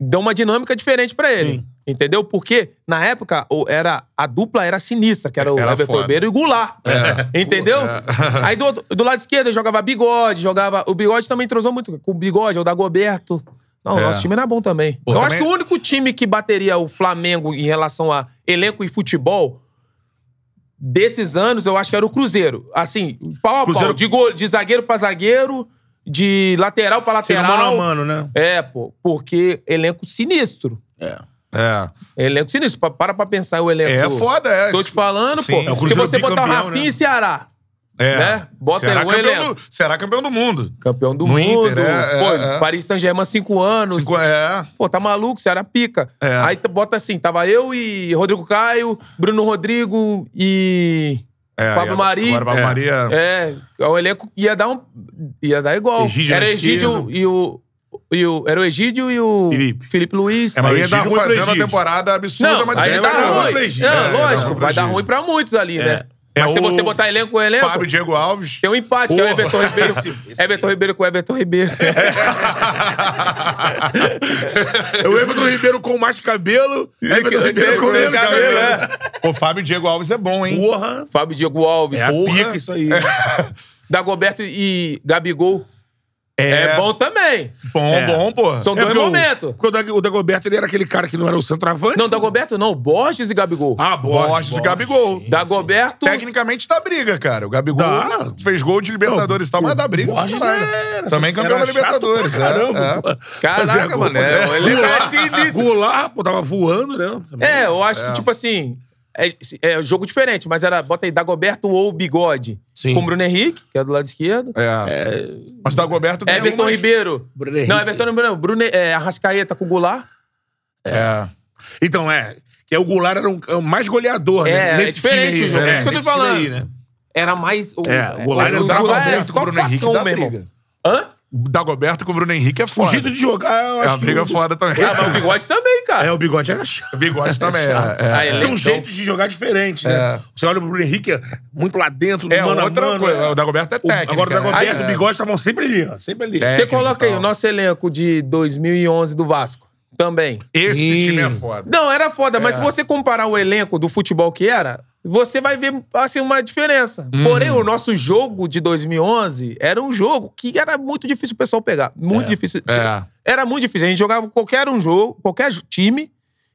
dão uma dinâmica diferente pra ele.
Sim.
Entendeu? Porque na época era, a dupla era sinistra, que era o
Era
Everton. Ribeiro e o Goulart. Entendeu? Aí do, do lado esquerdo jogava bigode, jogava. O bigode também entrosou muito com o bigode, o Dagoberto. Não, o
É.
nosso time era bom também.
Pô,
eu
também-
acho que o único time que bateria o Flamengo em relação a elenco e futebol desses anos, eu acho que era o Cruzeiro. Assim, pau a pau.
Cruzeiro-
De, gol- de zagueiro pra zagueiro, de lateral pra lateral.
mano a mano, né?
É, pô, porque elenco sinistro.
É.
É.
Elenco sinistro. Pa- Para pra pensar o elenco.
É
do-
foda, é.
Tô te falando,
Sim.
pô.
É o
Se
Cruzeiro
você botar o
bicampeão,
Rafinha
né?
e Ceará,
É.
né? Bota
será
aí o
campeão
elenco.
do, Será campeão do mundo.
campeão do
No
mundo.
Inter, é,
pô,
é, é.
Paris Saint-Germain, cinco anos.
Cinco, é.
Pô, tá maluco, Ceará pica.
É.
Aí t- bota assim, tava eu e Rodrigo Caio, Bruno Rodrigo e
é
Pablo
e
Mari.
Agora Pablo
É.
Maria.
É, o elenco ia dar um. ia dar igual.
Egídio
era Egídio e o, e o. Era o Egídio e o.
Felipe.
Luiz.
É, mas
Aí
o
ia dar ruim
fazendo uma temporada absurda,
Não,
mas
aí
é legal.
pra
ruim.
Egídio.
Não,
É,
lógico, vai dar ruim pra muitos ali, né?
É
Mas se
o
você botar elenco com elenco,
Fábio Diego Alves.
tem um empate, que é o
Porra.
Everton Ribeiro. Everton Ribeiro com Everton Ribeiro.
É o Everton Ribeiro com mais cabelo. Everton Ribeiro com menos cabelo.
É.
O Fábio Diego Alves é bom, hein?
Porra.
Fábio Diego Alves.
É a
Porra.
pica isso aí.
Dagoberto e Gabigol. É, bom também.
Bom,
É.
bom, pô.
São
É
dois
porque o-
momentos.
Porque o o Dagoberto ele era aquele cara que não era o centroavante.
Não, Dagoberto não. Borges e Gabigol.
Ah, Borges.
Borges e Gabigol.
Dagoberto.
Tecnicamente dá briga, cara. O Gabigol
Dá.
fez gol de Libertadores e tal, mas dá briga. pra
Borges
caralho.
era-
Também campeão
era
da
chato
Libertadores.
pra
é,
Caramba.
é.
pô.
Caraca, mano.
pô.
É, ele.
Voar, pô, tava voando, né?
É, eu acho que, tipo assim. É, é jogo diferente, mas era. Bota aí, Dagoberto ou Bigode.
Sim.
Com Bruno Henrique, que é do lado esquerdo.
É. Mas o Dagoberto ganhou
Everton
umas-
Ribeiro.
Bruno Henrique.
Não, Everton Ribeiro não. Bruno, é, Arrascaeta com o Goulart.
É.
Então, é. Que é o Goulart era um, é o mais goleador,
É,
né?
é
Nesse
diferente
time aí,
o jogo.
né?
É isso que eu tô
Nesse
falando.
aí, né?
Era mais. O,
É, o Goulart
o,
entrava
Goulart é só
com o Bruno Henrique,
facão, meu irmão. Hã?
O Dagoberto com o Bruno Henrique é
O
foda.
jeito de jogar, eu
É
acho
uma briga
que...
foda também.
Ah, mas o Bigode também, cara.
É, o bigode era chato.
O bigode também.
chato.
É, é.
Ah, ele-
São
então-
jeitos de jogar diferentes, né?
É.
Você olha pro Bruno Henrique, é muito lá dentro, do
É
mano a
outra
mano,
coisa.
é.
O Dagoberto é
O-
técnico.
Agora o Dagoberto
né?
e o bigode estavam sempre ali, ó. Sempre ali.
É.
Você
técnico
coloca aí
e
o
tal.
nosso elenco de 2011 do Vasco. Também.
Esse
Sim.
time é foda.
Não, era foda, mas
É.
se você comparar o elenco do futebol que era, você vai ver, assim, uma diferença.
Uhum.
Porém, o nosso jogo de 2011 era um jogo que era muito difícil o pessoal pegar. Muito difícil.
É.
Era muito difícil. A gente jogava qualquer um jogo, qualquer time,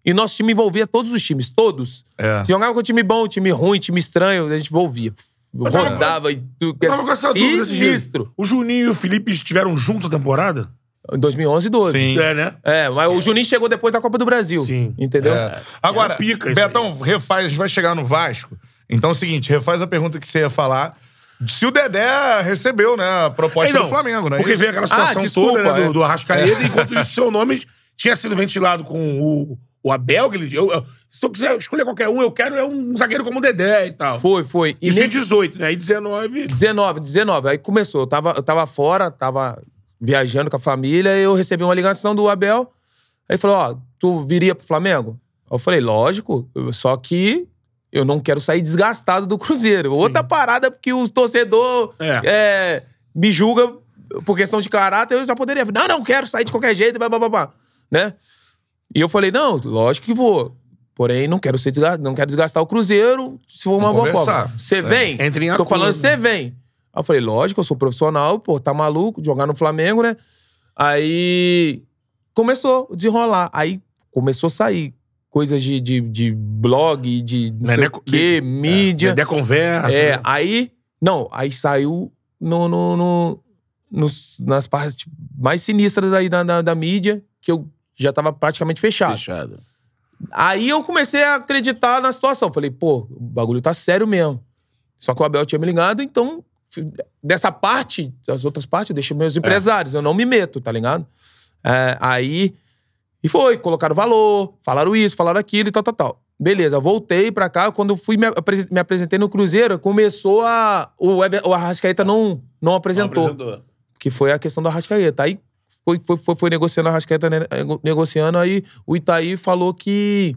e nosso time envolvia todos os times, todos.
É.
Se jogava com time bom, time ruim, time estranho, a gente envolvia. Rodava e tudo.
Eu tava com essa dúvida desse jeito.
sinistro.
O Juninho e o Felipe estiveram juntos a temporada?
Em 2011 e 12.
Sim.
É, né?
É, mas o Juninho chegou depois da Copa do Brasil.
Sim.
Entendeu?
É. Agora,
É pica
Betão, refaz, a gente vai chegar no Vasco. Então é o seguinte, refaz a pergunta que você ia falar. Se o Dedé recebeu, né, a proposta
Então,
do Flamengo, né?
Porque veio aquela situação
Ah, desculpa,
toda, né, do,
é.
do Arrascaeta, enquanto isso seu nome tinha sido ventilado com o, o Abel, que ele, eu, eu- se eu quiser escolher qualquer um, eu quero é um zagueiro como o Dedé e tal.
Foi, foi. E
Isso em
nesse
18, né? Aí 19...
19, 19. Aí começou. Eu tava, eu tava fora, tava viajando com a família, eu recebi uma ligação do Abel. Aí ele falou: Ó, tu viria pro Flamengo? Eu falei, lógico, só que eu não quero sair desgastado do Cruzeiro. Outra parada, porque o torcedor
É.
é, me julga por questão de caráter, eu já poderia. Não, não, quero sair de qualquer jeito, blá, blá, blá, blá. né? E eu falei, não, lógico que vou. Porém, não quero ser desga- não quero desgastar o Cruzeiro se for uma boa forma. Você vem?
Entre em
Tô
acordo.
falando, você vem. Aí eu falei, lógico, eu sou profissional, pô, tá maluco, jogar no Flamengo, né? Aí começou a desenrolar. Aí começou a sair coisas de, de, de blog, de não sei
Dedé-
o quê, mídia.
Dedé conversa.
É,
né?
aí. Não, aí saiu no, no, no- nos- nas partes mais sinistras aí da, da, da mídia, que eu já tava praticamente fechado.
Fechado.
Aí eu comecei a acreditar na situação. Falei, pô, o bagulho tá sério mesmo. Só que o Abel tinha me ligado, então, dessa parte, das outras partes, eu deixei meus empresários, eu não me meto, tá ligado? É, aí. E foi, colocaram valor, falaram isso, falaram aquilo e tal, tal, tal. Beleza, voltei pra cá. Quando eu fui me, me apresentei no Cruzeiro, começou a. O, o Arrascaeta não, não apresentou. Que foi a questão do Arrascaeta. Aí foi, foi, foi, foi negociando o Arrascaeta, negociando. Aí o Itaí falou que.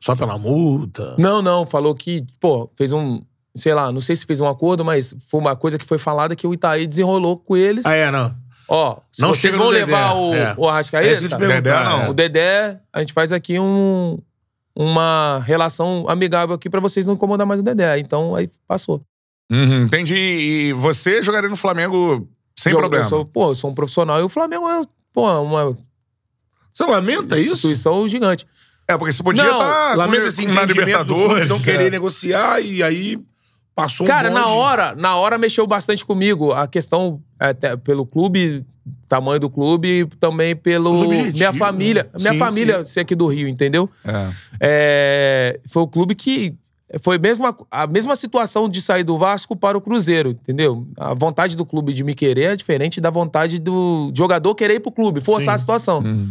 Só pela multa.
Não, não, falou que, pô, fez um. Sei lá, não sei se fez um acordo, mas foi uma coisa que foi falada que o Itaí desenrolou com eles.
Ah, é, não.
Ó,
Não
vocês vão levar
Dedé,
o,
é.
o Arrascaeta.
É
Dedé, não.
é.
O Dedé, a gente faz aqui um, uma relação amigável aqui pra vocês não incomodar mais o Dedé. Então aí passou.
Uhum, entendi. E você jogaria no Flamengo sem
eu,
problema.
Eu sou, pô, eu sou um profissional e o Flamengo é pô, uma
Você lamenta isso?
instituição gigante.
É, porque você podia estar
Lamenta esse
na Libertadores.
não
é.
querer negociar e aí passou um
Cara, na
bonde.
hora, na hora mexeu bastante comigo. A questão é, até pelo clube, tamanho do clube, também pelo minha família,
né?
minha
Sim,
família ser aqui do Rio, entendeu?
É.
É, foi o clube que foi mesmo a, a mesma situação de sair do Vasco para o Cruzeiro, entendeu? A vontade do clube de me querer é diferente da vontade do jogador querer ir pro clube, forçar
Sim.
a situação.
Uhum.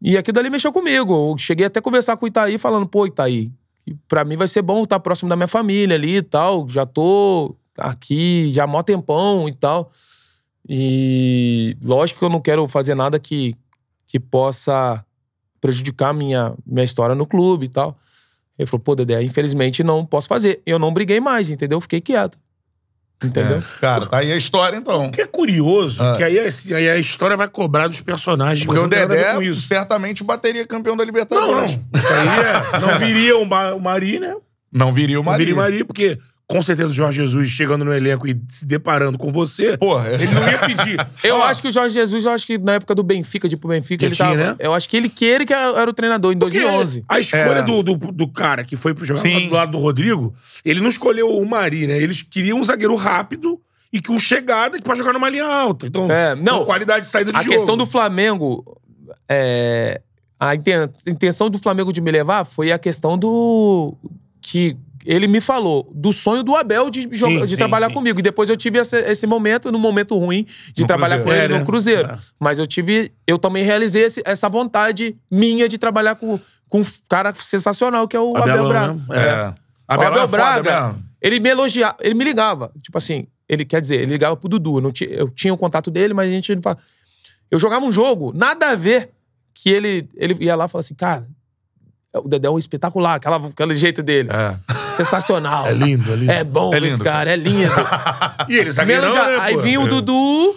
E aquilo ali mexeu comigo. Eu cheguei até a conversar com o Itaí, falando, pô, Itaí, que pra mim vai ser bom estar próximo da minha família ali e tal. Já tô aqui já há mó tempão e tal. E lógico que eu não quero fazer nada que, que possa prejudicar minha, minha história no clube e tal. Ele falou, pô, Dedé, infelizmente não posso fazer. Eu não briguei mais, entendeu? Fiquei quieto. Entendeu?
É. Cara, tá aí a história, então.
O que é curioso,
Ah.
que aí, assim, aí a história vai cobrar dos personagens.
Porque
você
o
não
Dedé
com isso.
certamente bateria campeão da
Não,
Libertadores.
não. Isso aí é, não viria o, Ma- o Mari, né?
Não viria o
Não
Maria.
viria o Mari, porque com certeza o Jorge Jesus chegando no elenco e se deparando com você,
Porra,
ele não ia pedir.
Eu acho que o Jorge Jesus, eu acho que na época do Benfica, de pro Benfica,
Já
ele
tinha,
tava.
né?
Eu acho que ele que ele que era, era o treinador em
porque
2011.
A escolha
É.
do, do, do cara que foi pro jogar
Sim.
do lado do Rodrigo, ele não escolheu o Mari, né? Eles queriam um zagueiro rápido e com chegada pra jogar numa linha alta. Então,
É, não.
com qualidade de saída de
A
jogo.
questão do Flamengo. é, a inten- intenção do Flamengo de me levar foi a questão do. que ele me falou do sonho do Abel de, jogar- de
sim,
trabalhar
sim.
comigo. E depois eu tive esse, esse momento, no momento ruim, de
No
trabalhar com
Cruzeiro.
ele
É,
no? Cruzeiro.
É.
Mas eu tive. Eu também realizei esse- essa vontade minha de trabalhar com, com um cara sensacional, que é o Abel Braga.
né?
É.
O
Abel,
Abel
é
Braga, ele me elogiava, ele me ligava. Tipo assim, ele quer dizer, ele ligava pro Dudu. Eu, não tinha, eu tinha o contato dele, mas a gente não fala. Eu jogava um jogo, nada a ver, que ele, ele ia lá e falava assim, cara, o Dedé é um espetacular, aquela, aquele jeito dele.
É.
Sensacional.
É lindo, é lindo.
É bom
É
esse
lindo,
cara, é lindo.
E ele, zagueirão,
Menos já-
né,
aí
pô?
vinha o
É.
Dudu,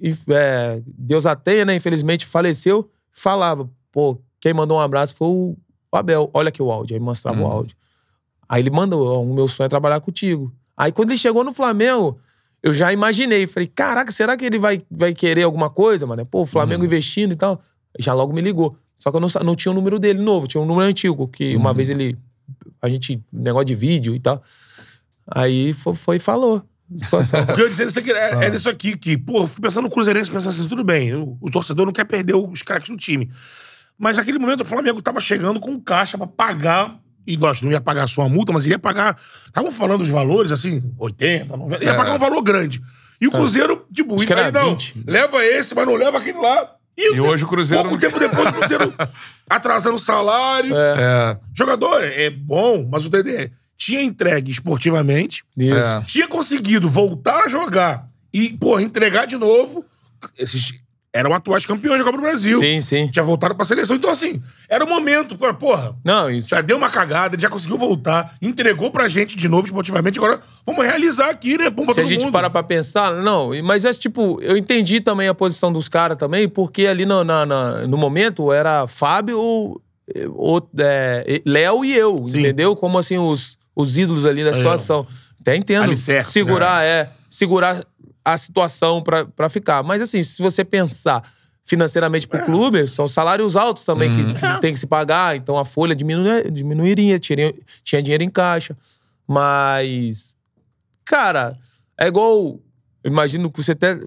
e, é, Deus a tenha, né? Infelizmente faleceu. Falava, pô, quem mandou um abraço foi o Abel. Olha aqui o áudio. Aí mostrava o
Uhum.
áudio. Aí ele mandou, o meu sonho é trabalhar contigo. Aí quando ele chegou no Flamengo, eu já imaginei. Falei, caraca, será que ele vai, vai querer alguma coisa, mano? Pô, o Flamengo
Uhum.
investindo e tal. Já logo me ligou. Só que eu não, não tinha o número dele novo, tinha um número antigo, que
Uhum.
uma vez ele. A gente. Negócio de vídeo e tal. Aí foi, foi e falou. Situação.
O que eu ia dizer isso aqui é,
Ah.
é nisso aqui, que, pô, eu fico pensando no Cruzeirense, pensando assim, tudo bem, o, o torcedor não quer perder os craques do time. Mas naquele momento o Flamengo tava chegando com caixa pra pagar, e nós não ia pagar só a multa, mas iria pagar, estavam falando os valores, assim, 80, 90, ia
É.
pagar um valor grande. E o Cruzeiro, tipo,
Acho era
não,
20.
leva esse, mas não leva aquele lá.
E hoje o Cruzeiro
Pouco
não-
tempo depois o Cruzeiro atrasando o salário.
É.
Jogador é bom, mas o Dedé tinha entregue esportivamente,
Isso.
É.
tinha conseguido voltar a jogar e, porra, entregar de novo. Esses eram atuais campeões da Copa do Brasil.
Sim, sim.
Tinha voltado pra seleção. Então, assim, era o momento. Porra,
Não, isso.
já deu uma cagada, ele já conseguiu voltar, entregou pra gente de novo esportivamente. Agora vamos realizar aqui, né? Pra
Se a gente
mundo.
parar pra pensar, não, mas é tipo, eu entendi também a posição dos caras também, porque ali no, na- na- no momento era Fábio, é, Léo e eu,
Sim.
entendeu? Como assim, os, os ídolos ali da situação. Até entendo.
Alicerce,
segurar, é, segurar a situação pra, pra ficar. Mas assim, se você pensar financeiramente pro clube, são salários altos também que, que tem que se pagar, então a folha diminui, diminuiria, tinha, tinha dinheiro em caixa. Mas, cara, é igual. eu Imagino que você até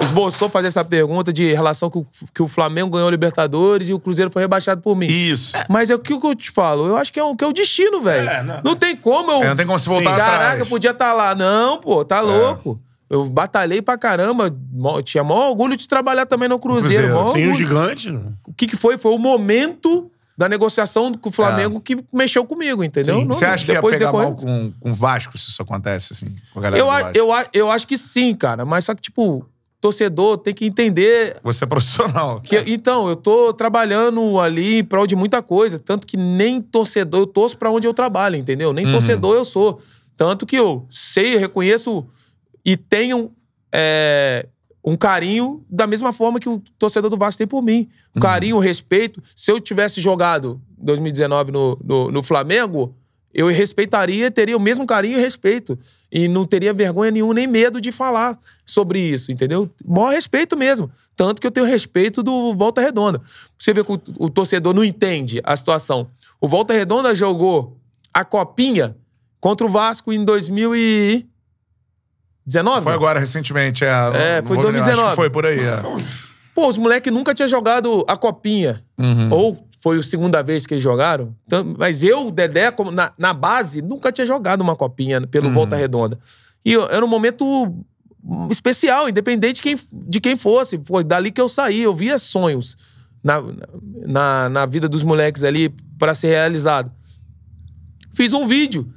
esboçou fazer essa pergunta de relação que o, que o Flamengo ganhou a Libertadores e o Cruzeiro foi rebaixado por mim.
Isso.
Mas é o que eu te falo, eu acho que é, um, que é o destino, velho.
É, não-
não, tem como eu.
É, não tem como se voltar
Caraca,
atrás.
eu podia estar lá. Não, pô, tá louco. Eu batalhei pra caramba. mó- Tinha maior orgulho de trabalhar também no Cruzeiro.
Cruzeiro.
Sim, um
orgulho.
gigante.
O que, que foi? Foi o momento da negociação com o Flamengo que mexeu comigo, entendeu? Não,
Você acha que ia pegar
depois-
mal com, com o Vasco se isso acontece, assim? Com a galera
Eu,
do
a- eu, a- eu acho que sim, cara. Mas só que, tipo, torcedor tem que entender
Você é profissional.
que, então, eu tô trabalhando ali em prol de muita coisa. Tanto que nem torcedor, eu torço pra onde eu trabalho, entendeu? Nem torcedor eu sou. Tanto que eu sei, reconheço e tenho é, um carinho da mesma forma que o torcedor do Vasco tem por mim. Um carinho, um respeito. Se eu tivesse jogado em 2019 no, no, no Flamengo, eu respeitaria, teria o mesmo carinho e respeito. E não teria vergonha nenhuma nem medo de falar sobre isso, entendeu? Maior respeito mesmo. Tanto que eu tenho respeito do Volta Redonda. Você vê que o, o torcedor não entende a situação. O Volta Redonda jogou a Copinha contra o Vasco em 2019.
Foi agora, recentemente. É,
É, foi
vou me lembrar,
2019.
Acho que foi por aí, é.
Pô, os moleques nunca tinham jogado a Copinha.
Uhum.
Ou foi a segunda vez que eles jogaram. Então, mas eu, Dedé, como na, na base, nunca tinha jogado uma Copinha pelo Volta Redonda. E era um momento especial, independente de quem, de quem fosse. Foi dali que eu saí. Eu via sonhos na, na, na vida dos moleques ali para ser realizado. Fiz um vídeo.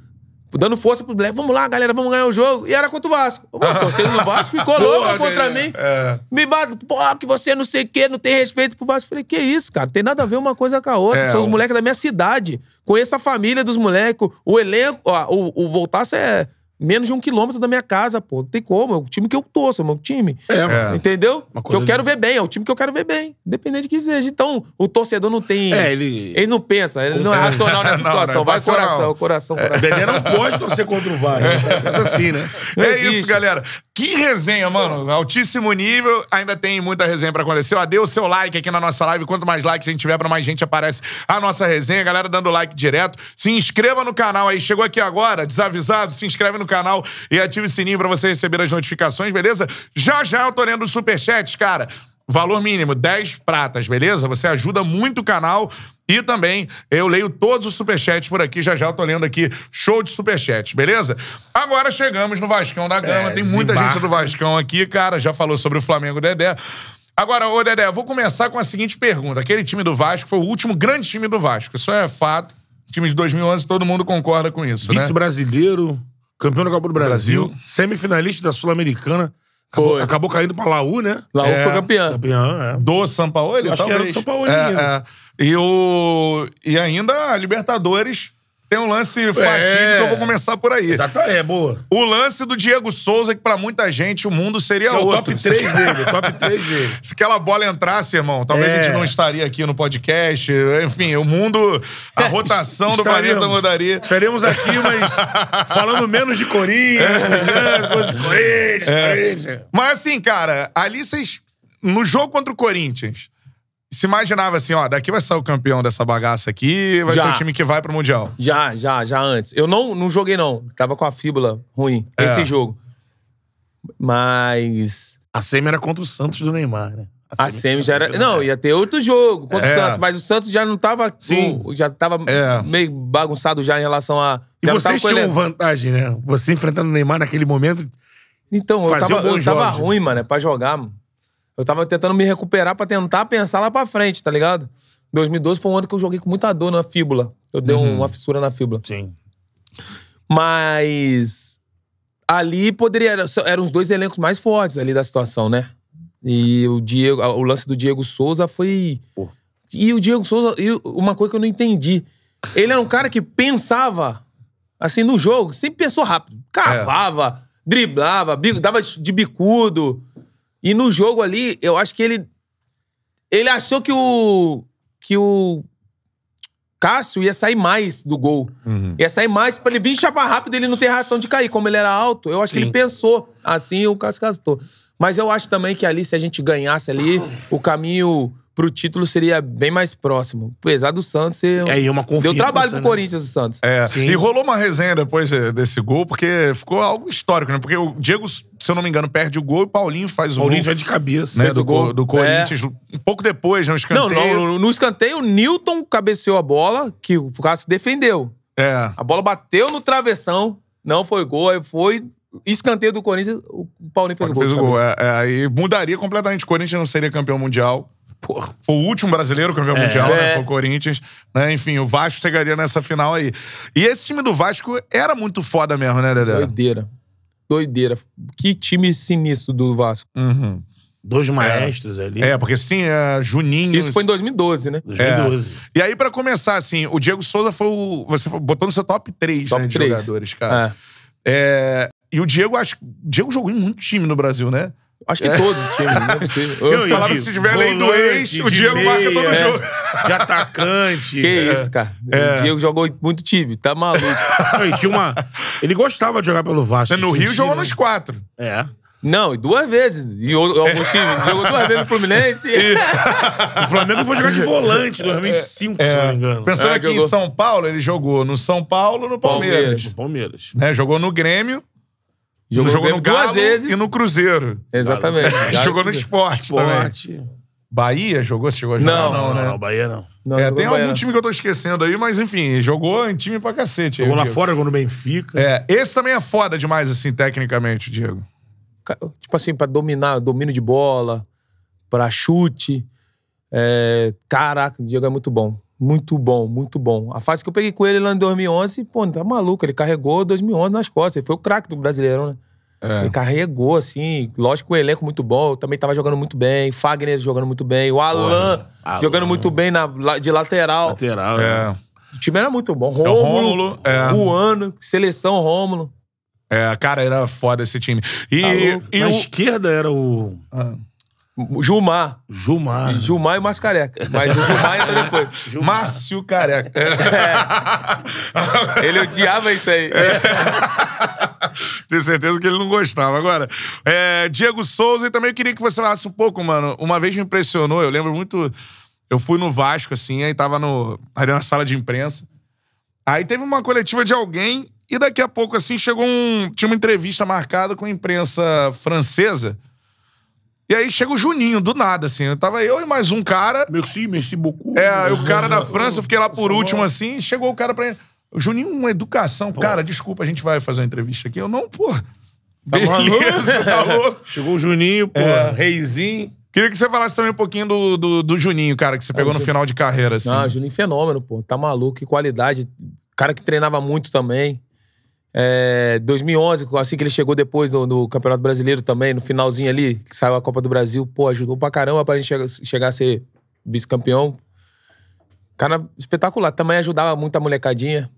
Dando força pro moleque, vamos lá, galera, vamos ganhar o jogo. E era contra o Vasco. Pô, torcendo no Vasco, ficou louco contra
cara.
mim.
É.
Me bate, pô, que você não sei o quê, não tem respeito pro Vasco. Falei, que isso, cara? Tem nada a ver uma coisa com a outra.
É,
São os moleques da minha cidade. Conheço a família dos moleques. O elenco, ó, o, o Voltaço é menos de um quilômetro da minha casa, pô. Não tem como. É o time que eu torço, é o meu time.
É,
É.
Entendeu? Que eu quero ver bem, é o time que eu quero ver bem. Independente de que seja. Então, o torcedor não tem.
É, ele.
Ele não pensa, ele não é racional nessa
Não, não,
situação.
é
Vai
passional.
coração, coração, coração.
Dedé não pode torcer contra o Vasco. Pensa assim, né?
Não
é
existe.
isso, galera. Que resenha, mano. Altíssimo nível. Ainda tem muita resenha pra acontecer. Ó, dê o seu like aqui na nossa live. Quanto mais likes a gente tiver, pra mais gente aparece a nossa resenha. Galera dando like direto. Se inscreva no canal aí. Chegou aqui agora, desavisado, se inscreve no canal e ative o sininho pra você receber as notificações, beleza? Já já eu tô lendo os superchats, cara. Valor mínimo, 10 pratas, beleza? Você ajuda muito o canal. E também eu leio todos os superchats por aqui. Já já eu tô lendo aqui. Show de superchats, beleza? Agora chegamos no Vascão da Gama.
É,
Tem muita
desembarque.
gente do Vascão aqui, cara. Já falou sobre o Flamengo Dedé. Agora, ô Dedé, eu vou começar com a seguinte pergunta. Aquele time do Vasco foi o último grande time do Vasco. Isso é fato. Time de 2011, todo mundo concorda com isso, né?
Vice-brasileiro, campeão da Copa do Brasil,
Brasil.
semifinalista da Sul-Americana. Acabou, acabou caindo pra Laú, né?
Laú
É.
foi campeão.
Campeão, é.
Do São Paulo,
Acho que
talvez.
era do São Paulo
é, é. E, o... e ainda a Libertadores tem um lance fatídico
É.
que eu vou começar por aí.
Exato, é, boa.
O lance do Diego Souza, que pra muita gente o mundo seria
É o
outro.
top 3 dele, o top 3 dele.
Se aquela bola entrasse, irmão, talvez a
É.
gente não estaria aqui no podcast. Enfim, o mundo, a rotação do planeta mudaria.
Estaremos aqui, mas falando menos de Corinthians, né? coisa de Corinthians, Corinthians.
Mas assim, cara, ali vocês. No jogo contra o Corinthians, se imaginava assim, ó, daqui vai sair o campeão dessa bagaça aqui, vai
Já.
ser o time que vai pro Mundial.
Já, já, já antes. Eu não, não joguei, não. Tava com a fíbula ruim,
É.
esse jogo. Mas.
A semi era contra o Santos do Neymar, né?
A Semi já era. Não, ia ter outro jogo contra
É.
o Santos, mas o Santos já não tava.
Sim.
o- já tava
É.
meio bagunçado já em relação a.
E vocês tinham vantagem, né? Você enfrentando o Neymar naquele momento.
Então, eu tava, eu tava
né?
ruim, mano, é pra jogar, mano. Eu tava tentando me recuperar pra tentar pensar lá pra frente, tá ligado? 2012 foi um ano que eu joguei com muita dor na fíbula. Eu dei
Uhum.
uma fissura na fíbula.
Sim.
Mas ali poderia. era- Eram os dois elencos mais fortes ali da situação, né? E o Diego, o lance do Diego Souza foi.
Pô.
E o Diego Souza, e uma coisa que eu não entendi. Ele era um cara que pensava, assim, no jogo, sempre pensou rápido. Cavava, driblava, bico- dava de bicudo. E no jogo ali, eu acho que ele. Ele achou que o. Que o. Cássio ia sair mais do gol. Ia sair mais pra ele vir chapar rápido ele não ter reação de cair. Como ele era alto, eu acho que
Sim.
ele pensou assim o Cássio castou. Mas eu acho também que ali, se a gente ganhasse ali, o caminho pro título seria bem mais próximo. Apesar do Santos ser.
É, e uma confiança.
Deu trabalho pro
né?
Corinthians, o Santos.
É,
Sim.
e rolou uma resenha depois eh, desse gol, porque ficou algo histórico, né? Porque o Diego, se eu não me engano, perde o gol e o Paulinho faz o
Paulinho
gol.
já de cabeça.
Né, do,
gol.
do Corinthians, um pouco depois, né? Um
Não,
escanteio.
no, no, no escanteio, o Newton cabeceou a bola, que o Cássio defendeu.
É.
A bola bateu no travessão, não foi gol, aí foi escanteio do Corinthians, o Paulinho fez o gol.
fez o gol. É, é, aí mudaria completamente. O Corinthians não seria campeão mundial.
Porra.
Foi o último brasileiro campeão mundial, né?
É.
Foi o Corinthians. Né? Enfim, o Vasco chegaria nessa final aí. E esse time do Vasco era muito foda mesmo, né, Dedé?
Doideira. Doideira. Que time sinistro do Vasco.
Uhum.
Dois maestros ali.
É, porque você tinha Juninho.
Isso foi em 2012, né?
2012.
E aí, pra começar, assim, o Diego Souza foi o. Você botou no seu top 3,
Top
né, de
três.
jogadores, cara.
É.
É, E o Diego, acho. O Diego jogou em muito time no Brasil, né?
Acho que todos os times, não é possível.
Eu,
Falava que se tiver lei do ex, o Diego marca todo
meia,
jogo.
De atacante.
Que isso, cara.
É.
O Diego jogou muito time, tá maluco.
Não, e tinha uma... Ele gostava de jogar pelo Vasco.
No Rio jogou
né?
nos quatro.
É.
Não, e duas vezes. E o- alguns times. Jogou duas vezes no Fluminense.
O Flamengo foi jogar de volante em 2005, se não me engano.
Pensando
É,
aqui em
jogou.
São Paulo, ele jogou no São Paulo no Palmeiras.
Palmeiras.
Palmeiras.
Né? Jogou no Grêmio,
Jogou,
jogou no
duas
Galo
vezes.
e no Cruzeiro.
Exatamente.
jogou no esporte, também.
Esporte.
Bahia jogou? Você chegou a jogar?
Não,
não,
Não,
né?
não, Bahia não.
Não,
É, tem algum
Bahia.
time que eu tô esquecendo aí, mas enfim, jogou em time pra cacete. aí,
Jogou
o
lá
Diego.
fora, jogou no Benfica.
É, esse também é foda demais, assim, tecnicamente, o Diego.
Tipo assim, pra dominar, domínio de bola, pra chute. É... Caraca, o Diego é muito bom. Muito bom, muito bom. A fase que eu peguei com ele lá em 2011, pô, tá maluco. Ele carregou 2011 nas costas. Ele foi o craque do Brasileirão, né?
É.
Ele carregou, assim. Lógico que o elenco muito bom. Eu também tava jogando muito bem. Fagner jogando muito bem. O Alan
Alan.
jogando muito bem na, de lateral.
Lateral.
É.
O time era muito bom.
o
Rômulo,
Rômulo, é.
Ruano, seleção Rômulo.
É, cara, era foda esse time. E,
Alô.
e
Na
o...
esquerda era o
Ah.
Gilmar.
Gilmar.
Gilmar e o Mascareca. Mas o Gilmar entra depois.
Márcio Careca.
Ele odiava isso aí.
Tenho certeza que ele não gostava. Agora, é, Diego Souza, e também eu queria que você falasse um pouco, mano. Uma vez me impressionou, eu lembro muito. Eu fui no Vasco, assim, aí tava no, ali na sala de imprensa. Aí teve uma coletiva de alguém, e daqui a pouco, assim, chegou um. Tinha uma entrevista marcada com a imprensa francesa. E aí chega o Juninho, do nada, assim. Eu tava eu e mais um cara.
Merci, merci beaucoup.
É, o cara da França, eu fiquei lá por último, assim, chegou o cara pra. O Juninho, uma educação. Cara, desculpa, a gente vai fazer uma entrevista aqui. Eu não, pô. Beleza, tá louco.
Chegou o Juninho, pô,
É.
reizinho.
Queria que você falasse também um pouquinho do, do, do Juninho, cara, que você pegou no
Ju-
final de carreira, assim.
Não, Juninho fenômeno, pô. Tá maluco, que qualidade. Cara que treinava muito também. É, 2011, assim que ele chegou depois do, do Campeonato Brasileiro também, no finalzinho ali, que saiu a Copa do Brasil, pô, ajudou pra caramba pra gente chegar, chegar a ser vice-campeão. Cara espetacular. Também ajudava muito a molecadinha.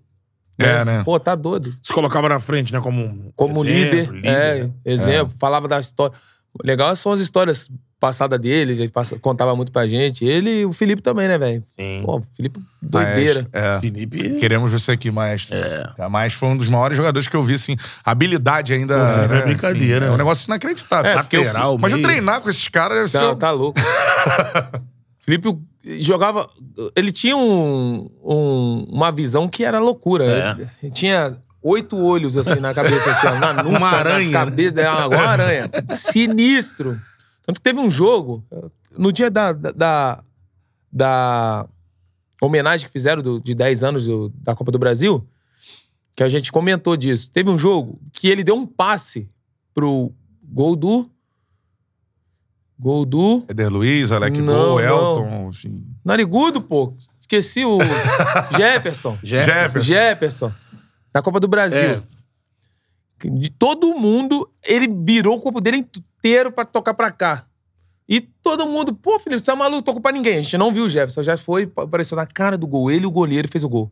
É, né?
Pô, tá doido.
Se colocava na frente, né? Como,
Como
exemplo,
líder, é,
né?
exemplo, falava da história. Legal são as histórias passadas deles, ele passa- contava muito pra gente. Ele e o Felipe também, né, velho?
Sim.
Pô, o Felipe, doideira.
Mas, é.
Felipe.
Queremos você aqui, maestro.
É.
Tá, Mas foi um dos maiores jogadores que eu vi, assim. Habilidade ainda.
Pô, Felipe é
né,
brincadeira,
enfim, é um
né?
negócio inacreditável.
É, eu-
Lateral,
Mas eu treinar com esses caras deve ser.
Tá, tá louco. Felipe jogava. Ele tinha um, um- uma visão que era loucura.
É.
Ele tinha oito olhos assim na cabeça, tinha na nuca,
Uma aranha,
na cabeça, é uma, uma aranha. Sinistro. Tanto que teve um jogo, no dia da, da, da, da homenagem que fizeram do- de 10 anos do- da Copa do Brasil, que a gente comentou disso. Teve um jogo que ele deu um passe pro gol do. Gol do.
Eder Luiz, Alec
Não,
Gol,
não.
Elton, enfim.
Narigudo, pô. Esqueci o Jefferson.
Jefferson.
Jefferson. Na Copa do Brasil.
É.
De todo mundo, ele virou o corpo dele inteiro pra tocar pra cá. E todo mundo, pô, Felipe, você tá maluco, tocou pra ninguém. A gente não viu o Jefferson. Jefferson foi, apareceu na cara do gol. Ele o goleiro fez o gol.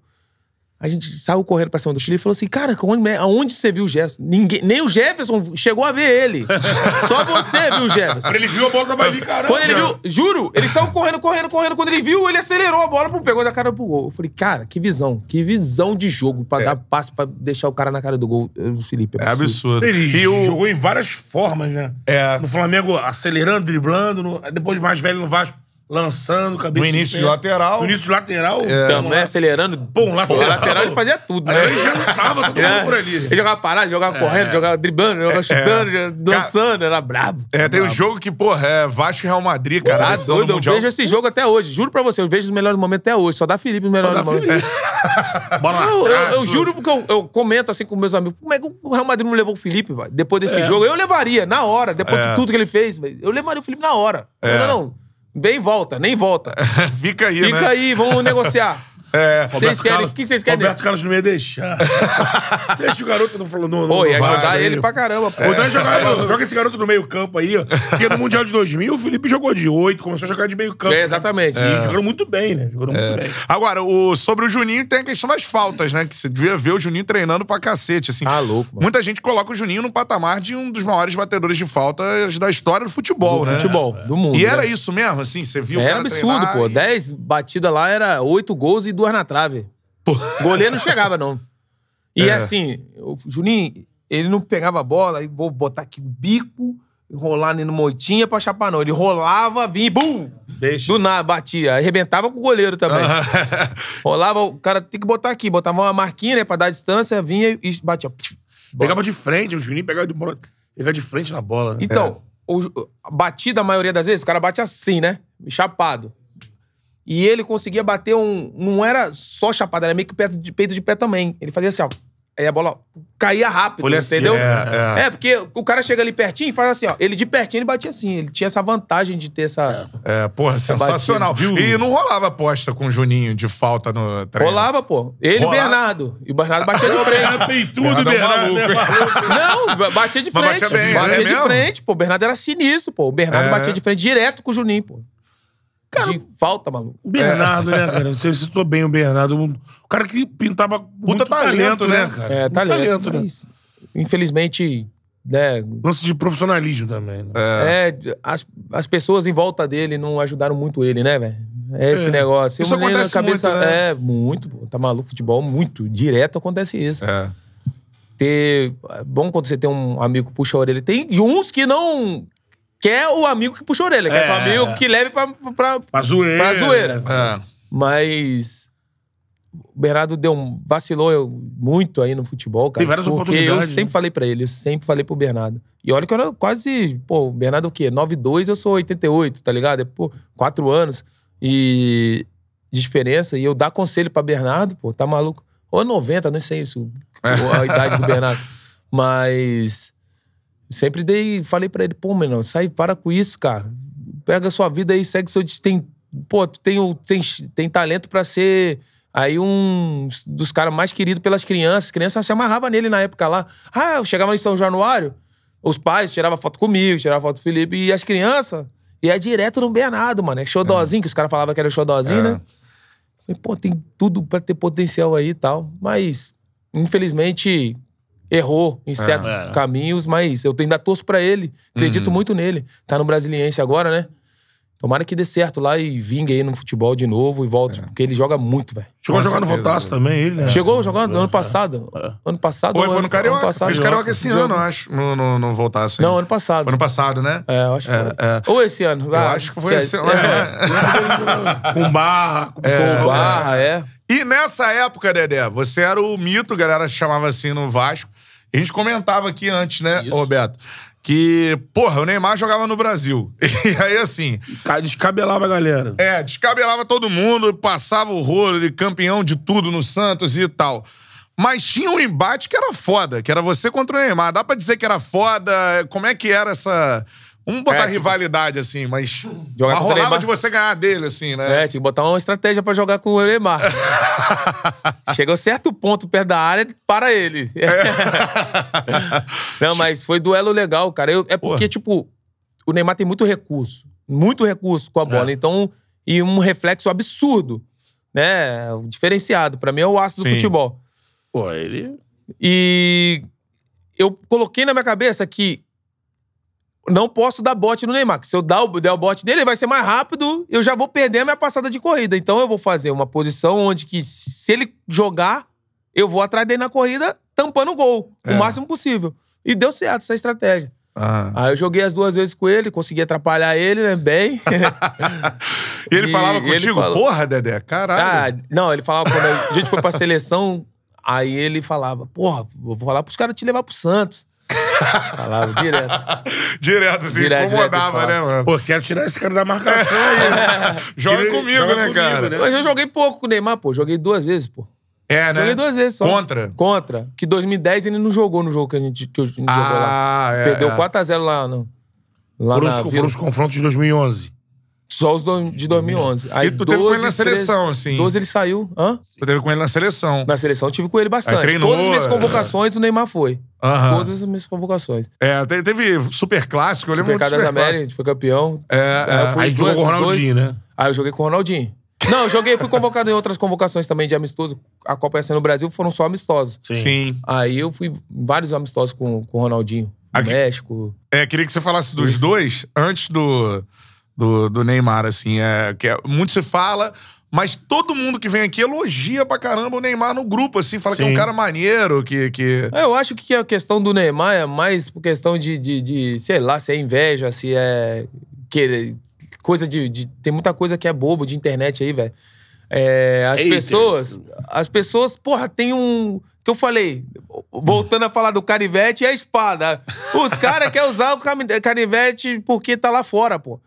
A gente saiu correndo pra cima do Felipe e falou assim: Cara, onde, aonde você viu o Jefferson? Ninguém, nem o Jefferson chegou a ver ele. Só você viu o Jefferson.
Ele viu a bola tava ali, caramba.
Quando ele viu, juro, eles estavam correndo, correndo, correndo. Quando ele viu, ele acelerou a bola, pegou da cara pro gol. Eu falei, cara, que visão, que visão de jogo pra dar passe pra deixar o cara na cara do gol, o Felipe.
É absurdo.
Ele
E o.
jogou em várias formas, né?
É.
No Flamengo, acelerando, driblando. no- depois mais velho no Vasco, lançando, cabeça
No início de lateral.
No início de lateral.
Também acelerando.
Pô, um
Pô,
lateral.
lateral ele fazia tudo, né?
Ele jantava todo mundo por ali.
Ele jogava parado, jogava correndo, jogava driblando, jogava chutando, jogava dançando, era brabo.
É, tem um jogo que, porra, é Vasco e Real Madrid, cara.
Tá doido, eu
Mundial.
vejo esse jogo até hoje. Juro pra você, eu vejo os melhores momentos até hoje. Só dá Felipe os melhores momentos.
Felipe. Bola
Eu, eu- eu juro porque eu, eu comento assim com meus amigos. Como é que o Real Madrid não levou o Felipe, velho? Depois desse
É.
jogo, eu levaria, na hora, depois
É.
de tudo que ele fez. Eu levaria o Felipe na hora.
É.
Não, não, não. Vem e volta, nem volta.
Fica aí,
Fica
né?
aí, vamos negociar.
É.
Vocês querem- o que vocês querem?
Roberto Carlos não ia deixar. Deixa o garoto não falou. Não,
Pô, ia
vai,
ajudar ele pra caramba, pô.
Então joga, joga esse garoto no meio campo aí, ó. Porque no Mundial de 2000 o Felipe jogou de 8, começou a jogar de meio campo.
É, exatamente.
E jogando muito bem, né? Jogando muito bem.
Agora, o, sobre o Juninho tem a questão das faltas, né? Que você devia ver o Juninho treinando pra cacete, assim.
Ah, louco, mano.
Muita gente coloca o Juninho no patamar de um dos maiores batedores de faltas da história do futebol, né?
Futebol, do mundo.
E era
né?
isso mesmo, assim? Você viu o
Era
cara
absurdo,
treinar
pô.
e-
10 batidas lá era 8 gols e duas na trave. O goleiro não chegava, não. E
É.
assim, o Juninho, ele não pegava a bola e vou botar aqui o bico, rolar ali no moitinha pra chapar, não. Ele rolava, vinha e bum!
Deixa.
Do nada, batia. Arrebentava com o goleiro também. rolava, o cara tem que botar aqui, botava uma marquinha, né, pra dar distância, vinha e batia.
Pegava de frente, o Juninho pegava de. Pegava de frente na bola, né?
Então, o, a batida, a maioria das vezes, o cara bate assim, né? Chapado. E ele conseguia bater um. Não era só chapado, era meio que peito de, peito de pé também. Ele fazia assim, ó. Aí a bola caía rápido,
Folha assim,
entendeu?
é, é.
É, porque o cara chega ali pertinho e faz assim, ó. Ele de pertinho, ele batia assim. Ele tinha essa vantagem de ter essa.
É, porra, sensacional.
batida,
E não rolava aposta com o Juninho de falta no treino.
Rolava, pô. Ele e o. Bernardo. E o Bernardo batia de frente.
Era peitudo,
Bernardo é um
Bernardo.
maluco.
né?
Não, batia de
Mas
frente.
batia bem,
batia
é
de
mesmo?
frente, pô. O Bernardo era sinistro, pô. O Bernardo
É.
batia de frente direto com o Juninho, pô. De falta, maluco.
O Bernardo, né, cara? Você citou bem o Bernardo. um- O cara que pintava muito
talento,
talento, né,
né?
cara?
É,
Muito
talento.
talento, né?
mas, Infelizmente, né?
Lance de profissionalismo também. Né?
É, as, as pessoas em volta dele não ajudaram muito ele, né, velho? É esse negócio.
Isso
Eu me lembro
acontece muito, né?
É, muito, pô. Tá maluco, futebol, muito. Direto acontece isso.
É.
Ter. É bom quando você tem um amigo que puxa a orelha. Tem uns que não. Quer o amigo que puxa a orelha, quer
É.
o amigo que leve pra, pra,
Pra zoeira.
pra zoeira.
É.
Mas. O Bernardo deu um, vacilou eu- muito aí no futebol, cara.
Tem várias
porque
oportunidades,
Eu sempre
né?
falei pra ele, eu sempre falei pro Bernardo. E olha que eu era quase. Pô, o Bernardo é o quê? 9,2, eu sou 88, tá ligado? É, pô, quatro anos. E. De diferença. E eu dar conselho pra Bernardo, pô, tá maluco. Ou 90, não sei isso. A idade do Bernardo. Mas. Sempre dei, falei pra ele, pô, menino, sai, para com isso, cara. Pega a sua vida aí, segue seu destino. Pô, tu tem, tem, tem talento pra ser aí um dos caras mais queridos pelas crianças. As crianças se amarravam nele na época lá. Ah, eu chegava em São Januário, os pais tiravam foto comigo, tiravam foto do Felipe, e as crianças ia direto no Bernardo, mano. É xodózinho, que os caras falavam que era xodózinho,
É.
né? Falei, pô, tem tudo pra ter potencial aí e tal. Mas, infelizmente, errou em certos
É.
caminhos, mas eu ainda torço pra ele. Acredito
Uhum.
muito nele. Tá no Brasiliense agora, né? Tomara que dê certo lá e vingue aí no futebol de novo e volte,
É.
porque ele joga muito, velho.
Chegou a
Com
jogar no. Votaço também, ele, né?
Chegou jogando ano passado. Ano passado.
Oi,
ou
foi
ano-
no Carioca.
ano passado.
Fez Carioca esse ano, eu acho. No, no, no Voltaço.
Não, ano passado.
Foi no passado, né?
É, eu acho que
É,
foi.
é.
Ou esse ano.
Eu acho que foi esse ano.
É.
Com barra, com
Com barra, é.
E nessa época, Dedé, você era o mito, a galera chamava assim no Vasco. A gente comentava aqui antes, né, Roberto? Que, porra, o Neymar jogava no Brasil. E aí, assim,
Ca- Descabelava a galera.
é, descabelava todo mundo, passava o rolo, ele campeão de tudo no Santos e tal. Mas tinha um embate que era foda, que era você contra o Neymar. Dá pra dizer que era foda? Como é que era essa. Vamos botar
É, tipo,
rivalidade, assim, mas.
jogar o
rolava de você ganhar dele, assim, né?
É, tinha que botar uma estratégia pra jogar com o Neymar. Chegou certo ponto perto da área, para ele. Não, mas foi duelo legal, cara. Eu- é porque,
Porra.
tipo, o Neymar tem muito recurso. Muito recurso com a bola. Então, e um reflexo absurdo, né? Diferenciado. Pra mim é o aço do futebol.
Pô, ele.
E eu coloquei na minha cabeça que não posso dar bote no Neymar. Se eu dar o, der o bote nele, ele vai ser mais rápido, eu já vou perder a minha passada de corrida. Então eu vou fazer uma posição onde que se ele jogar, eu vou atrás dele na corrida, tampando o gol,
É.
o máximo possível. E deu certo essa estratégia.
Ah.
Aí eu joguei as duas vezes com ele, consegui atrapalhar ele, né, bem.
E ele
E
falava
ele
contigo?
falou-
Porra, Dedé,
Ah,
caralho.
não, ele falava quando a gente foi pra seleção, aí ele falava, porra, vou falar pros caras te levar pro Santos. falava direto.
direto, assim,
Direto,
incomodava,
direto,
né, mano?
Pô, quero tirar esse cara da marcação aí.
Joga
Tira-
comigo,
joga
né,
comigo,
cara?
né?
Mas eu joguei pouco com o Neymar, pô. Joguei duas vezes, pô.
É, né?
Joguei duas vezes só.
Contra?
Contra. Que 2010 ele não jogou no jogo que a gente, que a gente jogou lá.
Ah, é.
Perdeu
é.
4x0 lá, no, lá
Foram
na
os,
Vila.
foram os confrontos de 2011.
Só os do- de 2011. Aí
E tu teve com ele na
12, 13,
seleção, assim.
12 ele saiu. Hã?
Tu teve com ele na seleção.
Na seleção eu tive com ele bastante.
Aí treinou,
Todas as minhas
é.
convocações o Neymar foi.
Aham.
Todas as minhas convocações.
É, te- teve Super Clássico, eu lembro
Super
do Super
Américas, a
Clássico.
gente foi campeão.
É,
É,
é.
fui-
Aí
dois-
jogou com o Ronaldinho, né?
Aí eu joguei com o Ronaldinho. Não, eu joguei, fui convocado em outras convocações também de amistoso. A Copa ia ser no Brasil, foram só amistosos.
Sim.
Aí eu fui em vários amistosos com, com o Ronaldinho. No
Aqui-
México.
É, queria que você falasse dos dois antes do, do, do Neymar, assim. É, que é- muito se fala, mas todo mundo que vem aqui elogia pra caramba o Neymar no grupo, assim. Fala que é um
Sim.
cara maneiro, que. que...
É, Eu acho que a questão do Neymar é mais por questão de, de, de, sei lá, se é inveja, se é. Que, coisa de, de- Tem muita coisa que é bobo de internet aí, velho. É, as
Haters.
pessoas. As pessoas, porra, tem um. Que eu falei, voltando a falar do canivete e a espada. Os caras querem usar o canivete porque tá lá fora, pô.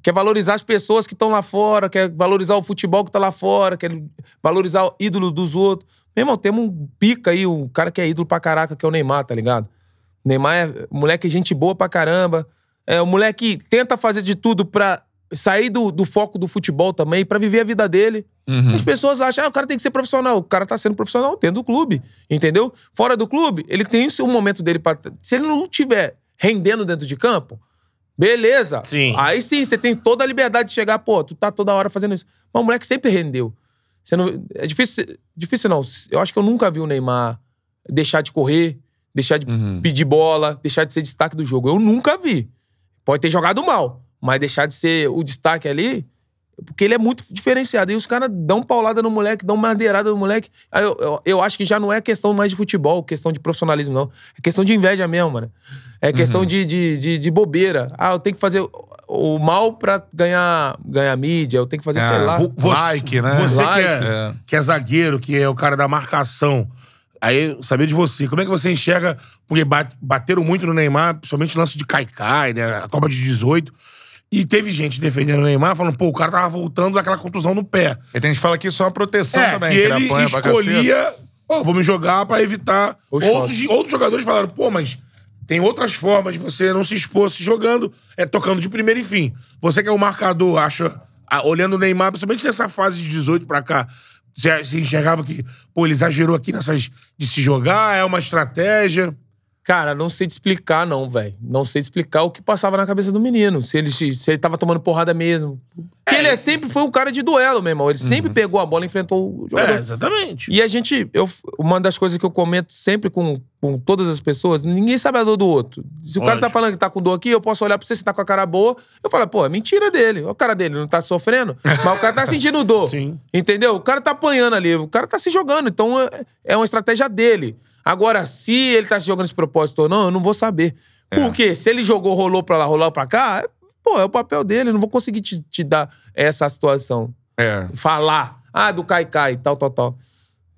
Quer valorizar as pessoas que estão lá fora, quer valorizar o futebol que tá lá fora, quer valorizar o ídolo dos outros. Meu irmão, temos um pica aí, um cara que é ídolo pra caraca, que é o Neymar, tá ligado? O Neymar é moleque gente boa pra caramba. É o moleque tenta fazer de tudo pra sair do, do foco do futebol também, pra viver a vida dele.
Uhum.
As pessoas acham, ah, o cara tem que ser profissional. O cara tá sendo profissional dentro do clube, entendeu? Fora do clube, ele tem o seu momento dele pra. Se ele não tiver rendendo dentro de campo, beleza.
Sim.
Aí sim, você tem toda a liberdade de chegar, pô, tu tá toda hora fazendo isso. Mas o moleque sempre rendeu. Você não, é difícil, difícil não. Eu acho que eu nunca vi o Neymar deixar de correr, deixar de
Uhum.
pedir bola, deixar de ser destaque do jogo. Eu nunca vi. Pode ter jogado mal, mas deixar de ser o destaque ali, porque ele é muito diferenciado. E os caras dão paulada no moleque, dão madeirada no moleque. Aí eu, eu, eu acho que já não é questão mais de futebol, questão de profissionalismo, não. É questão de inveja mesmo, mano. É questão de, de, de, de bobeira. Ah, eu tenho que fazer o- o mal pra ganhar, ganhar mídia, eu tenho que fazer,
É,
sei lá.
Você-
Like, né?
Você
Like.
que, é,
É.
que é zagueiro, que é o cara da marcação. Aí, saber de você, como é que você enxerga? Porque bate- bateram muito no Neymar, principalmente lance de Caicai, né? A Copa de 18. E teve gente defendendo o Neymar, falando, pô, o cara tava voltando daquela contusão no pé.
E tem gente que fala que isso é uma proteção
É,
também,
que
que
ele
apanha pra cacete.
escolhia, pô, vou me jogar pra evitar. Outros, outros jogadores falaram, pô, mas tem outras formas de você não se expor se jogando, é tocando de primeiro e fim. Você que é o marcador, acha, olhando o Neymar, principalmente nessa fase de 18 pra cá, você enxergava que, pô, ele exagerou aqui nessas de se jogar, é uma estratégia.
Cara, não sei te explicar, não, velho. Não sei te explicar o que passava na cabeça do menino. Se ele, se ele tava tomando porrada mesmo. Porque ele é sempre foi um cara de duelo, meu irmão. Ele sempre pegou a bola e enfrentou o jogador.
É, exatamente.
E a gente, eu, uma das coisas que eu comento sempre com, com todas as pessoas, ninguém sabe a dor do outro. Se o cara tá falando que tá com dor aqui, eu posso olhar pra você, você tá com a cara boa, eu falo, pô, é mentira dele. Olha o cara dele, não tá sofrendo, mas o cara tá sentindo dor.
Sim.
Entendeu? O cara tá apanhando ali, o cara tá se jogando, então é, é uma estratégia dele. Agora, se ele tá se jogando de propósito ou não, eu não vou saber. Por quê? Se ele jogou, rolou pra lá, rolou pra cá, é- pô, é o papel dele, eu não vou conseguir te, te dar essa situação
É.
falar, ah, do Kaikai, tal, tal, tal.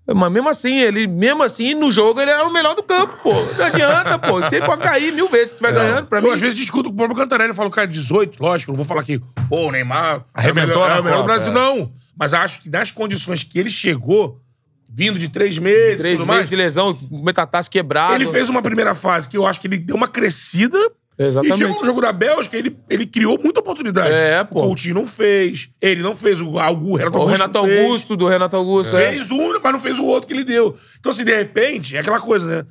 Mas mesmo assim, ele, mesmo assim, no jogo, ele era o melhor do campo, pô. Não adianta, pô. Você pode cair mil vezes se estiver ganhando, pra
Eu,
mim.
às vezes, discuto com o próprio Cantarelli. Eu falo, cara, 18, lógico, não vou falar que, pô, o Neymar
Arrebentou
é o melhor, é o melhor do Brasil,
é.
não. Mas acho que nas condições que ele chegou, vindo de três meses,
Três meses
mais,
de lesão, metatarso quebrado.
ele fez uma primeira fase que eu acho que ele deu uma crescida.
Exatamente.
E chegou no jogo da Bélgica, ele, ele criou muita oportunidade.
É, pô.
O Coutinho não fez. Ele não fez. O, o Renato
O
Augusto
Renato
não fez.
Augusto, do Renato Augusto, é.
Fez um, mas não fez o outro que ele deu. Então, se de repente, é aquela coisa, né?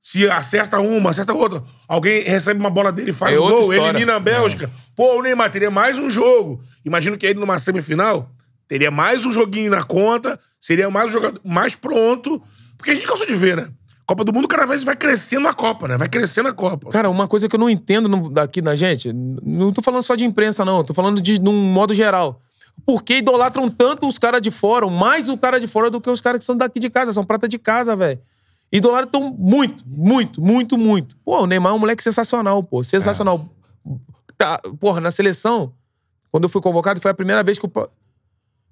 Se acerta uma, acerta outra, alguém recebe uma bola dele e faz
É
o gol,
história.
elimina a Bélgica. Pô, o Neymar teria mais um jogo. Imagino que ele numa semifinal teria mais um joguinho na conta, seria mais um jogador mais pronto. Porque a gente cansou de ver, né? Copa do Mundo cada vez vai crescendo a Copa, né? Vai crescendo a Copa.
Cara, uma coisa que eu não entendo no- daqui na gente, não tô falando só de imprensa, não. Tô falando de num modo geral. Por que idolatram tanto os caras de fora, mais o cara de fora do que os caras que são daqui de casa, são prata de casa, velho. Idolatram muito, muito, muito, muito. Pô, o Neymar é um moleque sensacional, pô. Sensacional. Tá, porra, na seleção, quando eu fui convocado, foi a primeira vez que o.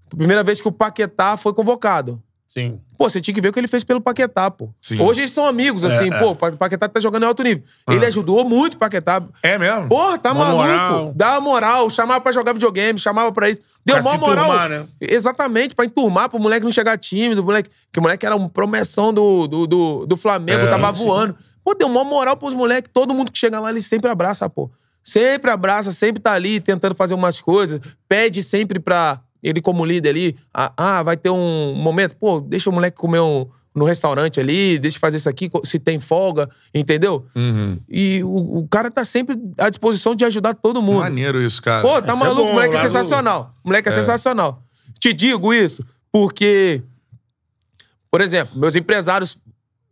Primeira vez que o Paquetá foi convocado.
Sim.
Pô, você tinha que ver o que ele fez pelo Paquetá, pô.
Sim.
Hoje eles são amigos, assim,
é.
pô. O Pa- Paquetá tá jogando em alto nível. Ele ajudou muito o Paquetá.
É mesmo?
Porra, tá
Uma
maluco.
moral.
Dá uma moral. Chamava pra jogar videogame, chamava pra isso. Deu
Pra se
moral.
enturmar, né?
Exatamente, pra enturmar, pro moleque não chegar tímido. Moleque, que o moleque era um promessão do, do, do, do Flamengo,
É,
tava
sim.
voando. Pô, deu mó moral pros moleques. Todo mundo que chega lá, ele sempre abraça, pô. Sempre abraça, sempre tá ali tentando fazer umas coisas. Pede sempre pra ele, como líder ali, ah, ah, vai ter um momento, pô, deixa o moleque comer um, no restaurante ali, deixa eu fazer isso aqui, se tem folga, entendeu?
Uhum.
E o, o cara tá sempre à disposição de ajudar todo mundo.
Maneiro isso, cara.
Pô, tá
Isso é
maluco,
bom,
o moleque é sensacional. Moleque é, sensacional. Te digo isso porque, por exemplo, meus empresários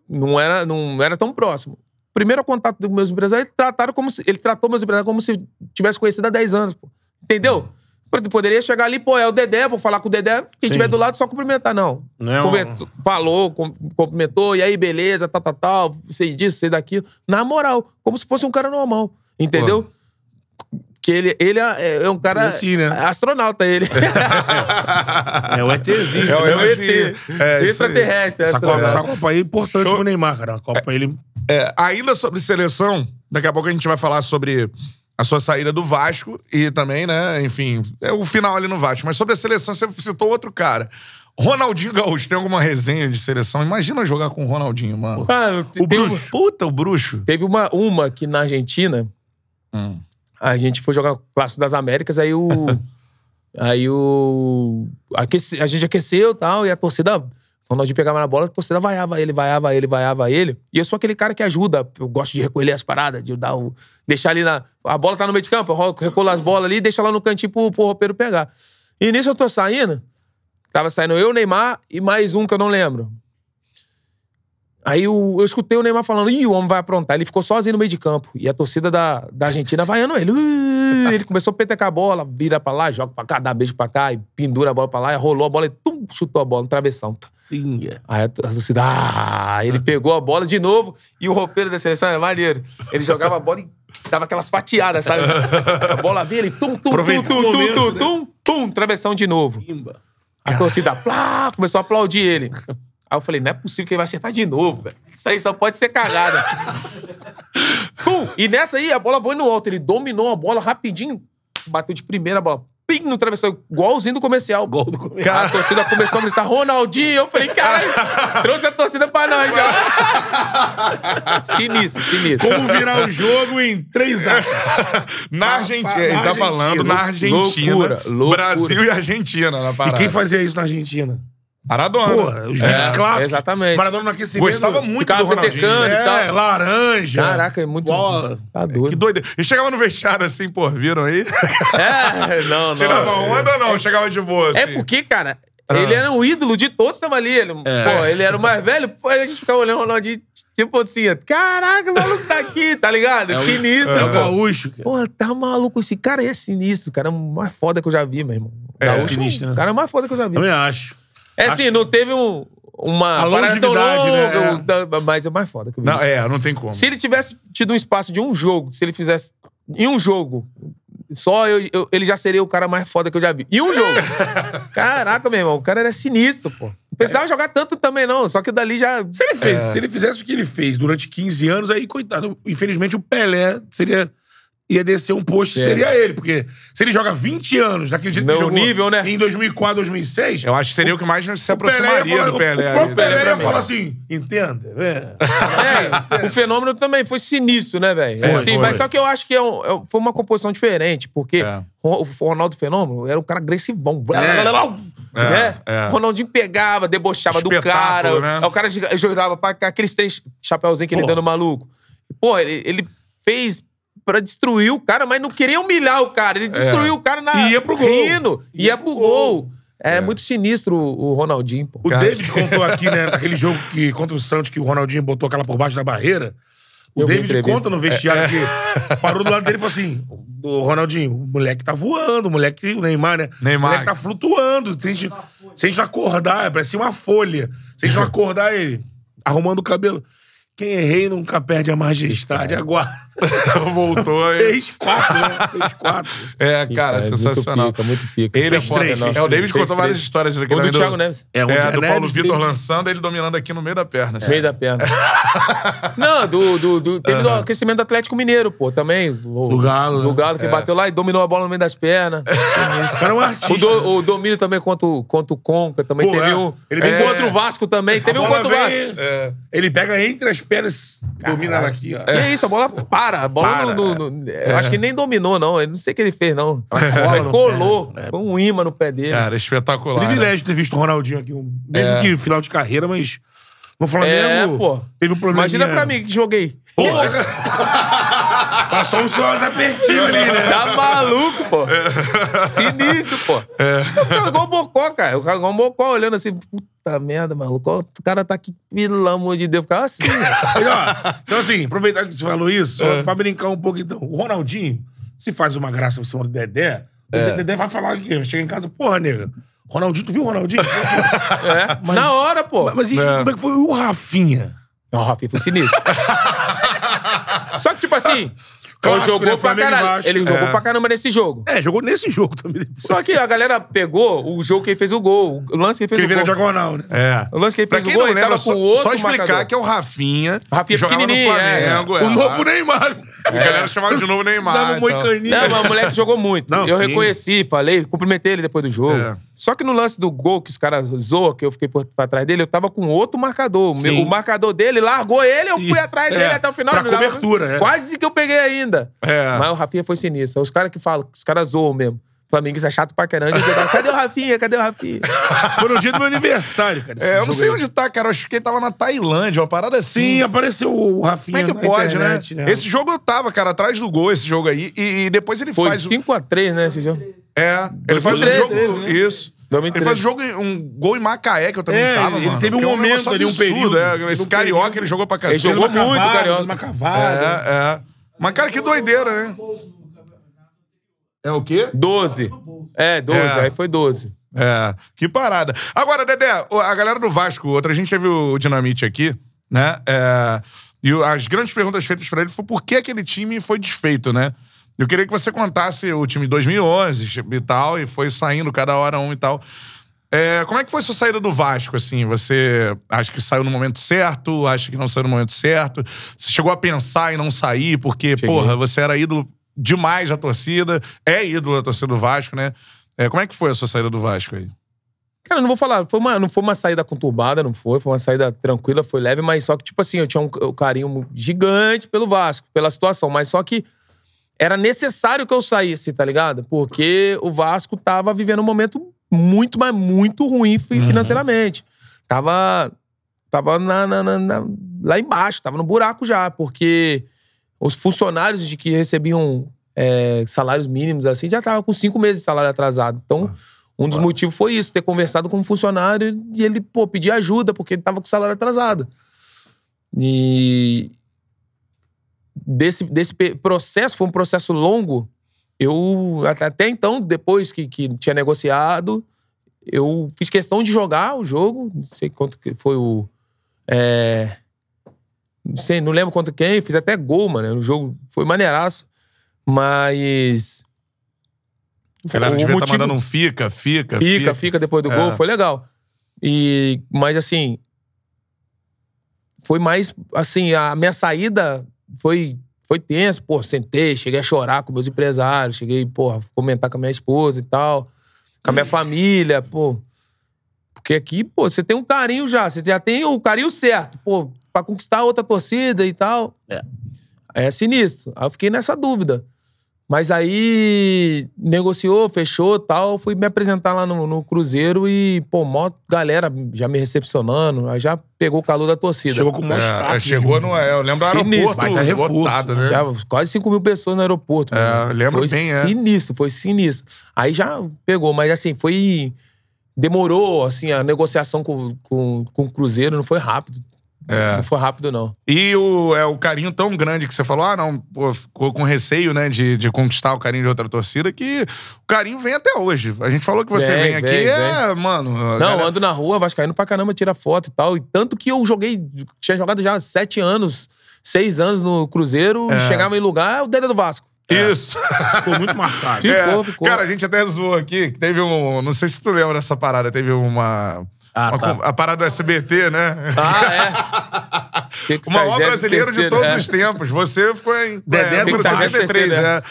não era, não era tão próximo. Primeiro contato dos meus empresários, ele, trataram como se, ele tratou meus empresários como se tivesse conhecido há 10 anos, pô. Entendeu? Exemplo, Poderia chegar ali, pô, é o Dedé, vou falar com o Dedé, quem estiver do lado só cumprimentar, não.
Não é
Falou, cum- cumprimentou, e aí, beleza, tal, tal, tal, sei disso, sei daquilo. Na moral, como se fosse um cara normal, entendeu? Que ele, ele é, é um cara.
Assim, né?
Astronauta, ele.
É o ETzinho.
É o
É o
ET. É, aí.
Extraterrestre.
Essa Copa, essa Copa aí é importante
Show.
pro Neymar, cara. A Copa ele.
É, ainda sobre seleção, daqui a pouco a gente vai falar sobre a sua saída do Vasco e também, né, enfim, é o final ali no Vasco. Mas sobre a seleção, você citou outro cara. Ronaldinho Gaúcho, tem alguma resenha de seleção? Imagina jogar com o Ronaldinho, mano.
Mano, te-
O bruxo.
Puta, o bruxo.
teve uma, uma que na Argentina,
Hum.
a gente foi jogar o Clássico das Américas, aí o. aí o. aquece- a gente aqueceu e tal, e a torcida. Gente pegava na bola, a torcida vaiava ele, vaiava ele, vaiava ele. E eu sou aquele cara que ajuda. Eu gosto de recolher as paradas, de dar o. Deixar ali na. A bola tá no meio de campo, eu recolho as bolas ali e deixa lá no cantinho pro, pro roupeiro pegar. E nisso eu tô saindo. Tava saindo eu, Neymar e mais um que eu não lembro. Aí o- eu escutei o Neymar falando, ih, o homem vai aprontar. Ele ficou sozinho no meio de campo. E a torcida da, da Argentina vaiando ele. "Uh", ele começou a petecar a bola, vira pra lá, joga pra cá, dá beijo pra cá, e pendura a bola pra lá, e rolou a bola e tum, chutou a bola no travessão. Aí a torcida, ah, ele pegou a bola de novo e o roupeiro da seleção era maneiro. Ele jogava a bola e dava aquelas fatiadas, sabe? A bola vinha, ele tum, tum, tum, tum, tum, tum,
né?
tum, tum, travessão de novo. A torcida plá, começou a aplaudir ele. Aí eu falei, não é possível que ele vai acertar de novo, velho. Isso aí só pode ser cagada. Pum! E nessa aí, a bola foi no alto. Ele dominou a bola rapidinho, bateu de primeira a bola. Pim, no travessão, igualzinho do comercial.
Gol do comercial.
A torcida começou a gritar, Ronaldinho. Eu falei, caralho, trouxe a torcida pra nós já. sinistro, sinistro.
Como virar o jogo em três anos.
Na
Na-
Argentina.
na
Ele tá falando na Argentina.
Loucura, loucura.
Brasil e Argentina na
E
parada.
quem fazia isso na Argentina?
Maradona.
Porra, os vídeos
É,
clássicos.
exatamente.
Maradona no aquecimento.
Gostava muito
Ficava
do Ronaldinho.
É, laranja.
Caraca, é muito.
Bola.
Tá doido.
Que doido. E chegava no vestiário assim, pô, viram aí?
É, não, não.
Tirava onda ou não? Chegava de boa, assim.
É porque, cara,
Ah.
ele era um ídolo de todos que estavam ali. Ele, Pô, ele era o mais velho. Pô, a gente ficava olhando o Ronaldinho, tipo assim, caraca, o maluco tá aqui, tá ligado? Sinistro.
É o gaúcho. cara.
Pô, tá maluco. Esse cara é sinistro. O cara é o mais foda que eu já vi, meu irmão.
É,
Gaúcho,
sinistro, né?
O cara é o mais foda que eu já vi.
Também acho.
É assim, não teve um, uma
A
parada tão
longevidade, né?
longa, da- mas é o mais foda que eu vi.
Não, é, não tem como.
Se ele tivesse tido um espaço de um jogo, se ele fizesse em um jogo, só eu, eu- ele já seria o cara mais foda que eu já vi. Em um jogo. Caraca, meu irmão, o cara era sinistro, pô. Não precisava jogar tanto também, não. Só que dali já.
Se ele, fez, se ele fizesse o que ele fez durante 15 anos, aí, coitado, infelizmente o Pelé seria. Ia descer um posto,
É.
seria ele, porque se ele joga 20 anos daquele jeito que
No
ele jogou
nível, né?
em 2004, 2006,
Eu acho que seria o que mais se aproximaria do Pelé.
o próprio Pelé ia falar assim, entenda, é.
É, o fenômeno também foi sinistro, né, velho? Assim,
foi.
Mas só que eu acho que é um- é foi uma composição diferente, porque
É.
o Ronaldo Fenômeno era um cara agressivão.
É,
né?
é.
Ronaldinho pegava, debochava do cara.
né?
O cara jogava pra cá, aqueles três chapéuzinhos que ele
Pô.
dando maluco. Pô, ele, ele fez pra destruir o cara, mas não queria humilhar o cara. Ele destruiu o cara na.
E ia pro gol.
Rindo, ia, pro gol. É, muito sinistro o o Ronaldinho, pô.
O David contou aqui, né, naquele jogo que, contra o Santos, que o Ronaldinho botou aquela por baixo da barreira. O
Eu vi
David conta no vestiário que parou do lado dele e falou assim: o Ronaldinho, o moleque tá voando, o moleque, o Neymar, né?
Neymar.
O moleque tá flutuando. Se a gente, se a gente acordar, é parecia uma folha. Se a gente não acordar, ele arrumando o cabelo. Quem errei nunca perde a majestade. Aguarda.
Voltou e...
Fez quatro, né? Fez quatro.
É, cara,
é
sensacional.
Muito pica, muito pica.
Ele é
Fez
foda,
três,
não.
fez
É, o David contou várias histórias aqui
Gol do
também
Thiago Neves.
É, um
É, do Paulo
Neves,
Vitor
David.
lançando, ele dominando aqui no meio da perna. assim.
Meio da perna. Não, do, do, do- teve do aquecimento do Atlético Mineiro, pô, também. O,
Do Galo,
Do
né?
Galo que bateu lá e dominou a bola no meio das pernas.
O cara é um artista.
O, do- o domínio também contra o, contra o Conca também
Pô,
teve
é.
um.
Ele vem-
contra o Vasco também. Teve um contra o Vasco.
É.
Ele pega entre as pernas, domina ela aqui, ó.
Que isso, a bola para. A bola
Para,
não- não- não- eu acho que nem dominou, não. Eu não sei o que ele fez, não.
cola no
colou.
É.
Foi um imã no pé dele.
Cara, espetacular. né?
Privilégio ter visto o Ronaldinho aqui, um- mesmo
É.
que final de carreira, mas no
É,
Flamengo
pô.
teve um problema.
Imagina pra mim que joguei.
Passou uns olhos apertinhos ali, né?
Tá maluco, pô. Sinistro, pô. Eu ficava igual o Bocó, cara. Eu ficava igual o Bocó olhando assim, puta merda, maluco. O cara tá aqui, pelo amor de Deus. Eu ficava assim, né?
Então, assim, aproveitar que você falou isso,
É.
pra brincar um pouco, então. O Ronaldinho, se faz uma graça em cima do Dedé, o
É.
Dedé vai falar que chega em casa, porra, nega. Ronaldinho, tu viu o Ronaldinho?
É, na hora, pô.
Mas e como é que foi o Rafinha?
Não, o Rafinha foi sinistro. Só que, tipo assim,
Clássico,
ele jogou
né?
pra
Flamengo e
caralho. Ele jogou
É.
pra caramba nesse jogo.
É, jogou nesse jogo também.
Só que a galera pegou o jogo que ele fez o gol. O lance que ele fez
ele
o
vira
gol.
diagonal, né?
É.
O lance que ele
Pra
fez
quem
o
não
gol, ele
lembra,
tava com
só,
o outro
só explicar
marcador.
que é o Rafinha.
Rafinha
que jogava no
pequenininho,
Flamengo.
é.
é.
O novo Neymar.
A galera chamava de novo Neymar.
Usava um
então.
moicaninho.
Não, mas o moleque jogou muito.
Não,
eu
sim.
reconheci, falei, cumprimentei ele depois do jogo.
É.
Só que no lance do gol que os caras zoam, que eu fiquei por pra trás dele, eu tava com outro marcador. O, meu- o marcador dele largou ele, eu fui atrás
É,
dele até o final.
pra
dava-
cobertura, é.
Quase que eu peguei ainda.
É.
Mas o Rafinha foi sinistro. Os caras que falam, os caras zoam mesmo. Flamenguista é chato pra caramba. Cadê o Rafinha? Cadê o Rafinha?
Foi no dia do meu aniversário, cara.
É, eu não sei
aí.
onde tá, cara. Eu acho que ele tava na Tailândia, uma parada assim.
Sim, apareceu o Rafinha
Como é que pode,
internet,
né? Esse jogo eu tava, cara, atrás do gol, esse jogo aí. E, e depois ele
Foi
faz. o-
5x3, né, esse jogo?
É, ele faz um
2013,
jogo.
né?
Isso.
2013.
Ele faz um jogo, um gol em Macaé, que eu também
É,
tava,
ele
mano.
teve um
é
momento ali, um
absurdo,
período.
É, esse
um
carioca,
período.
ele jogou pra
Ele
cacete.
jogou
Fez uma
muito, Carioca.
fez Uma cavada.
É, é. Mas, cara, que doideira, né? É o quê?
12. É, 12.
É.
Aí foi 12.
É, que parada. Agora, Dedé, a galera do Vasco, outra, a gente teve o Dinamite aqui, né? É, e as grandes perguntas feitas pra ele foi por que aquele time foi desfeito, né? Eu queria que você contasse o time de 2011 e tal, e foi saindo cada hora um e tal. É, como é que foi sua saída do Vasco, assim? Você acha que saiu no momento certo? Acha que não saiu no momento certo? Você chegou a pensar em não sair porque,
Cheguei.
porra, você era ídolo demais da torcida, é ídolo da torcida do Vasco, né? É, como é que foi a sua saída do Vasco aí?
Cara, eu não vou falar, foi uma, não foi uma saída conturbada, não foi, foi uma saída tranquila, foi leve, mas só que, tipo assim, eu tinha um, um carinho gigante pelo Vasco, pela situação, mas só que era necessário que eu saísse, tá ligado? Porque o Vasco tava vivendo um momento muito, mas muito ruim fi- financeiramente. Tava, tava na, na- na- na- lá embaixo, tava no buraco já, porque os funcionários de que recebiam é, salários mínimos assim já estavam com cinco meses de salário atrasado. Então, um dos motivos foi isso, ter conversado com um funcionário e ele, pô, pedir ajuda, porque ele tava com o salário atrasado. E desse, desse processo, foi um processo longo. Eu, até- até então, depois que, que tinha negociado, eu fiz questão de jogar o jogo. Não sei quanto que foi o. é, não sei, não lembro quanto quem, fiz até gol, mano. O jogo foi maneiraço. Mas.
A galera
o
devia estar
motivo-
mandando um fica, fica,
Fica, fica depois do
É.
gol, foi legal. E, mas assim, foi mais, assim, a minha saída foi, foi tenso, pô, sentei, cheguei a chorar com meus empresários, cheguei, pô, comentar com a minha esposa e tal, com a minha família, pô. Porque aqui, pô, você tem um carinho já, você já tem o carinho certo, pô, pra conquistar outra torcida e tal.
É.
É sinistro. Aí eu fiquei nessa dúvida. Mas aí negociou, fechou tal. Fui me apresentar lá no, no Cruzeiro e, pô, mó galera já me recepcionando. Aí já pegou o calor da torcida.
Chegou com um
É, chegou no. É, eu lembro do
Sinistro.
aeroporto
Baita reforço.
lotado, né?
Já quase 5 mil pessoas no aeroporto.
É, lembro
foi
bem, é.
sinistro, foi sinistro. Aí já pegou, mas assim, foi. Demorou, assim, a negociação com, com, com o Cruzeiro não foi rápido.
É.
Não foi rápido, não.
E o, é, o carinho tão grande que você falou, ah, não, pô, ficou com receio, né, de, de conquistar o carinho de outra torcida, que o carinho vem até hoje. A gente falou que você vem,
Vem,
aqui,
vem,
é, mano.
Não,
galera-
ando na rua, vascaíno pra caramba, tira foto e tal. E tanto que eu joguei, tinha jogado já sete anos, seis anos no Cruzeiro,
É.
chegava em lugar, é o dedo do Vasco.
Isso.
Ficou muito marcado.
Ficou,
É,
ficou.
Cara, a gente até zoou aqui, que teve um. Não sei se tu lembra dessa parada, teve uma.
Ah,
uma
tá.
a parada do SBT, né?
Ah, é?
O maior brasileiro de
63º,
todos
é.
os tempos. Você ficou em.
Dedé
é,
do
número 63,
63,
é.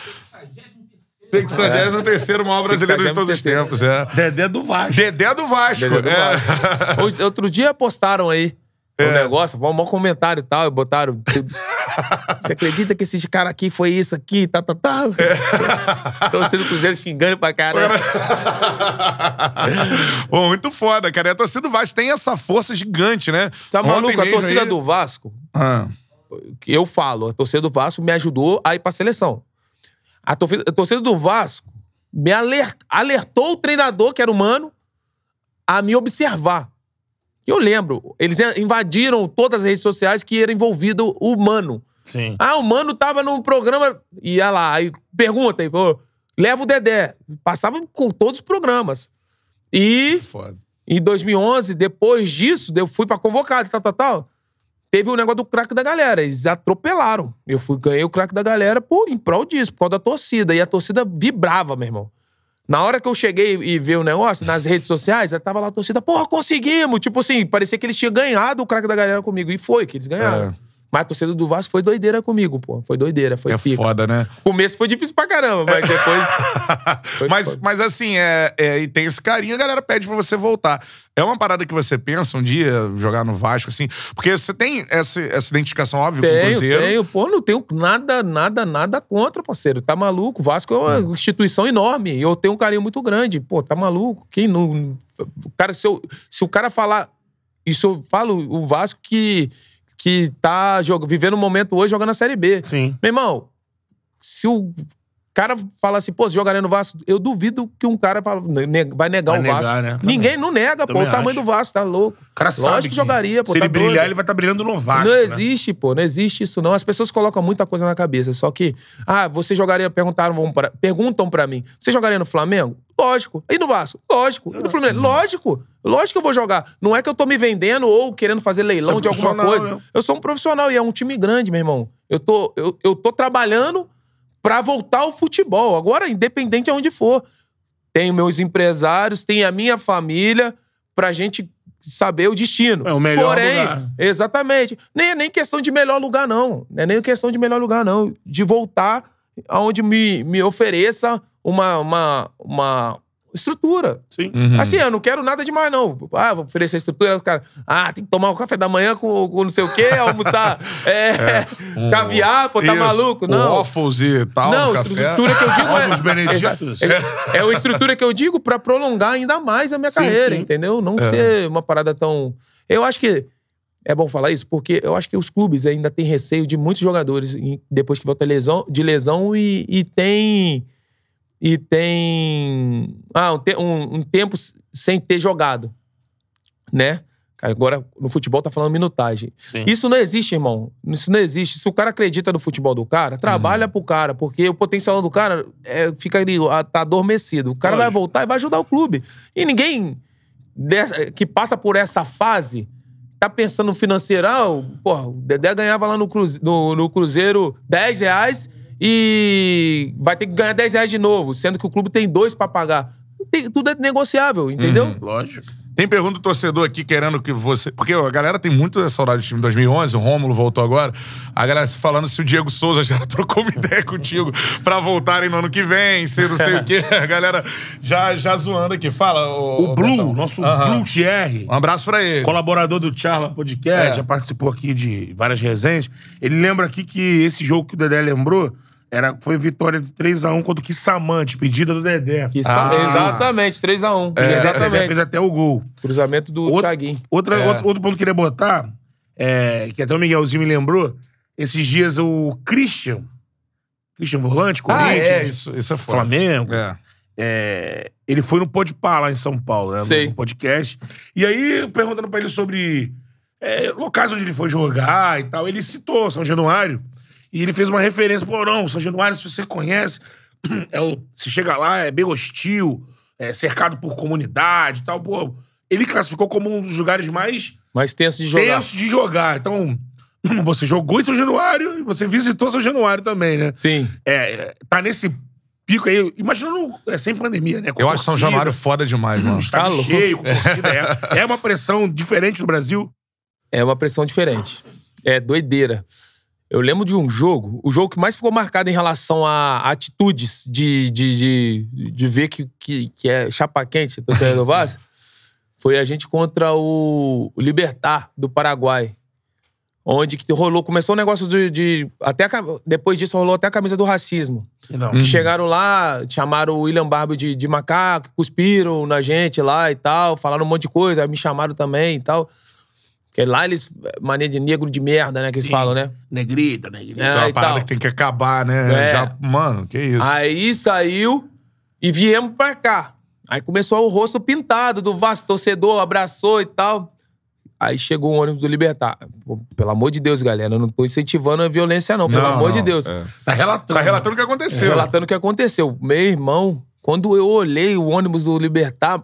63 maior brasileiro de todos os
63º.
tempos, é.
Dedé do Vasco.
Dedé do Vasco.
Dedé do
é.
Vasco. Outro dia postaram aí o negócio, foi um maior comentário e tal, e botaram. Você acredita que esse cara aqui foi isso aqui, tá, tá, tá?
É.
Torcendo Cruzeiro xingando pra caralho.
Pô, muito foda, cara. E a torcida do Vasco tem essa força gigante, né?
Tá
Ontem
maluco? A torcida
aí-
do Vasco,
Ah,
eu falo, a torcida do Vasco me ajudou a ir pra seleção. A torcida, a torcida do Vasco me aler- alertou o treinador, que era humano, a me observar. Eu lembro, eles invadiram todas as redes sociais que era envolvido o Mano.
Sim.
Ah, o Mano tava num programa. Ia lá, aí pergunta, aí, pô, leva o Dedé. Passava com todos os programas. E
foda.
em 2011, depois disso, eu fui pra convocado, tal, tal, tal. Teve o negócio do craque da galera. Eles atropelaram. Eu fui, ganhei o craque da galera por, em prol disso, por causa da torcida. E a torcida vibrava, meu irmão. Na hora que eu cheguei e vi o negócio, nas redes sociais, tava lá a torcida, porra, conseguimos! Tipo assim, parecia que eles tinham ganhado o craque da galera comigo. E foi que eles ganharam.
É.
Mas a torcida do Vasco foi doideira comigo, pô. Foi doideira, foi
É
pica.
foda, né?
O começo foi difícil pra caramba, mas depois. Foi
mas,
foda.
mas assim, é, é, e tem esse carinho, a galera pede pra você voltar. É uma parada que você pensa um dia, jogar no Vasco, assim? Porque você tem essa, essa identificação óbvia com o
Tenho,
Cruzeiro.
tenho. Pô, não tenho nada, nada, nada contra, parceiro. Tá maluco? O Vasco é uma
Hum.
instituição enorme. Eu tenho um carinho muito grande. Pô, tá maluco? Quem não. Cara, se, eu- se o cara falar. Isso eu falo, o Vasco que, que tá jog- vivendo um momento hoje jogando a Série B.
Sim.
Meu irmão, se o cara fala assim, pô, você jogaria no Vasco, eu duvido que um cara fala- ne- vai negar
Vai
o
negar,
Vasco.
né?
Ninguém não nega, pô,
Também
o tamanho
acho.
do Vasco, tá louco.
O cara
Lógico
sabe
que jogaria, pô,
Se
tá
ele brilhar,
doido.
ele vai estar brilhando no Vasco.
não
né?
existe, pô, não existe isso não. As pessoas colocam muita coisa na cabeça, só que, ah, você jogaria, perguntaram, pra- perguntam pra mim, você jogaria no Flamengo? Lógico. E no Vasco? Lógico. E no Fluminense? Lógico. Lógico que eu vou jogar. Não é que eu tô me vendendo ou querendo fazer leilão
é
de alguma coisa.
né?
Eu sou um profissional e é um time grande, meu irmão. Eu tô, eu, eu tô trabalhando pra voltar ao futebol. Agora, independente aonde for. Tenho meus empresários, tenho a minha família pra gente saber o destino.
É o melhor
Porém,
lugar.
exatamente. Nem é nem questão de melhor lugar, não. Não é nem questão de melhor lugar, não. De voltar aonde me, me ofereça uma, uma, uma estrutura.
Sim.
Uhum.
Assim, eu não quero nada demais, não. Ah, vou oferecer estrutura. Cara, ah, tem que tomar um café da manhã com, com não sei o quê, almoçar é, caviar, pô, tá
Isso,
maluco? Não.
Waffles e tal,
Não, estrutura que eu digo é.
Beneditos.
É, é uma estrutura que eu digo pra prolongar ainda mais a minha
Sim,
carreira,
sim.
entendeu? Não
É.
ser uma parada tão. Eu acho que. É bom falar isso, porque eu acho que os clubes ainda têm receio de muitos jogadores depois que volta lesão, de lesão e, e tem. E tem. Ah, um, te- um- um tempo sem ter jogado. Né? Agora, no futebol, tá falando minutagem.
Sim.
Isso não existe, irmão. Isso não existe. Se o cara acredita no futebol do cara, trabalha pro cara, porque o potencial do cara é, fica ali, ah, tá adormecido. O cara vai voltar e vai ajudar o clube. E ninguém dessa- que passa por essa fase tá pensando no financeirão. Porra, o Dedé ganhava lá no, Cruze- no- no Cruzeiro 10 reais e vai ter que ganhar 10 reais de novo, sendo que o clube tem dois pra pagar. Tem- tudo é negociável, entendeu?
Lógico.
Tem pergunta do torcedor aqui querendo que você. Porque a galera tem muito saudade do time de 2011, o Rômulo voltou agora. A galera falando se o Diego Souza já trocou uma ideia contigo pra voltarem no ano que vem, se não sei o quê. A galera já, já zoando aqui. Fala,
O
ô,
Blue,
Betão.
nosso. Blue Thierry,
Um abraço pra ele.
colaborador do Charla Podcast,
É.
já participou aqui de várias resenhas. Ele lembra aqui que esse jogo que o Dedé lembrou era, foi vitória de 3x1 contra o Kissamã, despedida do Dedé.
Ah.
Exatamente, 3x1.
O Dedé
Exatamente.
fez até o gol.
Cruzamento do
Outro-
Thiaguinho.
Outra,
É.
outro, outro ponto que eu queria botar, é, que até o Miguelzinho me lembrou, esses dias o Christian, Christian Volante,
Ah,
Corinthians,
é, isso, isso é foda.
Flamengo,
É.
é, ele foi no Podpah lá em São Paulo, né?
Sei.
No podcast. E aí, perguntando pra ele sobre é, locais onde ele foi jogar e tal, ele citou São Januário. E ele fez uma referência, pô, não, São Januário, se você conhece, é o- se chega lá, é bem hostil, é cercado por comunidade e tal, pô. Ele classificou como um dos lugares mais
Mais tenso de jogar.
tensos de jogar. Então, você jogou em São Januário e você visitou São Januário também, né?
Sim.
É, tá nesse pico aí, imaginando é, sem pandemia, né? Com
Eu acho São Januário foda demais, mano.
Estádio
Tá
cheio, com torcida. É, é uma pressão diferente do Brasil.
É uma pressão diferente. É doideira. Eu lembro de um jogo, o jogo que mais ficou marcado em relação a atitudes de, de, de, de ver que, que, que é chapa quente, torcedor do Vasco, Foi a gente contra o Libertar do Paraguai. Onde que rolou, começou o negócio de. de- até a depois disso rolou até a camisa do racismo.
Não.
Que chegaram lá, chamaram o William Barbo de, de macaco, cuspiram na gente lá e tal, falaram um monte de coisa, me chamaram também e tal. Porque lá eles. Mania de negro de merda, né? Que eles
Sim.
falam, né?
Negrita, negrita.
É,
Isso é uma parada
tal.
que tem que acabar, né?
É.
Já, mano, que isso.
Aí saiu e viemos pra cá. Aí começou o rosto pintado do Vasco, torcedor, abraçou e tal. Aí chegou o ônibus do Libertar. Pô, Pelo amor de Deus, galera, eu não tô incentivando a violência, não. Pelo
Não,
amor
não,
de Deus.
é.
Tá relatando.
Tá relatando o que aconteceu.
Relatando o que aconteceu. Meu irmão, quando eu olhei o ônibus do Libertar,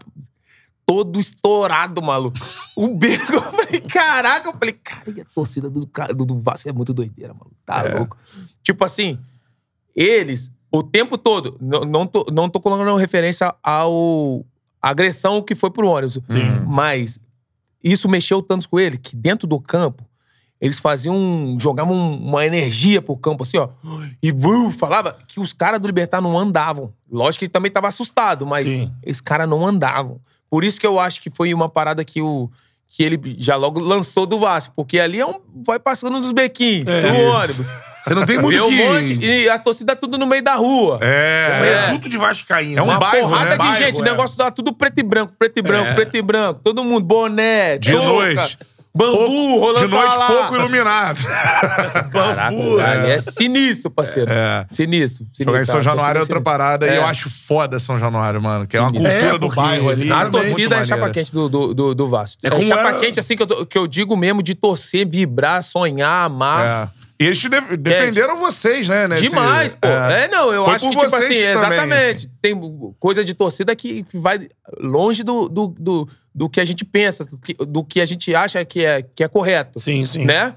todo estourado, maluco. O beco, eu falei, caraca, eu falei, cara, e a torcida do, do, do Vasco é muito doideira, maluco. Tá louco. Tipo assim, eles, o tempo todo, não, não, tô, não tô colocando referência ao à agressão que foi pro ônibus.
Sim.
Mas isso mexeu tanto com ele que dentro do campo eles faziam. um- jogavam uma energia pro campo, assim, ó. E vum, falava que os caras do Libertar não andavam. Lógico que ele também tava assustado, mas
Sim.
esses caras não andavam. Por isso que eu acho que foi uma parada que o. Que ele já logo lançou do Vasco, porque ali é um, vai passando nos bequinhos,
É,
no ônibus.
Você não tem muito
Vê um
que...
monte, e as torcidas tudo no meio da rua.
É.
É,
É.
reduto de Vascaíno.
É um
né?
Uma
bairro,
porrada
né?
de
Bairro,
gente, o
é.
negócio lá tudo preto e branco, preto e branco,
É.
preto e branco. Todo mundo, boné,
De
touca,
noite.
Bambu,
Pouco-
rolando
de noite,
lá.
pouco iluminado.
Caraca,
Bambu,
ali é sinistro, parceiro.
É.
Sinistro. sinistro.
Jogar em São
A
Januário é outra parada e
É.
eu acho foda São Januário, mano. Que é uma cultura
É,
do bairro ali.
A
muito
torcida é
maneira.
chapa quente do, do, do, do Vasco.
É
É, chapa
era-
quente, assim, que eu, que eu digo mesmo, de torcer, vibrar, sonhar, amar.
É. Eles te def- defenderam vocês, né? nesse-
Demais, pô. É, não, eu
Foi
acho que, tipo assim,
também,
exatamente. Tem coisa de torcida que vai longe do, do, do, do que a gente pensa, do que, do que a gente acha que é, que é correto.
Sim, sim.
Né?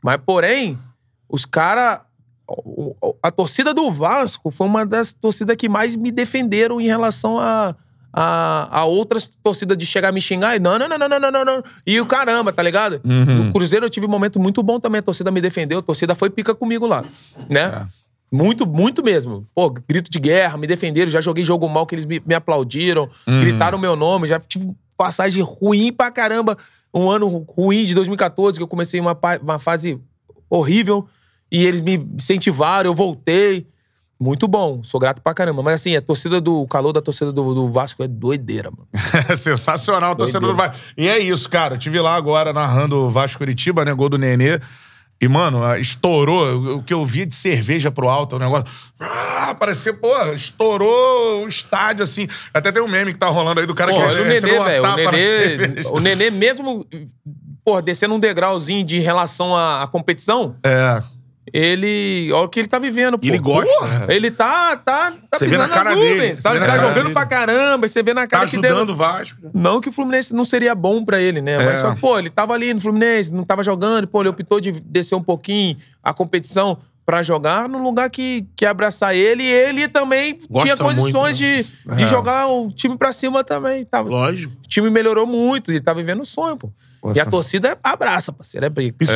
Mas, porém, os caras. A torcida do Vasco foi uma das torcidas que mais me defenderam em relação a. A, a outras torcidas de chegar a me xingar e não, não, não, não, não, não, não, não. E o caramba, tá ligado?
Uhum.
No Cruzeiro eu tive um momento muito bom também. A torcida me defendeu, a torcida foi pica comigo lá, né?
É.
Muito, muito mesmo. Pô, grito de guerra, me defenderam. Já joguei jogo mal que eles me, me aplaudiram,
Uhum.
gritaram meu nome. Já tive passagem ruim pra caramba. Um ano ruim de 2014, que eu comecei uma, uma fase horrível. E eles me incentivaram, eu voltei. Muito bom, sou grato pra caramba. Mas assim, a torcida do o calor da torcida do, do Vasco é doideira, mano.
É sensacional, torcedor do
Doideira.
Vasco. E é isso, cara. Eu tive lá agora narrando o Vasco Curitiba, né? Gol do Nenê. E, mano, estourou. O que eu via de cerveja pro alto, o negócio. Ah, parecia, pô, estourou o estádio, assim. Até tem um meme que tá rolando aí do cara
Pô,
que
olha o
recebeu
Nenê,
uma.
O
tapa na
Nenê, o Nenê, mesmo, pô, descendo um degrauzinho de relação à, à competição,
É.
ele. Olha o que ele tá vivendo, pô.
Ele gosta.
Porra.
Ele tá, tá, tá
Você vê na cara
nuvens.
dele,
Tá, tá jogando
dele.
pra caramba, você vê na
Tá
cara que
ajudando
deu-
o Vasco.
Não que o Fluminense não seria bom pra ele, né?
É.
Mas só que, pô, ele tava ali no Fluminense, não tava jogando, pô, ele optou de descer um pouquinho a competição pra jogar num lugar que quer abraçar ele e ele também
Gosta
tinha condições
muito,
de,
né?
de
É.
jogar o time pra cima também. Tava,
Lógico.
o time melhorou muito, ele tá vivendo o sonho, pô. E a torcida abraça, parceiro, é briga.
Isso,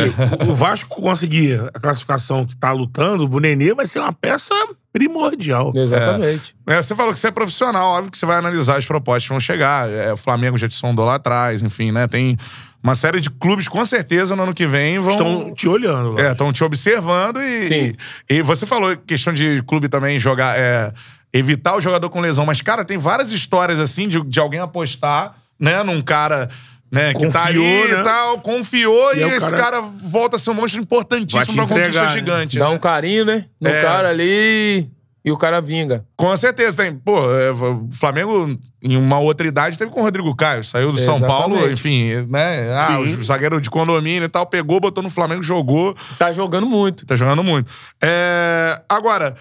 o- o Vasco conseguir a classificação que tá lutando, o Nenê vai ser uma peça primordial.
Exatamente.
É, você falou que você é profissional, óbvio que você vai analisar as propostas que vão chegar. É, o Flamengo já te sondou lá atrás, enfim, né? Tem uma série de clubes, com certeza, no ano que vem vão.
Estão te olhando. lá.
É, estão te observando e,
Sim.
e. e você falou questão de clube também jogar. é, evitar o jogador com lesão. Mas, cara, tem várias histórias assim de, de alguém apostar, né, num cara. Né, que tá ali
Confiou,
e
né?
tal, confiou e,
E
esse
cara-
cara... volta a ser um monstro importantíssimo pra uma conquista
entregar, né?
gigante.
Dá
né?
um carinho, né? No
É.
cara ali e o cara vinga.
Com certeza, tem. Pô, é, o Flamengo, em uma outra idade, teve com o Rodrigo Caio. Saiu do São
Exatamente.
Paulo, enfim, né? Ah,
Sim.
o zagueiro de condomínio e tal, pegou, botou no Flamengo, jogou.
Tá jogando muito.
Tá jogando muito. É, agora,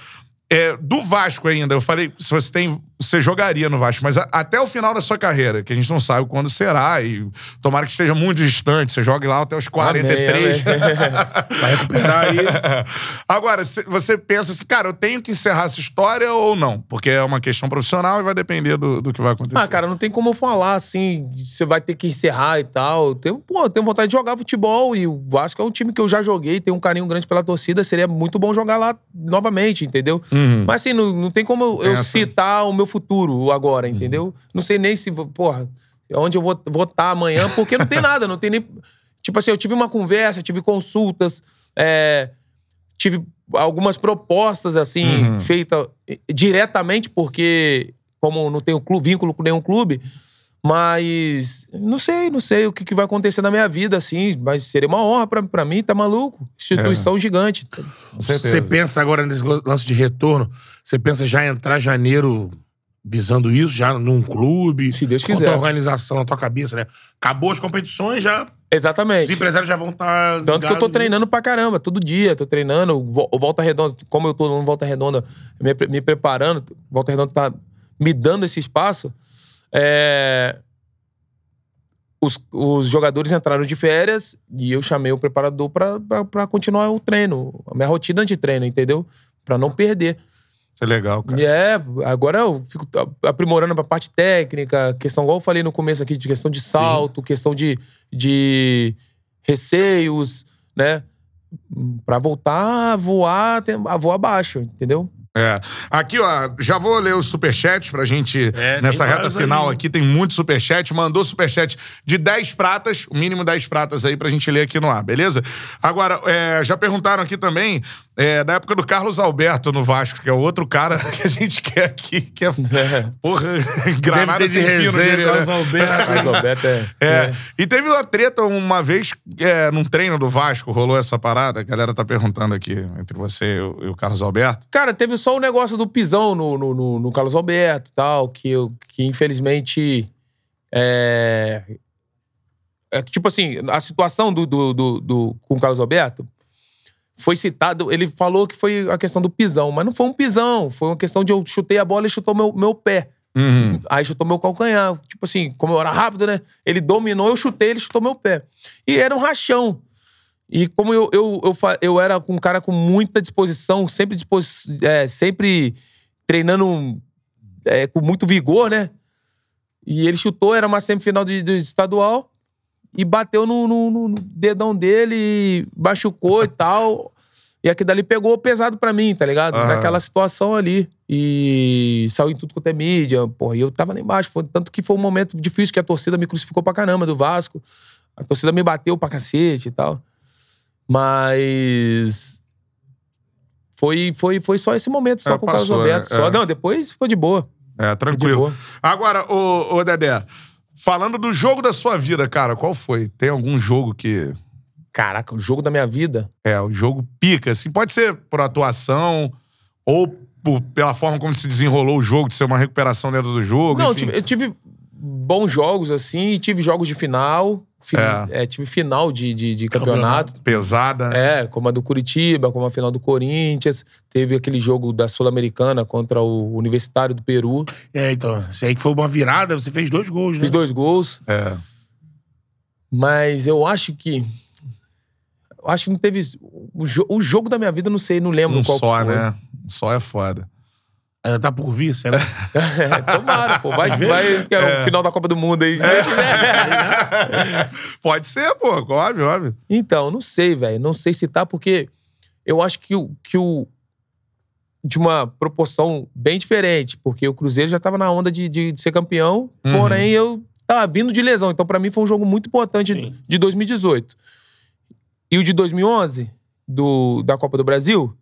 é, do Vasco ainda, eu falei, se você tem. Você jogaria no Vasco, mas a- até o final da sua carreira, que a gente não sabe quando será, e tomara que esteja muito distante, você jogue lá até os 43.
Amém, amém.
Vai recuperar aí.
Agora, se- você pensa assim, cara, eu tenho que encerrar essa história ou não? Porque é uma questão profissional e vai depender do, do que vai acontecer.
Ah, cara, não tem como eu falar assim, você vai ter que encerrar e tal. Eu tenho, pô, eu tenho vontade de jogar futebol e o Vasco é um time que eu já joguei, tenho um carinho grande pela torcida, seria muito bom jogar lá novamente, entendeu?
Uhum.
Mas assim, não, não tem como eu, eu citar o meu futuro agora, entendeu? Não sei nem se, porra, onde eu vou estar amanhã, porque não tem nada, não tem nem. Tipo assim, eu tive uma conversa, tive consultas, é, tive algumas propostas, assim,
Uhum.
feitas diretamente, porque, como não tenho clube, vínculo com nenhum clube, mas não sei, não sei o que, que vai acontecer na minha vida, assim, mas seria uma honra pra, pra mim, tá maluco? Instituição gigante.
Com certeza.
Você pensa agora nesse lance de retorno, você pensa já entrar janeiro visando isso, já num clube?
Se Deus
Com a
quiser.
tua organização na tua cabeça, né? Acabou as competições, já. Os
Exatamente.
empresários já vão estar.
Tanto que eu tô treinando pra caramba, todo dia, tô treinando. Volta Redonda, como eu tô no Volta Redonda, me, me preparando, Volta Redonda tá me dando esse espaço. é, Os, os jogadores entraram de férias e eu chamei o preparador pra continuar o treino, a minha rotina de treino, entendeu? Pra não perder.
Isso é legal, cara.
É, agora eu fico aprimorando a parte técnica, questão, igual eu falei no começo aqui, de questão de salto, questão de, de receios, né? Pra voltar a voar, a voar abaixo, entendeu?
É. Aqui, ó, já vou ler os superchats pra gente,
É,
nessa reta final
aí.
aqui, tem muito superchat. Mandou superchat de 10 pratas, o mínimo 10 pratas aí pra gente ler aqui no ar, beleza? Agora, é, já perguntaram aqui também, é, da época do Carlos Alberto no Vasco, que é o outro cara que a gente quer aqui, que é, porra, granada
de
pino,
resenha,
diria,
Carlos
né?
Alberto.
Mas o Alberto é.
É. E teve uma treta uma vez, é, num treino do Vasco, rolou essa parada. A galera tá perguntando aqui entre você e o, e o Carlos Alberto.
Cara, teve só o negócio do pisão no, no, no- no Carlos Alberto e tal, que, que infelizmente. É, é tipo assim, a situação do, do, do, do- com o Carlos Alberto foi citado. Ele falou que foi a questão do pisão, mas não foi um pisão, foi uma questão de eu chutei a bola e chutou meu, meu pé.
Uhum.
Aí chutou meu calcanhar. Tipo assim, como eu era rápido, né? Ele dominou, eu chutei, ele chutou meu pé. E era um rachão. E como eu, eu, eu, eu era um cara com muita disposição, sempre, dispos, é, sempre treinando é, com muito vigor, né? E ele chutou, era uma semifinal de, de estadual, e bateu no, no- no- dedão dele, machucou e tal. E aquilo dali pegou pesado pra mim, tá ligado?
Ah.
Naquela situação ali. E saiu em tudo quanto é mídia, porra. E eu tava lá embaixo. Foi, tanto que foi um momento difícil que a torcida me crucificou pra caramba do Vasco. A torcida me bateu pra cacete e tal. Mas. Foi, foi, foi só esse momento, só
É,
com o Carlos
passou,
Alberto.
né?
Só,
É.
não, depois ficou de boa.
É, tranquilo.
boa.
Agora, ô, ô Dedé, falando do jogo da sua vida, cara, qual foi? Tem algum jogo que.
Caraca, o jogo da minha vida.
É, o jogo pica, assim. Pode ser por atuação ou por- pela forma como se desenrolou o jogo, de ser uma recuperação dentro do jogo.
Não, eu
enfim.
tive, eu tive bons jogos, assim, e tive jogos de final.
É.
é, tive final de, de, de campeonato.
Pesada.
É, como a do Curitiba, como a final do Corinthians. Teve aquele jogo da Sul-Americana contra o Universitário do Peru.
É, então. Isso aí que foi uma virada, você fez dois gols, né?
Fiz dois gols.
É.
Mas eu acho que. Eu acho que não teve. O, jo- o jogo da minha vida, eu não sei, não lembro
Um
qual
só,
foi.
né? Um só é foda.
Ainda tá por vir, será?
É, tomara, pô. Vai, vai que é, o final da Copa do Mundo aí. Deus quiser.
Pode ser, pô, óbvio, óbvio.
Então, não sei, velho. Não sei se tá, porque eu acho que o, que o. De uma proporção bem diferente, porque o Cruzeiro já tava na onda de, de, de ser campeão,
Uhum.
porém eu tava vindo de lesão. Então, pra mim, foi um jogo muito importante
Sim.
de 2018. E o de 2011, do, da Copa do Brasil,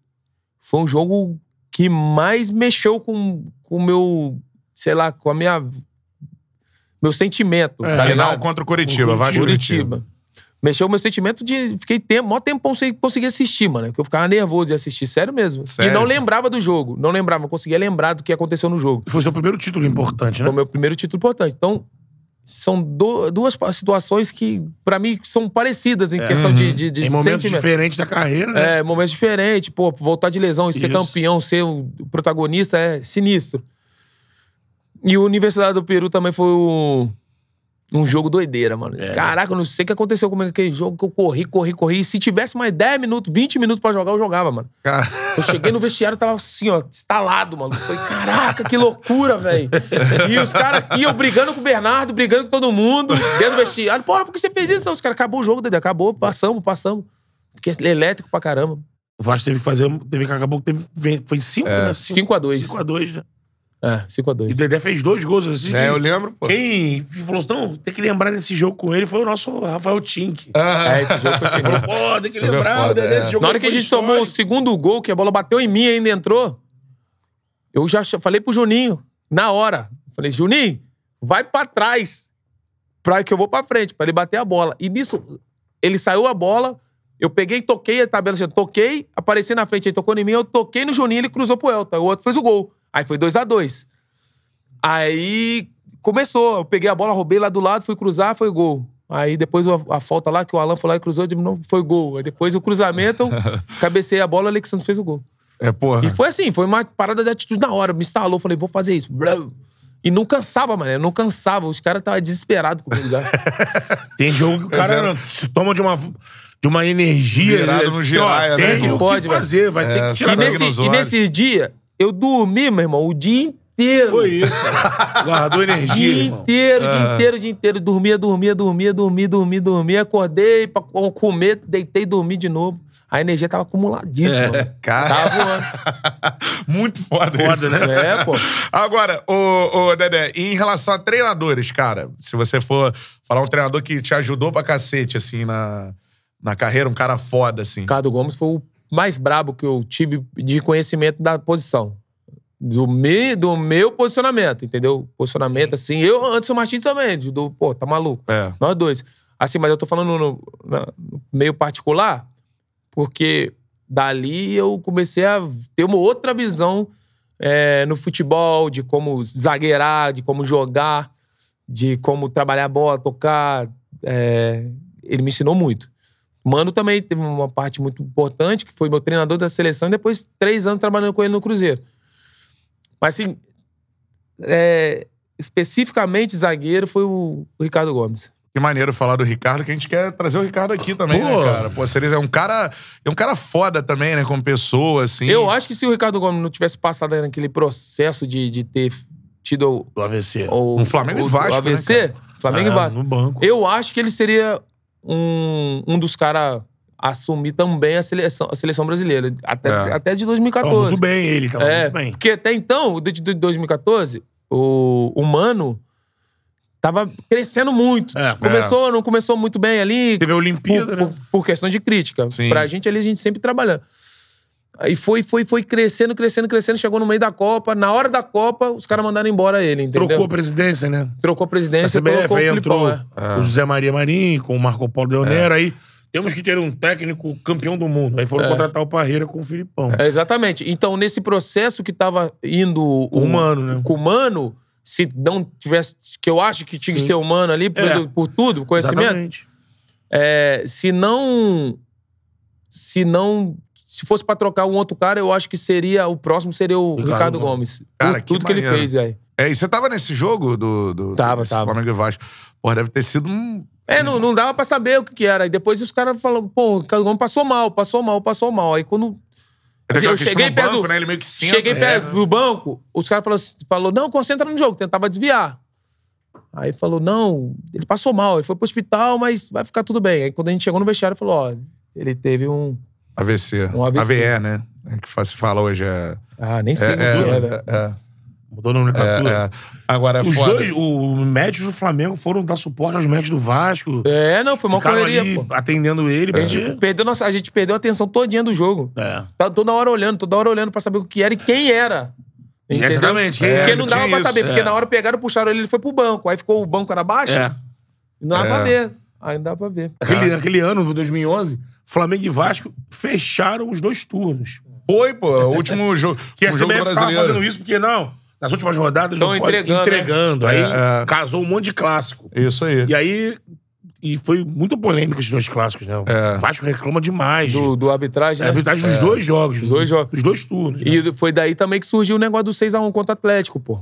foi um jogo que mais mexeu com o meu. Sei lá, com a minha. Meu sentimento.
É,
tá
Final
ligado?
contra o Curitiba, Vasco e
Curitiba. Mexeu o meu sentimento de. Fiquei tempo, maior tempo sem conseguir assistir, mano. Porque eu ficava nervoso de assistir, sério mesmo.
Sério?
E não lembrava do jogo. Não lembrava, não conseguia lembrar do que aconteceu no jogo.
Foi seu primeiro título importante, né?
Foi o meu primeiro título importante. Então, são do- duas situações que, pra mim, são parecidas em questão de, de, de
Em momentos
sentimento.
diferentes da carreira, né?
É, momentos diferentes. Pô, voltar de lesão e ser
Isso.
campeão, ser o protagonista é sinistro. E o Universidade do Peru também foi um, um jogo doideira, mano.
É.
Caraca, eu não sei o que aconteceu comigo aquele jogo que eu corri, corri, corri. E se tivesse mais 10 minutos, 20 minutos pra jogar, eu jogava, mano.
Cara,
Eu cheguei no vestiário, tava assim, ó, instalado, mano. Falei, caraca, que loucura, velho. E os caras aqui, eu brigando com o Bernardo, brigando com todo mundo, dentro do vestiário. Porra, por que você fez isso? Os caras, acabou o jogo, Dedé, acabou, passamos, passamos. Fiquei elétrico pra caramba.
O Vasco teve que fazer. Teve que acabou que teve. Foi 5, né?
5x2.
5x2, né?
É,
E
5x2.
o Dedé fez dois gols assim.
É, eu lembro, pô.
Quem falou, não, tem que lembrar desse jogo com ele foi o nosso Rafael Tink.
É, esse jogo foi
Falou,
sinistro.
pô, tem que
é
lembrar o
foda,
Dedé
é.
desse jogo.
Na hora que a gente tomou o
histórico.
segundo gol, que a bola bateu em mim e ainda entrou, eu já falei pro Juninho, na hora. Falei, Juninho, vai pra trás, pra que eu vou pra frente, pra ele bater a bola. E nisso, ele saiu a bola, eu peguei, toquei a tabela, assim, toquei, apareci na frente, ele tocou em mim, eu toquei no Juninho, ele cruzou pro Elton. O outro fez o gol. Aí foi 2 a 2 Aí começou, eu peguei a bola, roubei lá do lado, fui cruzar, foi gol. Aí depois a, a falta lá que o Alan foi lá e cruzou, de novo foi gol. Aí depois o cruzamento, eu cabecei a bola, o Alexandre fez o gol.
É, porra.
E foi assim, foi uma parada de atitude na hora. Me instalou, falei, vou fazer isso. E não cansava, mano. Não cansava. Os caras estavam desesperados comigo.
Tem jogo que o cara
é.
não, se toma de uma, de uma energia.
Virado
ele-
no giraia, né,
Tem o
Pode,
que fazer, vai ter
É,
que tirar
E nesse, e nesse dia, eu dormi, meu irmão, o dia inteiro.
Foi isso. Guardou energia,
Dia
irmão.
inteiro,
É.
dia inteiro, dia inteiro. Dormia, dormia, dormia, dormia, dormia, dormia. Acordei pra co- comer, deitei, dormi de novo. A energia tava acumuladíssima. mano.
Cara,
Tava voando.
muito foda,
Foda,
isso.
né?
É, pô.
Agora, ô, ô Dedé, em relação a treinadores, cara, se você for falar um treinador que te ajudou pra cacete, assim, na, na carreira, um cara foda, assim.
Ricardo Gomes foi o mais brabo que eu tive de conhecimento da posição. Do, me, do meu posicionamento, entendeu? Posicionamento, assim. Eu, Anderson Martins também, do, pô, tá maluco.
É.
Nós dois. Assim, mas eu tô falando no, no meio particular, porque dali eu comecei a ter uma outra visão é, no futebol, de como zagueirar, de como jogar, de como trabalhar a bola, tocar. é, ele me ensinou muito. Mano também teve uma parte muito importante, que foi meu treinador da seleção, e depois três anos trabalhando com ele no Cruzeiro. Mas assim, é, especificamente zagueiro foi o, o Ricardo Gomes.
Que maneiro falar do Ricardo, que a gente quer trazer o Ricardo aqui também,
Pô.
né, cara? Pô, Cerezo é um cara, é um cara foda também, né, como pessoa, assim.
Eu acho que se o Ricardo Gomes não tivesse passado naquele processo de, de ter tido
Do AVC.
o,
Um Flamengo e
o,
Vasco,
o AVC,
né,
Flamengo
É,
e Vasco,
No banco.
eu acho que ele seria um, um dos caras assumir também a seleção, a seleção brasileira, até,
É.
até de
Tava
2014.
muito bem ele, tava
É,
muito bem.
porque até então, de de 2014, o, o Mano tava crescendo muito.
É.
começou, não começou muito bem ali.
Teve a
por,
Olimpíada, né?
por- por questão de crítica.
Sim.
Pra gente ali, a gente sempre trabalhando. Aí foi, foi, foi crescendo, crescendo, crescendo. Chegou no meio da Copa. Na hora da Copa, os caras mandaram embora ele, entendeu?
Trocou a presidência, né?
Trocou a
A
presidência,
CBF
colocou o
aí
Filipão,
entrou
é.
o José Maria Marinho com o Marco Paulo Leonero. Aí temos que ter um técnico campeão do mundo. Aí foram
É.
contratar o Parreira com o Filipão.
É, exatamente. Então, nesse processo que tava indo
Com o Mano, né?
com o Mano, se não tivesse. Que eu acho que tinha que
Sim.
ser humano ali, por,
É.
por tudo, conhecimento.
Exatamente.
É, se não. Se não. Se fosse pra trocar um outro cara, eu acho que seria. O próximo seria o
Ricardo
Ricardo,
Gomes.
Gomes.
Cara, que
tudo que, ele fez, velho.
É, e você tava nesse jogo do, do
Tava, tava.
Flamengo e Vasco. Pô, deve ter sido um...
É, não, não dava pra saber o que, que era. E depois os caras falaram, pô, o Ricardo Gomes passou mal, passou mal, passou mal. Aí quando.
Ele
Eu
cheguei
perto
banco,
do-
né? Ele meio que senta.
Cheguei
né?
perto do banco, os caras falaram, falou, não, concentra no jogo, tentava desviar. Aí falou, não, ele passou mal, ele foi pro hospital, mas vai ficar tudo bem. Aí quando a gente chegou no vestiário, falou, ó, ele teve um.
AVC.
Um AVC.
AVE, né? É que se fala hoje é...
Ah, nem sei
É,
o que é,
é, é,
Mudou o nomenclatura.
é, é. Agora, é
Os
foda.
dois, o médicos do Flamengo foram dar suporte aos médicos do Vasco.
É, não, foi uma correria,
ali
pô.
atendendo ele.
A gente, perdeu nossa, a gente perdeu a atenção todinha do jogo.
É.
Tá toda hora olhando, toda hora olhando pra saber o que era e quem era. Entendeu?
Exatamente, quem
Porque
era,
não dava pra
isso,
saber, porque
é.
na hora pegaram, puxaram ele, ele foi pro banco. Aí ficou o banco era baixo,
É.
não dava
É.
pra ver. Aí não dava pra ver.
Aquele, aquele ano, 2011, Flamengo e Vasco fecharam os dois turnos.
Foi, pô. O último jogo,
Que a
o
CBF tava fazendo isso porque, não, nas últimas rodadas
Tão
não pode-
entregando,
entregando. Aí
É, é.
casou um monte de clássico.
Isso aí.
E aí... E foi muito polêmico esses dois clássicos, né? O
É.
Vasco reclama demais.
Do, do arbitragem,
É,
né?
a arbitragem dos dois jogos.
Dos dois jogos.
Dos dois turnos. né?
E foi daí também que surgiu o negócio do 6x1 contra o Atlético, pô.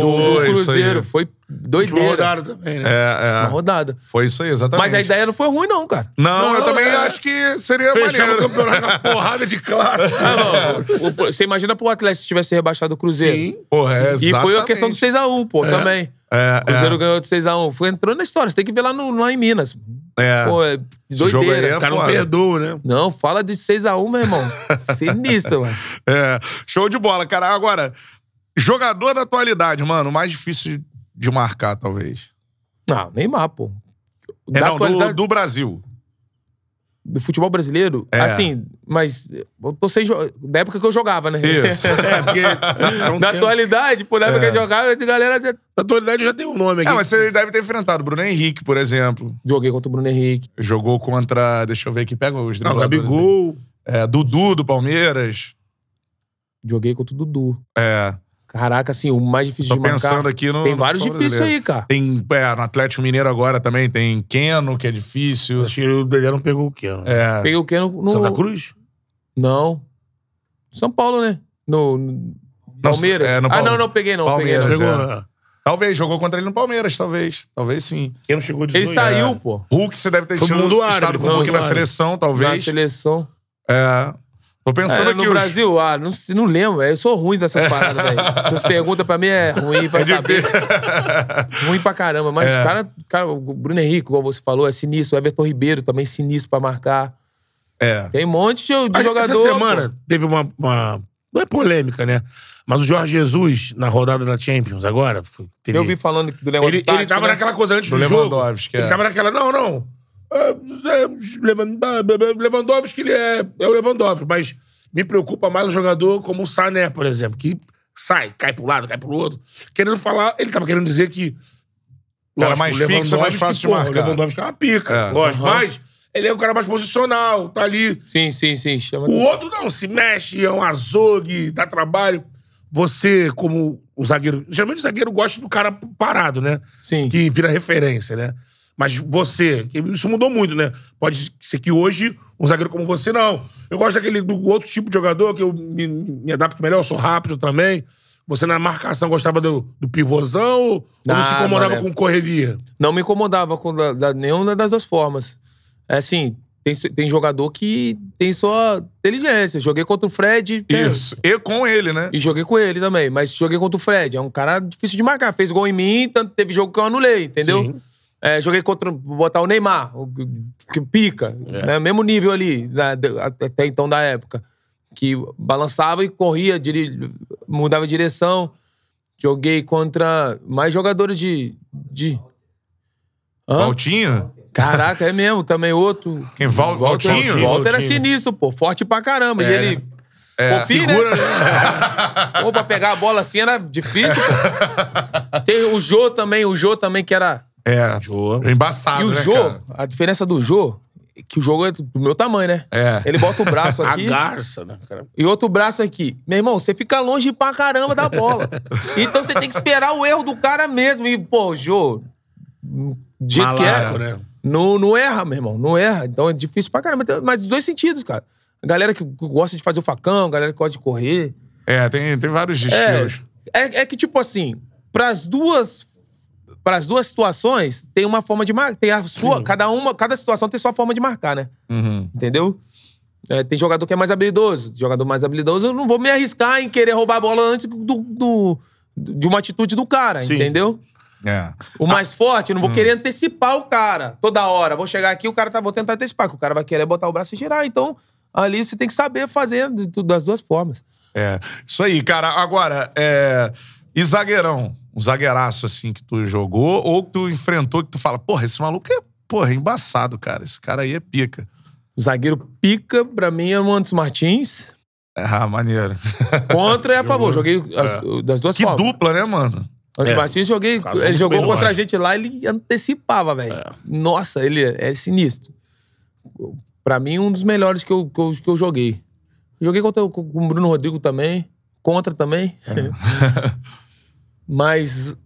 Foi,
do. Cruzeiro. Foi doideira.
rodada também, né?
É,
Uma
é.
rodada.
Foi isso aí, exatamente.
Mas a ideia não foi ruim, não, cara.
Não, eu
Não,
também
é.
acho que seria
Fechava o
maneiro.
campeonato na porrada de.
Ah, não. O- Você imagina pro Atlético se tivesse rebaixado o Cruzeiro.
Sim.
Porra, é
E foi a questão do
exatamente.
6x1, pô, também.
É,
O Cruzeiro ganhou de 6x1. Foi entrando na história. Você tem que ver lá, no, lá em Minas.
é.
Pô, é doideira.
é
O cara não perdoa, né?
Não, fala de 6x1, meu irmão. Sinistro, mano.
É, show de bola, cara. Agora, Jogador da atualidade, mano, o mais difícil de marcar, talvez.
Não, Neymar, pô.
É,
Da
não, do,
atualidade-
do Brasil.
do futebol brasileiro,
É.
assim, mas eu tô sem jo- da época que eu jogava, né?
Isso.
É, porque. é um
da
tempo-
atualidade, por época que eu jogava, a galera já...
Na atualidade já tem um nome aqui.
É, mas você deve ter enfrentado Bruno Henrique, por exemplo.
joguei contra o Bruno Henrique.
Jogou contra. Deixa eu ver aqui, pega os
Não. Gabigol.
É, Dudu do Palmeiras.
Joguei contra o Dudu.
É.
Caraca, assim, o mais difícil
Tô
de marcar.
pensando aqui no.
Tem
no
vários difíceis
brasileiro.
aí, cara.
Tem, é, no Atlético Mineiro agora também tem Keno, que é difícil.
Acho que o Dedé não pegou o ó?
É.
Peguei o que no,
Santa Cruz?
Não. São Paulo, né? No, no Palmeiras.
é, no
ah,
Palme-
não, não peguei não.
Palmeiras,
peguei, não.
Pegou.
é.
é.
Talvez, jogou contra ele no Palmeiras, talvez. Talvez sim.
Quem não chegou 18?
Ele saiu, pô.
Hulk, você deve ter tido, estado com o Hulk na seleção,
Na
talvez.
seleção.
É. Tô pensando
É,
aqui.
no
os-
Brasil, ah, não, não lembro. Eu sou ruim dessas paradas, velho. Essas perguntas pra mim é ruim pra
É
saber. ruim pra caramba. Mas
É.
cara, cara, o Bruno Henrique, igual você falou, é sinistro. O Everton Ribeiro também sinistro pra marcar.
É.
Tem um monte de, de jogador.
Essa semana teve uma, uma- Não é polêmica, né? Mas o Jorge Jesus, na rodada da Champions, agora.
pô.
teve-
Eu vi falando do negócio
ele, ele tava
né?
naquela coisa antes
Do
do, jogo.
Lewandowski, é.
Ele tava naquela. Não, não. É, é, Levan- Lewandowski, ele é, é o Lewandowski, mas me preocupa mais o jogador como o Sané, por exemplo, que sai, cai pro lado, cai pro outro. Querendo falar, ele tava querendo dizer que.
Cara mais
o
fixo, mais
Lewandowski,
fácil de
porra,
marcar.
O Lewandowski é uma pica,
É.
lógico,
Aham.
mas ele é um cara mais posicional, tá ali.
Sim, sim, sim. Chama
O outro não, se mexe, é um azogue, dá trabalho. Você, como o zagueiro. Geralmente o zagueiro gosta do cara parado, né?
Sim.
Que vira referência, né? Mas você, que isso mudou muito, né? Pode ser que hoje, um zagueiro como você, não. Eu gosto daquele do outro tipo de jogador, que eu me, me adapto melhor, eu sou rápido também. Você na marcação gostava do, do pivôzão ou, não se
Ah,
incomodava
mané.
com correria?
Não me incomodava com da, da- nenhuma das duas formas. É assim, tem, tem jogador que tem sua inteligência. Joguei contra o Fred.
Isso. E com ele, né?
E joguei com ele também, mas joguei contra o Fred. É um cara difícil de marcar. Fez gol em mim, tanto teve jogo que eu anulei, entendeu?
Sim.
É, joguei contra. Vou botar o Neymar, o que pica,
É.
né? Mesmo nível ali, né, de- até então da época. Que balançava e corria, diri- mudava de direção. Joguei contra mais jogadores de. de... Hã?
Valtinho?
Caraca, é mesmo, também outro.
Quem? Val,
Walter,
Valtinho?
Walter era
Valtinho.
sinistro, pô. Forte pra caramba.
É,
e ele.
É.
Fofinho,
Segura,
né?
né?
Pô, pra pegar a bola assim era difícil, pô. Tem o Jô também, o Jô também que era.
É.
Jô.
Embaçado,
e o
né,
Jô,
cara?
a diferença do Jô, é que o jogo é do meu tamanho, né?
É.
Ele bota o braço
A
aqui
garça, né, cara?
e outro braço aqui. Meu irmão, você fica longe pra caramba da bola. então você tem que esperar o erro do cara mesmo. E, pô, Jô, do jeito que
Malaco,
é,
né?
não, não erra, meu irmão. Não erra. Então é difícil pra caramba. Mas dos dois sentidos, cara. A galera que gosta de fazer o facão, a galera que gosta de correr.
É, tem, tem vários
É,
estilos.
é, é que, tipo assim, pras duas. Para as duas situações, tem uma forma de marcar. Tem a sua.
Sim.
Cada uma, cada situação tem sua forma de marcar, né?
Uhum.
Entendeu? É, tem jogador que é mais habilidoso. Jogador mais habilidoso, eu não vou me arriscar em querer roubar a bola antes do, do- de uma atitude do cara,
Sim.
entendeu?
É.
O mais forte, eu não vou querer antecipar o cara toda hora. Vou chegar aqui, o cara tá, vou tentar antecipar, que o cara vai querer botar o braço e girar. Então, ali você tem que saber fazer das duas formas.
É. Isso aí, cara. Agora, é. E zagueirão? Um zagueiraço, assim, que tu jogou ou que tu enfrentou, que tu fala, porra, esse maluco é, porra, é embaçado, cara. Esse cara aí é pica.
O zagueiro pica, pra mim, é o Mantos Martins.
É, ah, maneiro.
Contra e a favor. Joguei as- das duas
Que
formas.
dupla, né, mano?
Antes
É.
Martins, joguei. Ele jogou contra a gente lá, ele antecipava, velho.
É.
Nossa, ele é sinistro. Pra mim, um dos melhores que eu, que eu, que eu joguei. Joguei contra, o- com o Bruno Rodrigo também. Contra também. Mas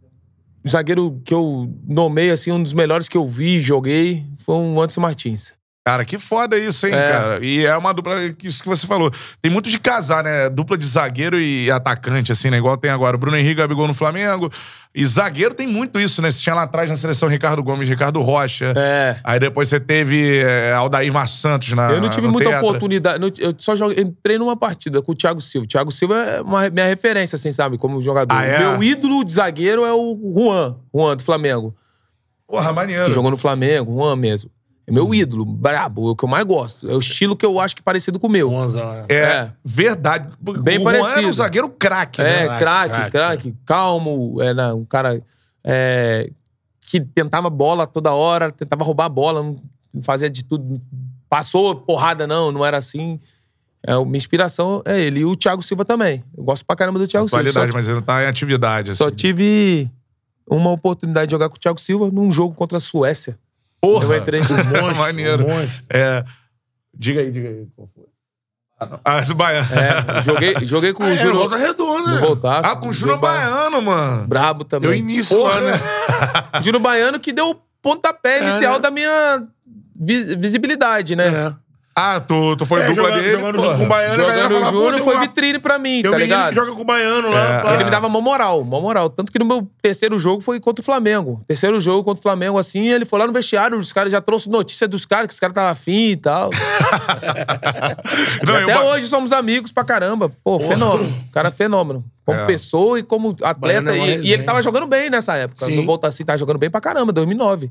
o zagueiro que eu nomei, assim, um dos melhores que eu vi, joguei, foi o Anderson Martins.
Cara, que foda isso, hein,
É.
cara? E é uma dupla, que- isso que você falou. Tem muito de casar, né? Dupla de zagueiro e atacante, assim, né? Igual tem agora o Bruno Henrique, Gabigol no Flamengo. E zagueiro tem muito isso, né? Você tinha lá atrás na seleção Ricardo Gomes, Ricardo Rocha.
É.
Aí depois você teve é, Aldair Marcos Santos na
Eu não tive muita
Tetra.
oportunidade. Eu só joguei, entrei numa partida com o Thiago Silva. O Thiago Silva é uma, minha referência, assim, sabe? Como jogador.
Ah, é?
Meu ídolo de zagueiro é o Juan. Juan, do Flamengo.
Porra,
Que
maneiro.
jogou no Flamengo, Juan mesmo. É meu ídolo, brabo, é o que eu mais gosto. É o estilo que eu acho que é parecido com o meu.
Bonzão, né?
É,
É.
verdade.
Bem
o Juan era um
parecido.
zagueiro craque,
É,
né?
Craque,
craque,
craque,
calmo, era um cara é, que tentava bola toda hora, tentava roubar a bola, não fazia de tudo. Passou porrada, não, não era assim. É, minha inspiração é ele. E o Thiago Silva também. Eu gosto pra caramba do Thiago Silva.
Qualidade, mas ele tá em atividade.
só
assim.
tive uma oportunidade de jogar com o Thiago Silva num jogo contra a Suécia.
Porra!
Eu entrei.
Monstro,
Maneiro.
monstro.
É. Diga aí, diga aí. qual foi? Ah, esse baiano.
É, joguei, joguei com
Ah,
o
é,
Júnior.
volta redonda, né?
voltaço.
Ah, com o Júnior Baiano, mano.
Brabo também.
Deu início
Porra.
lá, né?
Júnior Baiano que deu o pontapé inicial
né?
da minha vi- visibilidade, né?
É.
Ah, tu, tu foi
É,
dupla
jogando-
dele.
jogando
porra.
junto com o Baiano,
Jogando
fala,
o
tem
foi vitrine pra mim,
Tem um
tá ligado?
que joga com o Baiano lá.
É.
Ele me dava uma moral, uma moral. Tanto que no meu terceiro jogo foi contra o Flamengo. Terceiro jogo contra o Flamengo, assim, ele foi lá no vestiário, os caras já trouxeram notícia dos caras, que os caras estavam afim e tal.
Não,
E
o
até
Ba-
hoje somos amigos pra caramba. Pô, fenômeno. Cara, fenômeno. Como
É.
pessoa e como atleta.
É
E, e ele tava jogando bem nessa época.
Sim.
No Volta assim, tava jogando bem pra caramba, 2009.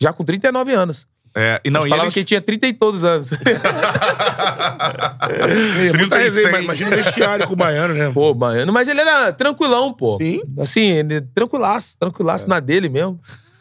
Já com 39 anos.
É, e não,
Não,
e
falava
eles-
que ele tinha 30 e todos anos.
É, muita
36.
resenha, mas imagina o vestiário com o Baiano, né?
pô, baiano. Mas ele era tranquilão, pô.
Sim.
Assim, ele tranquilaço, tranquilaço na dele mesmo.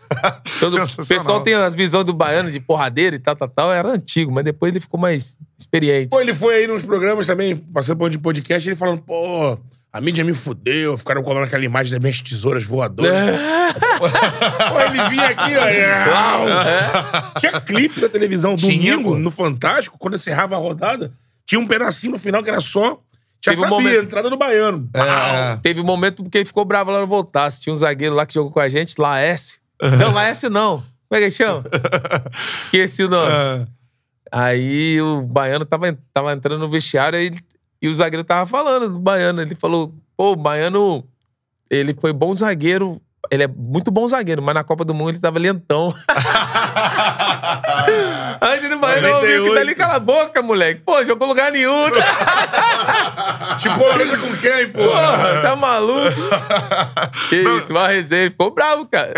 Todo, o pessoal tem as visões do baiano de porradeiro e tal, tal, tal. Era antigo, mas depois ele ficou mais experiente.
Pô, ele foi aí nos programas também, passando por de podcast, ele falando, pô, a mídia me fudeu, ficaram colando aquela imagem das minhas tesouras voadoras.
É.
Pô, ele vinha aqui, ó. é. Tinha clipe na televisão
Tinha,
domingo,
pô.
no Fantástico, quando encerrava a rodada, tinha um pedacinho no final que era só. Já
Teve um
sabia,
momento-
entrada do baiano.
É.
Teve um momento que ele ficou bravo lá no Voltaço. Tinha um zagueiro lá que jogou com a gente, Laércio. Não, Laércio não. Como é que ele chama? Esqueci o nome.
É.
Aí o baiano tava, tava entrando no vestiário aí, e o zagueiro tava falando do baiano. Ele falou: pô, o baiano, ele foi bom zagueiro. Ele é muito bom zagueiro, mas na Copa do Mundo ele tava lentão. Aí o baiano ouviu que
98.
dali cala a boca, moleque. Pô, jogou lugar nenhum.
Tipo, laranja com quem, pô?
Porra, tá maluco? que isso, uma resenha. Ficou bravo, cara.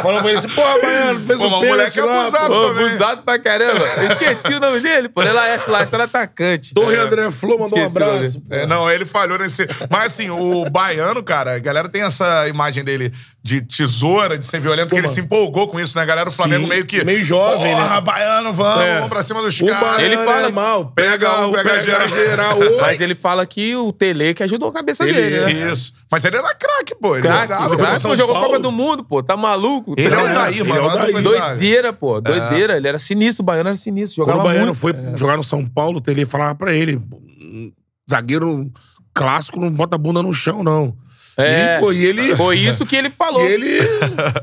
Falou pra ele assim, porra, baiano, tu fez
Pô,
um pênalti
moleque é
lá,
abusado.
pô.
Também.
abusado pra caramba. Eu esqueci o nome dele. Pô, ele é Laércio, Laércio era atacante.
Torre
É.
André Flor mandou um
Esqueci nome
abraço.
É, não, ele falhou nesse. Mas assim, o baiano, cara, a galera tem essa imagem dele de tesoura, de ser violento, que ele
mano.
se empolgou com isso, né? A galera do Flamengo
Sim,
meio que.
meio jovem,
Porra,
né?
baiano, vamos,
É.
vamos pra cima dos
O
caras.
Ele fala-
é mal.
Pega um, pega geral.
Oi.
Mas ele fala que o Tele que ajudou a cabeça
Ele
dele,
é.
né?
Isso. Mas ele era craque, pô. Ele
Craque,
jogava.
craque, pô, jogou
Paulo.
Copa do Mundo, pô. Tá maluco?
Ele é o
É,
Daí,
ele
mano.
é o Daí.
Doideira, pô. Doideira. Ele era sinistro, o baiano era sinistro.
Quando
Jogava
o Baiano
muito.
foi jogar no São Paulo, o Tele falava pra ele: zagueiro clássico não bota a bunda no chão, não.
É.
E, pô, e ele.
Foi isso que ele falou.
E ele.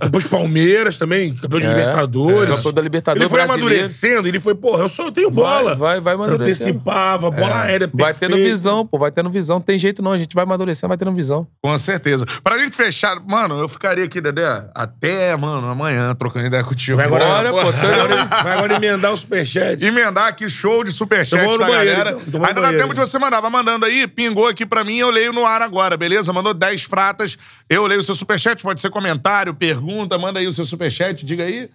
Depois Palmeiras também, campeão de
É,
Libertadores.
campeão da Libertadores
Ele foi
brasileiro.
amadurecendo, ele foi, porra, eu só eu tenho bola.
Vai, vai, vai
antecipava, bola aérea,
Vai
perfeito.
tendo visão, pô. Vai tendo visão. Não tem jeito não. A gente vai amadurecendo, vai tendo visão.
Com certeza. Pra gente fechar, mano, eu ficaria aqui, Dedé, até, mano, amanhã, trocando ideia contigo.
Vai agora,
Bora, pô,
vai agora, vai agora emendar o superchat.
Emendar aqui show de superchat da
banheiro,
galera.
então.
Ainda dá tempo de você mandar. Vai mandando aí, pingou aqui pra mim, eu leio no ar agora, beleza? Mandou 10 pratas, eu leio o seu superchat, pode ser comentário, pergunta, manda aí o seu superchat, diga aí.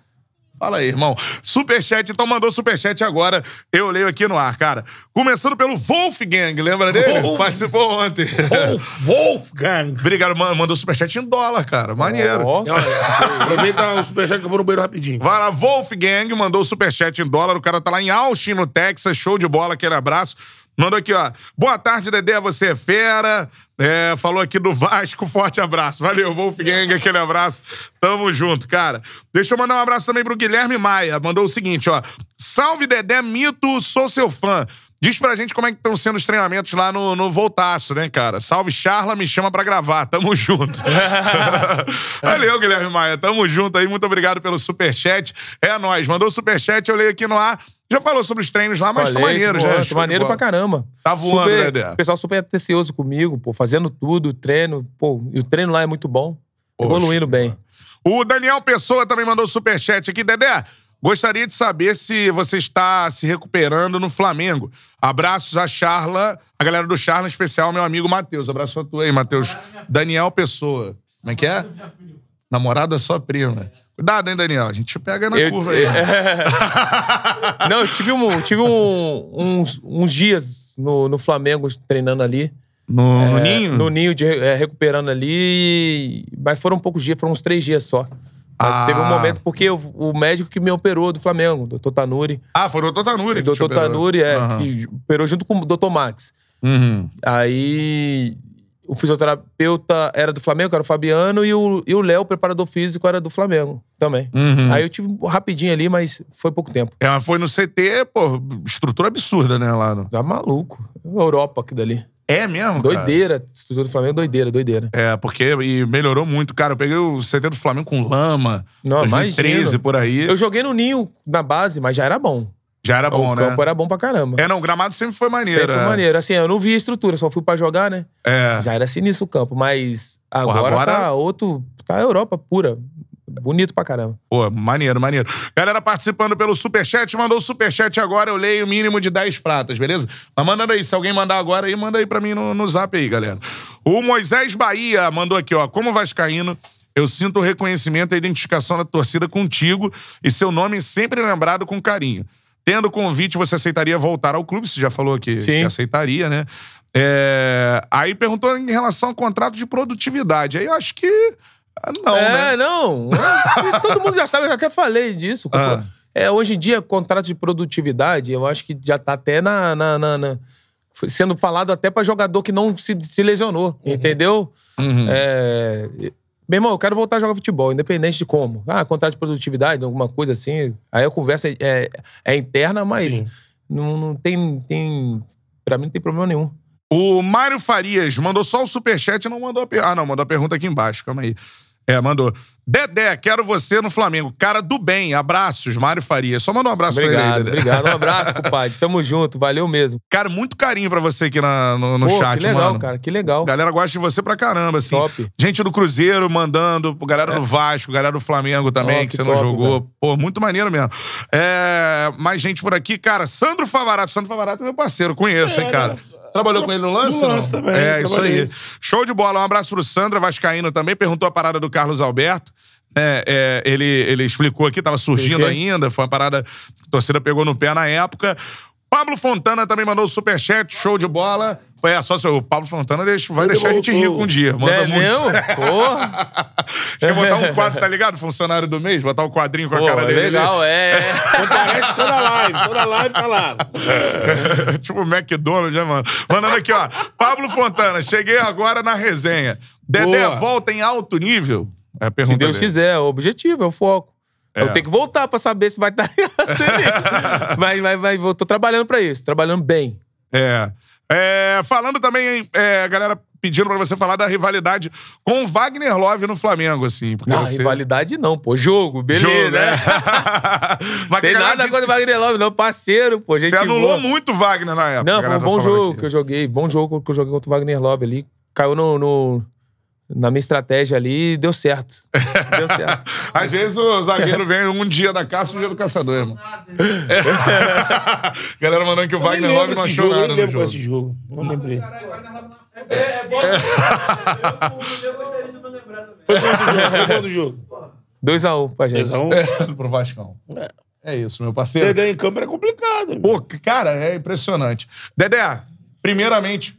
Fala aí, irmão. Superchat, então mandou superchat agora. Eu leio aqui no ar, cara. Começando pelo Wolfgang, lembra dele?
Wolf.
Participou ontem.
Wolf, Wolfgang.
Obrigado, mano. Mandou superchat em dólar, cara. Maneiro.
Ó,
Aproveita o superchat que eu vou no banheiro rapidinho.
Vai lá, Wolfgang mandou superchat em dólar. O cara tá lá em Austin, no Texas. Show de bola, aquele abraço. Mandou aqui, ó. Boa tarde, Dedé, você é fera. É, falou aqui do Vasco, forte abraço. Valeu, Wolfgang, aquele abraço. Tamo junto, cara. Deixa eu mandar um abraço também pro Guilherme Maia. Mandou o seguinte, ó. Salve, Dedé, mito, sou seu fã. Diz pra gente como é que estão sendo os treinamentos lá no, no Voltaço, né, cara? Salve, Charla, me chama pra gravar. Tamo junto. Valeu, Guilherme Maia. Tamo junto aí. Muito obrigado pelo superchat. É nóis. Mandou o superchat, eu leio aqui no ar. Já falou sobre os treinos lá, mas tá
Falei,
maneiro,
pô,
já.
Tá maneiro pra caramba.
Tá voando,
super,
Dedé.
O pessoal super atencioso comigo, pô, fazendo tudo, treino. Pô, e o treino lá é muito bom.
Poxa,
evoluindo bem.
O Daniel Pessoa também mandou superchat aqui. Dedé, gostaria de saber se você está se recuperando no Flamengo. Abraços a Charla, a galera do Charla, em especial meu amigo Matheus. Abraço pra tu aí, Matheus. Daniel Pessoa. Como é que é? Namorada é só prima. Cuidado, hein, Daniel? A gente pega na
Eu-
curva aí.
Não, eu tive, um, tive um- uns, uns dias no, no Flamengo treinando ali.
No, no
É,
ninho?
No ninho, de, é, recuperando ali. Mas foram poucos dias, foram uns três dias só. Mas
Ah.
teve um momento, porque o, o médico que me operou do Flamengo, o doutor Tanuri.
Ah, foi o Dr. Tanuri.
O doutor. Tanuri, é,
Aham.
que operou junto com o doutor Max.
Uhum.
Aí o fisioterapeuta era do Flamengo, que era o Fabiano, e o e o Léo, preparador físico, era do Flamengo também.
Uhum.
Aí eu tive um rapidinho ali, mas foi pouco tempo.
Ela foi no CT, pô, estrutura absurda, né, lá. No...
Já maluco. Europa aqui dali.
É mesmo, cara?
Doideira. Estrutura do Flamengo, doideira, doideira.
É, porque e melhorou muito, cara. Eu peguei o CT do Flamengo com lama,
Não,
2013
imagino.
por aí.
Eu joguei no Ninho na base, mas já era bom.
Já era bom,
o
né?
campo era bom pra caramba.
É, não, o gramado sempre foi maneiro.
Sempre foi
é.
maneiro. Assim, eu não vi a estrutura, só fui pra jogar, né?
É.
Já era sinistro o campo, mas agora,
agora-
tá outro. Tá Europa pura. Bonito pra caramba.
Pô, maneiro, maneiro. Galera participando pelo Superchat, mandou o Superchat agora, eu leio o mínimo de 10 pratas, beleza? Mas mandando aí, se alguém mandar agora aí, manda aí pra mim no, no zap aí, galera. O Moisés Bahia mandou aqui, ó, como vascaíno, eu sinto o reconhecimento e a identificação da torcida contigo e seu nome sempre lembrado com carinho. Tendo o convite, você aceitaria voltar ao clube? Você já falou que,
Sim.
que aceitaria, né? É, Aí perguntou em relação ao contrato de produtividade. Aí eu acho que... ah, Não, né?
é, não. É, Todo mundo já sabe, eu já até falei disso.
Ah.
É, hoje em dia, contrato de produtividade, eu acho que já tá até na. na- na- na- sendo falado até pra jogador que não se, se lesionou, entendeu?
Uhum.
É, meu irmão, eu quero voltar a jogar futebol, independente de como. Ah, contrato de produtividade, alguma coisa assim. Aí a conversa é, é- é interna, mas
Sim.
não, não tem, tem. Pra mim não tem problema nenhum.
O Mário Farias mandou só o superchat e não mandou a pergunta. Ah, não, mandou a pergunta aqui embaixo, calma aí. É, mandou. Dedé, quero você no Flamengo. Cara do bem, abraços, Mário Farias. Só manda um abraço pra ele aí,
Obrigado,
Dedé.
obrigado. Um abraço, compadre. Tamo junto, valeu mesmo.
Cara, muito carinho pra você aqui na- no, no
Pô,
chat,
que legal,
mano.
cara, que legal.
Galera gosta de você pra caramba, assim.
Top.
Gente do Cruzeiro mandando, galera do Vasco, galera do Flamengo também,
Top,
que você não
top,
jogou.
velho.
Pô, muito maneiro mesmo. É, mais gente por aqui, cara. Sandro Favarato. Sandro Favarato é meu parceiro, conheço, hein, cara. Trabalhou com ele no lance?
No
não?
lance também,
É, isso aí. Show de bola. Um abraço pro Sandra Vascaíno também. Perguntou a parada do Carlos Alberto. É, é, ele, ele explicou aqui, tava surgindo ainda. Foi uma parada que a torcida pegou no pé na época. Pablo Fontana também mandou o superchat, show de bola. É, só se o Pablo Fontana deixa- vai
Ele
deixar a gente
voltou.
rico um dia. Manda
é
muito.
mesmo? Porra.
Acho que botar um quadro, tá ligado? Funcionário do mês, botar um quadrinho com a
Pô,
cara dele.
legal, é. é.
Aparece toda live, toda live tá lá.
ali. tipo McDonald's, né, mano? Mandando aqui, ó. Pablo Fontana, cheguei agora na resenha. Dedé,
Boa.
volta em alto nível? É a pergunta
Se Deus
dele.
quiser, é o objetivo, é o foco.
É.
Eu tenho que voltar pra saber se vai estar. vai, vai, vai. Tô trabalhando pra isso, trabalhando bem.
É. É, falando também, hein, é, galera pedindo pra você falar da rivalidade com o Wagner Love no Flamengo, assim. Porque
Não,
você...
rivalidade não, pô. Jogo, beleza.
Jogo, né? Mas
Tem nada contra o Wagner Love, não. Parceiro, pô. Gente
Você anulou
boa.
muito o Wagner na época.
Não, foi um
tá
bom
falando
jogo
aqui.
que eu joguei. Bom jogo que eu joguei contra o Wagner Love ali. Caiu no, no- na minha estratégia ali deu certo. Deu certo.
Às vezes o zagueiro vem um dia da caça e um dia do caçador, irmão. É. Galera mandando que o
Eu
Wagner Love não achou
jogo, eu
nada no jogo.
esse jogo. Não lembrei. Foi quanto jogo? Foi quanto jogo?
2x1 pra gente.
2x1.
É, pro Vascão. É isso, meu parceiro.
Dedé em campo era complicado.
Pô, cara, é impressionante. Dedé, primeiramente,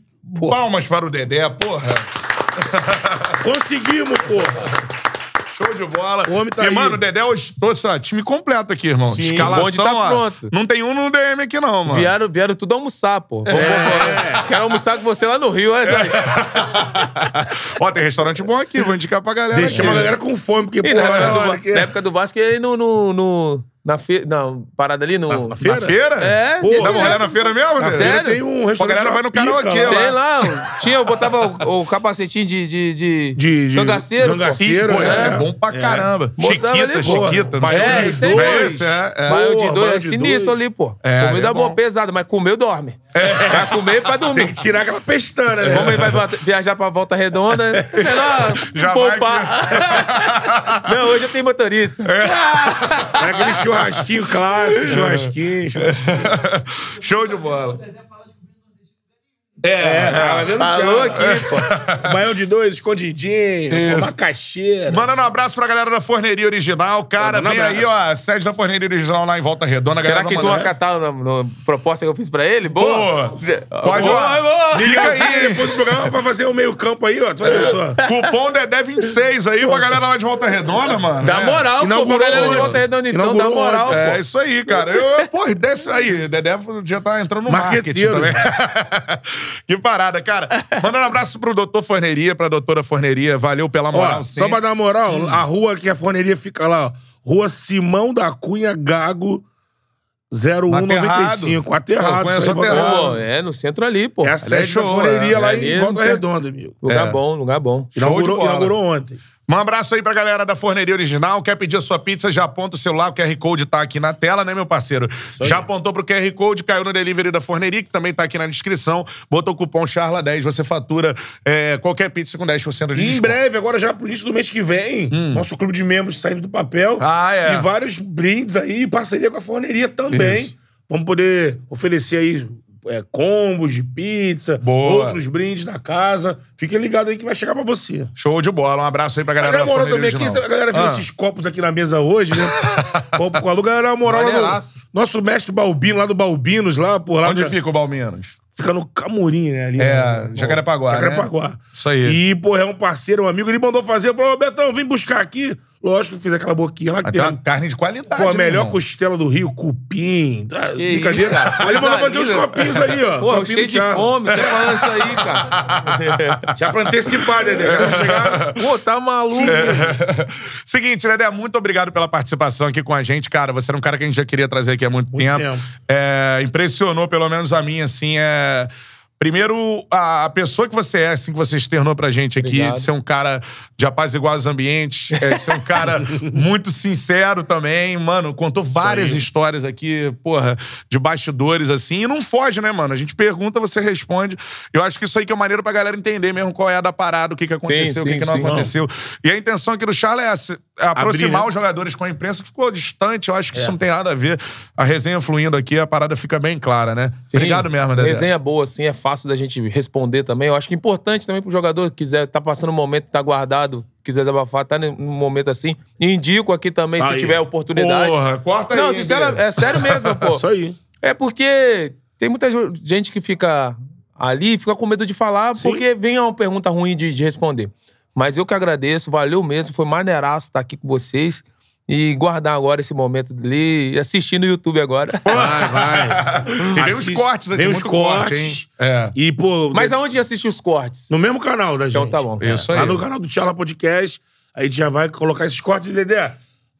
palmas para o Dedé, porra.
Conseguimos, porra.
Show de bola.
O homem tá
e,
aí.
mano, o Dedé hoje trouxe ó, time completo aqui, irmão.
Sim,
Escalação,
o bonde tá
ó,
pronto.
Não tem um no DM aqui, não, mano.
Vieram, vieram tudo almoçar, pô.
É.
vamos- Quero almoçar com você lá no Rio, é?
Ó, tem restaurante bom aqui, vou indicar pra galera
Deixa
aqui.
uma galera com fome, porque,
E
porra,
na, época do, na época do Vasco, ele no, no, no- na feira. Não, parada ali no.
Na feira?
Na feira?
É,
Pô.
Dá uma olhada na feira mesmo,
Na feira
Sério?
tem um
Pô, a
restaurante.
galera vai no karaokê
lá.
Tem lá, tinha, eu botava o, o capacetinho de. de, de,
De- de-
cangaceiro.
cangaceiro,
Pô,
é.
isso é bom pra caramba.
Botava
Chiquita,
ali.
Chiquita. sei
É, isso aí.
É é, é.
Baião de dois, é
de
sinistro
dois.
ali, pô.
É,
Comida
é
boa, pesada, mas comeu, dorme. Vai comer pra dormir.
Tem que tirar aquela pestana, né?
Como ele vai viajar pra Volta Redonda, é melhor
Já
poupar. Não, hoje eu tenho motorista.
É aquele churrasquinho clássico, churrasquinho, churrasquinho.
Show de bola.
É, vai ver no
Falou
Thiago.
aqui, pô.
Baião de dois, escondidinho, macaxeira.
Mandando um abraço pra galera da Forneria Original. Cara,
Mandando
vem aí, ó, a sede da Forneria Original lá em Volta Redonda.
Será
galera
que eles vão acatar na proposta que eu fiz pra ele? Boa!
Pode
boa, boa.
Fica
Fica
aí.
aí, depois do programa vai fazer o meio campo aí, ó. Tu vai ver só.
Cupom Dedé26 aí pra galera lá de Volta Redonda, mano.
Dá
É.
moral, pô,
Inaugurou
pra galera de volta redonda, então, dá moral.
É
pô.
isso aí, cara. Eu, pô, desce aí. Dedé já tá entrando no marketing também. Que parada, cara. Mandando um abraço pro doutor Forneria, pra doutora Forneria. Valeu pela moral,
Ó, só pra dar uma moral, a rua que a forneria fica lá, ó. Rua Simão da Cunha Gago 0195. Aterrado.
Pô,
isso aí,
conheço
Volta
aterrado.
Pô, é no centro ali, pô.
É a sede da forneria
é.
lá
Ali
em Volta
tem-
Redonda, amigo.
Lugar
É.
bom, lugar bom.
Show de
Inaugurou,
bola.
inaugurou ontem.
Um abraço aí pra galera da Forneria Original. Quer pedir a sua pizza, já aponta o celular. O QR Code tá aqui na tela, né, meu parceiro? Já apontou pro QR Code, caiu no delivery da Forneria, que também tá aqui na descrição. Botou o cupom CHARLA10, você fatura é, qualquer pizza com 10% de
E em
desconto.
breve, agora já pro início do mês que vem, nosso clube de membros saindo do papel.
Hum. Ah, é.
E vários brindes aí, parceria com a forneria também.
Isso.
Vamos poder oferecer aí é, combos de pizza,
Boa.
outros brindes na casa. Fiquem ligados aí que vai chegar pra você.
Show de bola. Um abraço aí pra
A
galera
galera
da
também aqui, a galera viu
Ah.
esses copos aqui na mesa hoje, né? Copo com a luz. galera, moral lá no. Nosso mestre Balbino, lá do Balbinos, lá por lá.
Onde
já-
fica o Balminos?
Fica no Camurim, né? Ali,
É,
né?
Jacarepaguá, né?
Jacarepaguá.
Isso aí.
E, pô, é um parceiro, um amigo, ele mandou fazer. Falou, Betão, vem buscar aqui. Lógico que fiz aquela boquinha lá que
Até
tem.
uma carne de qualidade.
Pô, a
né,
melhor
irmão?
costela do Rio, cupim. Tá,
Que
brincadeira.
isso, cara.
Aí ele mandou
Coisa
fazer os
linda.
copinhos aí, ó.
Porra,
Copinho
cheio
do
de
Thiago.
fome, você falando isso aí, cara.
Já pra antecipar, Dedé. Já pra chegar.
Pô, tá maluco.
Seguinte, Dedé, muito obrigado pela participação aqui com a gente, cara. Você era um cara que a gente já queria trazer aqui há muito, tempo.
tempo.
É, impressionou, pelo menos a mim, assim, é... Primeiro, a, pessoa que você é, assim, que você externou pra gente aqui,
Obrigado.
de ser um cara de apaziguar os ambientes, é, de ser um cara muito sincero também, mano, contou várias histórias aqui, porra, de bastidores, assim, e não foge, né, mano? A gente pergunta, você responde. Eu acho que isso aí que é maneiro pra galera entender mesmo qual é a da parada, o que que aconteceu, o que
sim,
que não
sim.
aconteceu. E a intenção aqui do Charla é essa, aproximar
né?
os jogadores com a imprensa que ficou distante. Eu acho que isso não tem nada a ver. A resenha fluindo aqui, a parada fica bem clara, né?
Sim.
Obrigado mesmo, Dedé.
Resenha boa, assim, é fácil da gente responder também. Eu acho que é importante também pro jogador que quiser, tá passando um momento, tá guardado, quiser desabafar, tá num momento assim. Indico aqui também, se
Aí.
tiver oportunidade.
Porra, corta
Não,
aí.
sincera,
Dedé.
é sério mesmo, pô.
Isso aí.
É porque tem muita gente que fica ali, fica com medo de falar,
Sim.
porque vem uma pergunta ruim de, de responder. Mas eu que agradeço, valeu mesmo, foi maneiraço estar aqui com vocês e guardar agora esse momento ali e assistir no YouTube agora.
Vai, vai.
E vem os
Assiste-
cortes aqui,
Vem os
corte,
cortes.
hein? É.
E, pô...
Mas aonde assistir os cortes?
No mesmo canal da gente.
Então tá bom.
Isso aí.
Lá no canal do Tchala Podcast, a gente já vai colocar esses cortes. Dedé,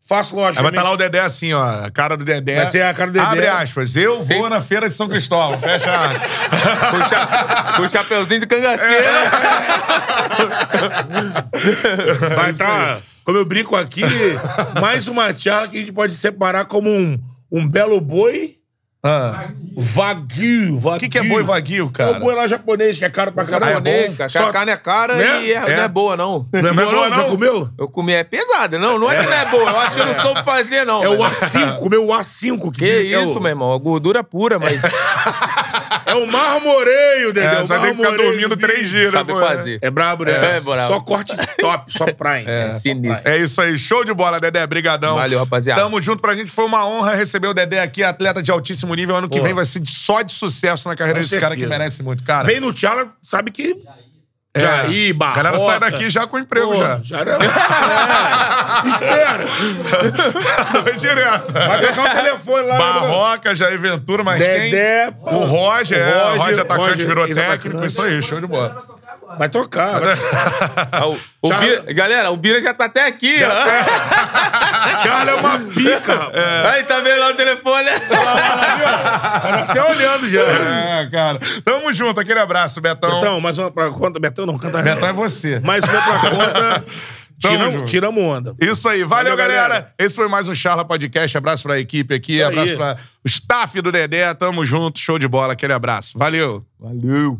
faço
Aí vai estar lá o Dedé assim, ó. A cara do Dedé.
Vai ser a cara do Dedé.
Abre aspas. Eu
Sim.
vou na feira de São Cristóvão. Fecha aspas.
Com o, chapeuzinho de cangaceiro.
Vai estar, como eu brinco aqui, mais uma charla que a gente pode separar como um, um belo boi
Ah.
Wagyu.
O que, que é boi vaguio,
É
cara?
o boi lá japonês, que é caro pra caralho.
Japonês, cara.
Só-
A carne é cara
Né?
e é- não é boa, não.
Não é
Não é
boa, não? Já comeu?
Eu comi, é pesada. Não, não é que não é boa. Eu acho que eu não soube fazer, não.
É o
velho.
A5, comeu o A5. Que,
Que
é
isso, meu irmão. A gordura pura, mas
É o marmoreio, Dedé.
É,
o
só tem que ficar dormindo
do
três dias, né,
sabe
pô?
fazer.
É brabo, né?
É, brabo.
Só corte top, só prime.
É sinistro.
É isso aí. Show de bola, Dedé. Brigadão.
Valeu, rapaziada.
Tamo junto. Pra gente foi uma honra receber o Dedé aqui, atleta de altíssimo nível. Ano que
Pô.
vem vai ser só de sucesso na carreira
Com
desse cara que merece muito, cara.
Vem no Tchala, sabe que...
É.
Jair,
A
Barroca...
galera sai daqui já com emprego
Pô,
já.
já era... É. Espera.
Vai direto.
Vai pegar o telefone lá.
Barroca, Jair Ventura, mas
Dedé,
quem? O Roger, é. O Roger atacante
Roger,
virou técnico. Isso aí, show de bola.
Vai tocar. Vai...
Ah, o- o. Bira- galera, o Bira já tá até aqui, ó.
Tchala é uma pica, rapaz.
Aí, tá vendo lá o telefone?
Tá até olhando já.
É, cara. Tamo junto. Aquele abraço, Betão.
Betão, mais uma pra conta. Betão não, canta
Betão é você.
Mais uma pra conta. Tiramos, tiramos onda.
Isso aí. Valeu,
Valeu,
galera.
galera.
Esse foi mais um Charla Podcast. Abraço pra equipe aqui. Abraço pra o staff do Dedé. Tamo junto. Show de bola. Aquele abraço. Valeu.
Valeu.